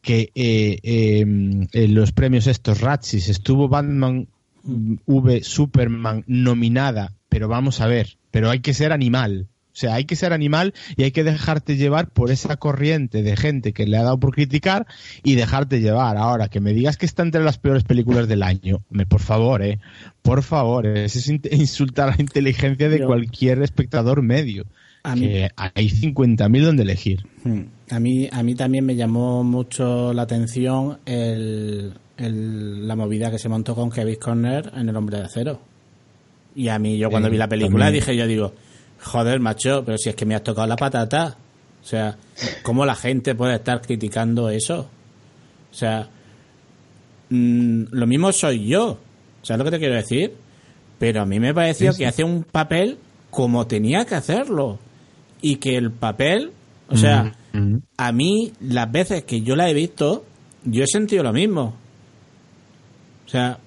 que eh, em, en los premios estos Ratchis estuvo Batman V Superman nominada, pero vamos a ver, pero hay que ser animal. O sea, hay que ser animal y hay que dejarte llevar por esa corriente de gente que le ha dado por criticar y dejarte llevar. Ahora, que me digas que está entre las peores películas del año, me, por favor, eh, por favor, es insultar la inteligencia de cualquier espectador medio. A que hay 50.000 donde elegir. Hmm. A mí, a mí también me llamó mucho la atención el, la movida que se montó con Kevin Conner en El Hombre de Acero. Y a mí, yo cuando vi la película dije, yo digo, joder, macho, pero si es que me has tocado la patata. O sea, ¿cómo la gente puede estar criticando eso? O sea, mm, lo mismo soy yo. ¿Sabes lo que te quiero decir? Pero a mí me pareció que hace un papel como tenía que hacerlo. Y que el papel, o sea, a mí las veces que yo la he visto, yo he sentido lo mismo. O sea,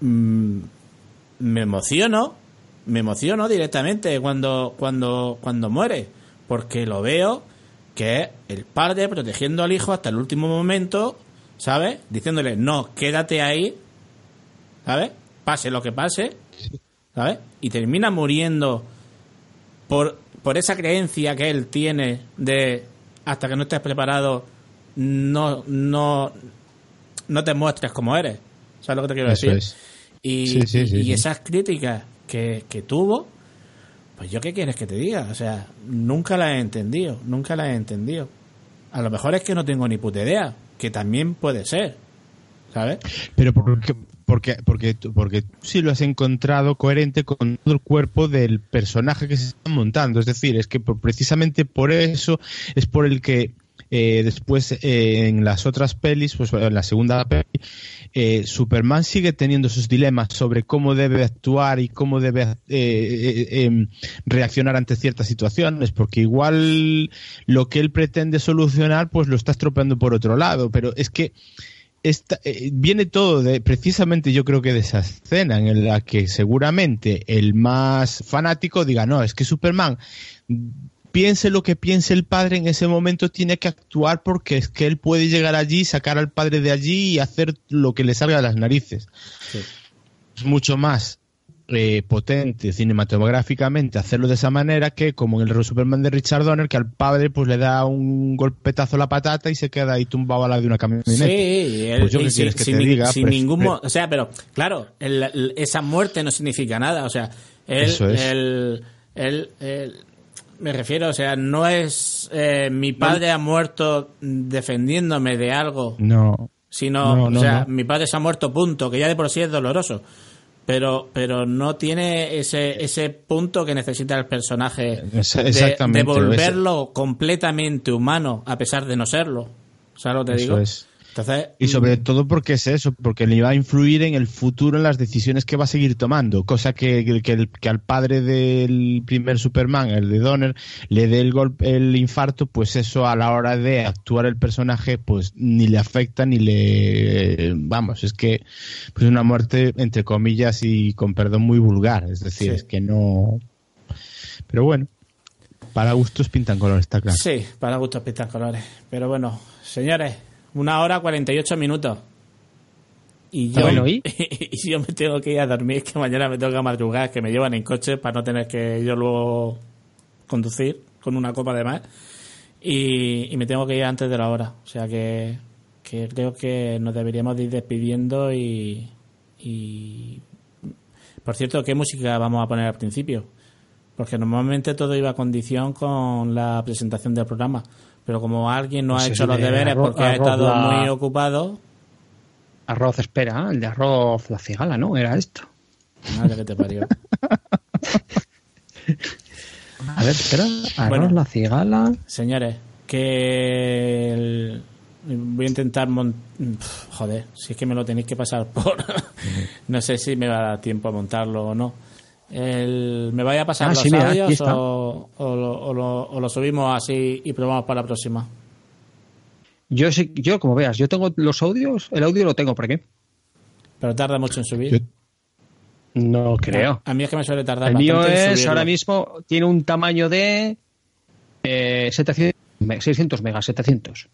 mm, me emociono, me emociono directamente cuando, cuando, cuando muere, porque lo veo que es el padre protegiendo al hijo hasta el último momento, ¿sabes? Diciéndole, no, quédate ahí, ¿sabes? Pase lo que pase, ¿sabes? Y termina muriendo por, por esa creencia que él tiene de hasta que no estés preparado, no, no, no te muestres como eres. ¿Sabes lo que te quiero decir? Y, esas críticas que, tuvo, pues yo qué quieres que te diga. O sea, nunca las he entendido, nunca las he entendido. A lo mejor es que no tengo ni puta idea, que también puede ser, ¿sabes? Pero porque, porque, porque, porque tú sí lo has encontrado coherente con todo el cuerpo del personaje que se está montando. Es decir, es que precisamente por eso es por el que eh, después eh, en las otras pelis, pues en la segunda peli, eh, Superman sigue teniendo sus dilemas sobre cómo debe actuar y cómo debe em, reaccionar ante ciertas situaciones, porque igual lo que él pretende solucionar, pues lo está estropeando por otro lado, pero es que viene todo de precisamente yo creo que de esa escena en la que seguramente el más fanático diga no es que Superman piense lo que piense el padre, en ese momento tiene que actuar porque es que él puede llegar allí, sacar al padre de allí y hacer lo que le salga de las narices. Es mucho más eh, potente cinematográficamente hacerlo de esa manera que como en el Superman de Richard Donner que al padre pues le da un golpetazo a la patata y se queda ahí tumbado a la de una camioneta. Sí, pues yo sin, que te diga, sin ningún o sea, pero claro, esa muerte no significa nada, o sea, él, el, el, me refiero, o sea, no es eh, mi padre ha muerto defendiéndome de algo. No. Sino, o sea, mi padre se ha muerto, punto, que ya de por sí es doloroso. Pero, pero no tiene ese, ese punto que necesita el personaje de, volverlo completamente humano a pesar de no serlo. ¿Sabes lo que te digo? Y sobre mm, todo porque es eso, porque le va a influir en el futuro en las decisiones que va a seguir tomando, cosa que, que, al padre del primer Superman, el de Donner, le dé el golpe, el infarto, pues eso a la hora de actuar el personaje, pues ni le afecta ni le, vamos, es que pues una muerte entre comillas y con perdón muy vulgar, es decir, es que no, pero bueno. Para gustos pintan colores, está claro. Sí, para gustos pintan colores. Pero bueno, señores, una hora 48 minutos. Y yo, ¿y? yo me tengo que ir a dormir, que mañana me tengo que madrugar, que me llevan en coche para no tener que yo luego conducir con una copa de más. Y, me tengo que ir antes de la hora. O sea que, creo que nos deberíamos ir despidiendo y, y... Por cierto, ¿qué música vamos a poner al principio? Porque normalmente todo iba a condición con la presentación del programa. Pero como alguien no ha hecho los de deberes arroz- porque ha estado la- muy ocupado, Arroz, espera, el de arroz, la cigala, ¿no? Era esto. madre que te parió. A ver, espera. Arroz, Bueno. la cigala. Señores, que el- voy a intentar mon- Pf, joder, si es que me lo tenéis que pasar por no sé si me va a dar tiempo a montarlo o no. El- me vaya a pasar Ah, los sí, mira, aquí audios o, o lo, o lo- o lo subimos así y probamos para la próxima. Yo, sí- yo, como veas, yo tengo los audios, el audio lo tengo por aquí. Pero tarda mucho en subir. Yo- No creo. A mí es que me suele tardar El bastante mío es, ahora mismo, tiene un tamaño de eh, 700, me- 600 megas, 700.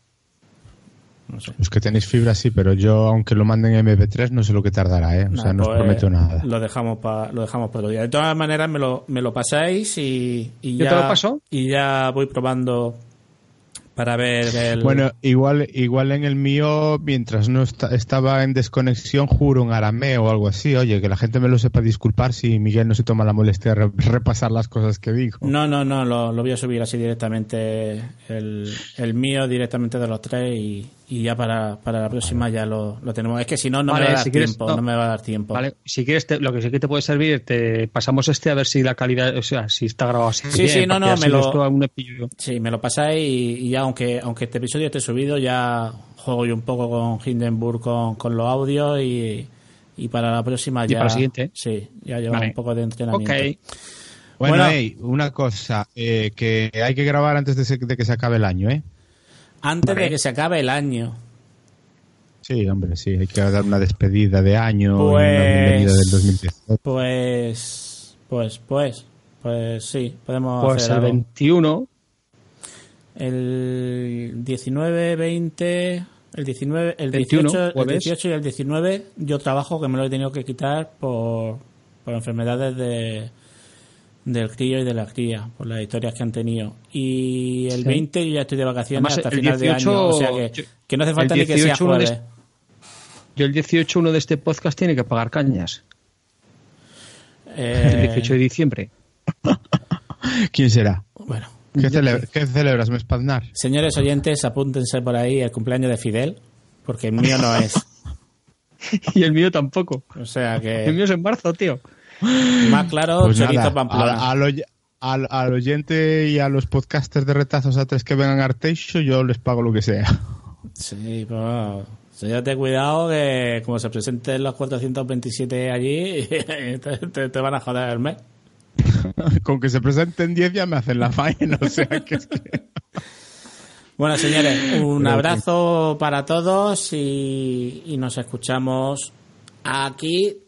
No sé. Los que tenéis fibra sí, pero yo, aunque lo manden en MP3, no sé lo que tardará, ¿eh? O sea, no os pues, prometo nada. Lo dejamos para lo dejamos para otro día. De todas maneras me lo, me lo pasáis y, y ¿Yo ya te lo paso? y ya voy probando para ver el Bueno, igual, igual en el mío, mientras no esta- estaba en desconexión, juro en arameo o algo así. Oye, que la gente me lo sepa disculpar si Miguel no se toma la molestia de re- repasar las cosas que digo. No, no, no, lo, lo voy a subir así directamente, el, el mío directamente de los tres y, y ya para, para la próxima ya lo, lo tenemos. Es que si no, no Vale, me va a dar si quieres, tiempo, no. no. me va a dar tiempo. Vale, si quieres, te- lo que sí que te puede servir, te pasamos este a ver si la calidad, o sea, si está grabado así. Sí, bien, sí, no, no, me lo-. Sí, me lo pasáis y, y ya aunque, aunque este episodio esté subido, ya juego yo un poco con Hindenburg con, con los audios y, y para la próxima Y ya... para la siguiente. Sí, ya lleva Vale. un poco de entrenamiento. Ok. Bueno, Bueno. una cosa, eh, que hay que grabar antes de, se- de que se acabe el año, ¿eh? Antes Vale. de que se acabe el año. Sí, hombre, sí, hay que dar una despedida de año Pues- una bienvenida del 2018. Pues, pues, pues, pues sí, podemos Pues hacer el algo. 21, El 19, 20, el 19, el 21, 18, el jueves. 18 y el 19 yo trabajo que me lo he tenido que quitar por, por enfermedades de del crío y de la cría, por las historias que han tenido. Y el Sí. 20 yo ya estoy de vacaciones Además, hasta el final de 18 año, o sea que, yo- que no hace el falta ni que sea 18 uno de- jueves. yo el 18 uno de este podcast tiene que pagar cañas. Eh, El 18 de diciembre. ¿Quién será? bueno, ¿Qué, celebra- qué celebras, Mespaznar? señores oyentes, apúntense por ahí el cumpleaños de Fidel, porque el mío no es. Y el mío tampoco. O sea El que mío es en marzo, tío. Más claro, Pues Chorito nada, Pamplona. al, al oy- al- al oyente y a los podcasters de retazos a tres que vengan a Arteixo, yo les pago lo que sea. Sí, pero señor, cuidado que como se presenten los 427 allí, te, te- te van a joder el mes. Con que se presenten 10 ya me hacen la faena, o sea que es que... Bueno, señores, un abrazo para todos y, y nos escuchamos aquí.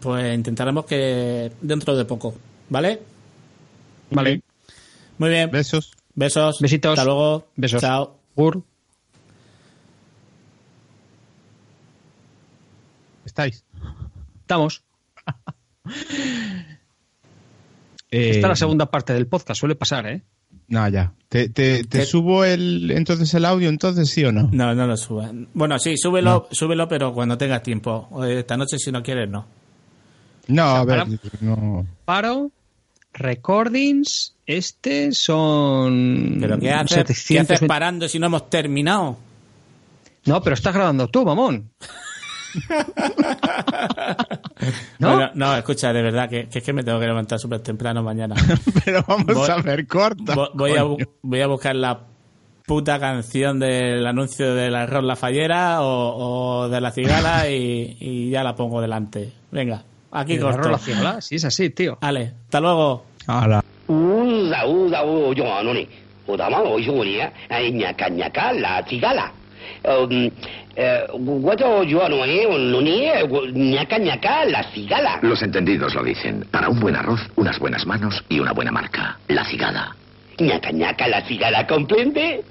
Pues intentaremos que dentro de poco, ¿vale? Vale. Muy bien. Besos. Besos. Besitos. Hasta luego. Besos. Chao. Gur. ¿Estáis? Estamos. Eh, Esta es la segunda parte del podcast, suele pasar, ¿eh? No, ya. ¿Te, te, te ¿Qué? subo el entonces el audio entonces sí o no? No, no lo subas. Bueno, sí, súbelo, súbelo, pero cuando tengas tiempo. Eh, Esta noche, si no quieres, no. No, a ver, para- no. Paro, recordings, este son. ¿Pero qué haces, 720. ¿qué haces parando si no hemos terminado? No, pero estás grabando tú, mamón. ¿No? Bueno, no, escucha, de verdad, que, que es que me tengo que levantar súper temprano mañana. Pero vamos Voy- a ver, corta. Vo- voy, a, voy a buscar la puta canción del anuncio del arroz la fallera o, o de la cigala y, y ya la pongo delante. Venga, aquí con Rola Sí, es así, tío. Vale, hasta luego. Hala. Los entendidos lo dicen. Para un buen arroz, unas buenas manos y una buena marca. La cigala. Ñaca ñaca la cigala, ¿comprende?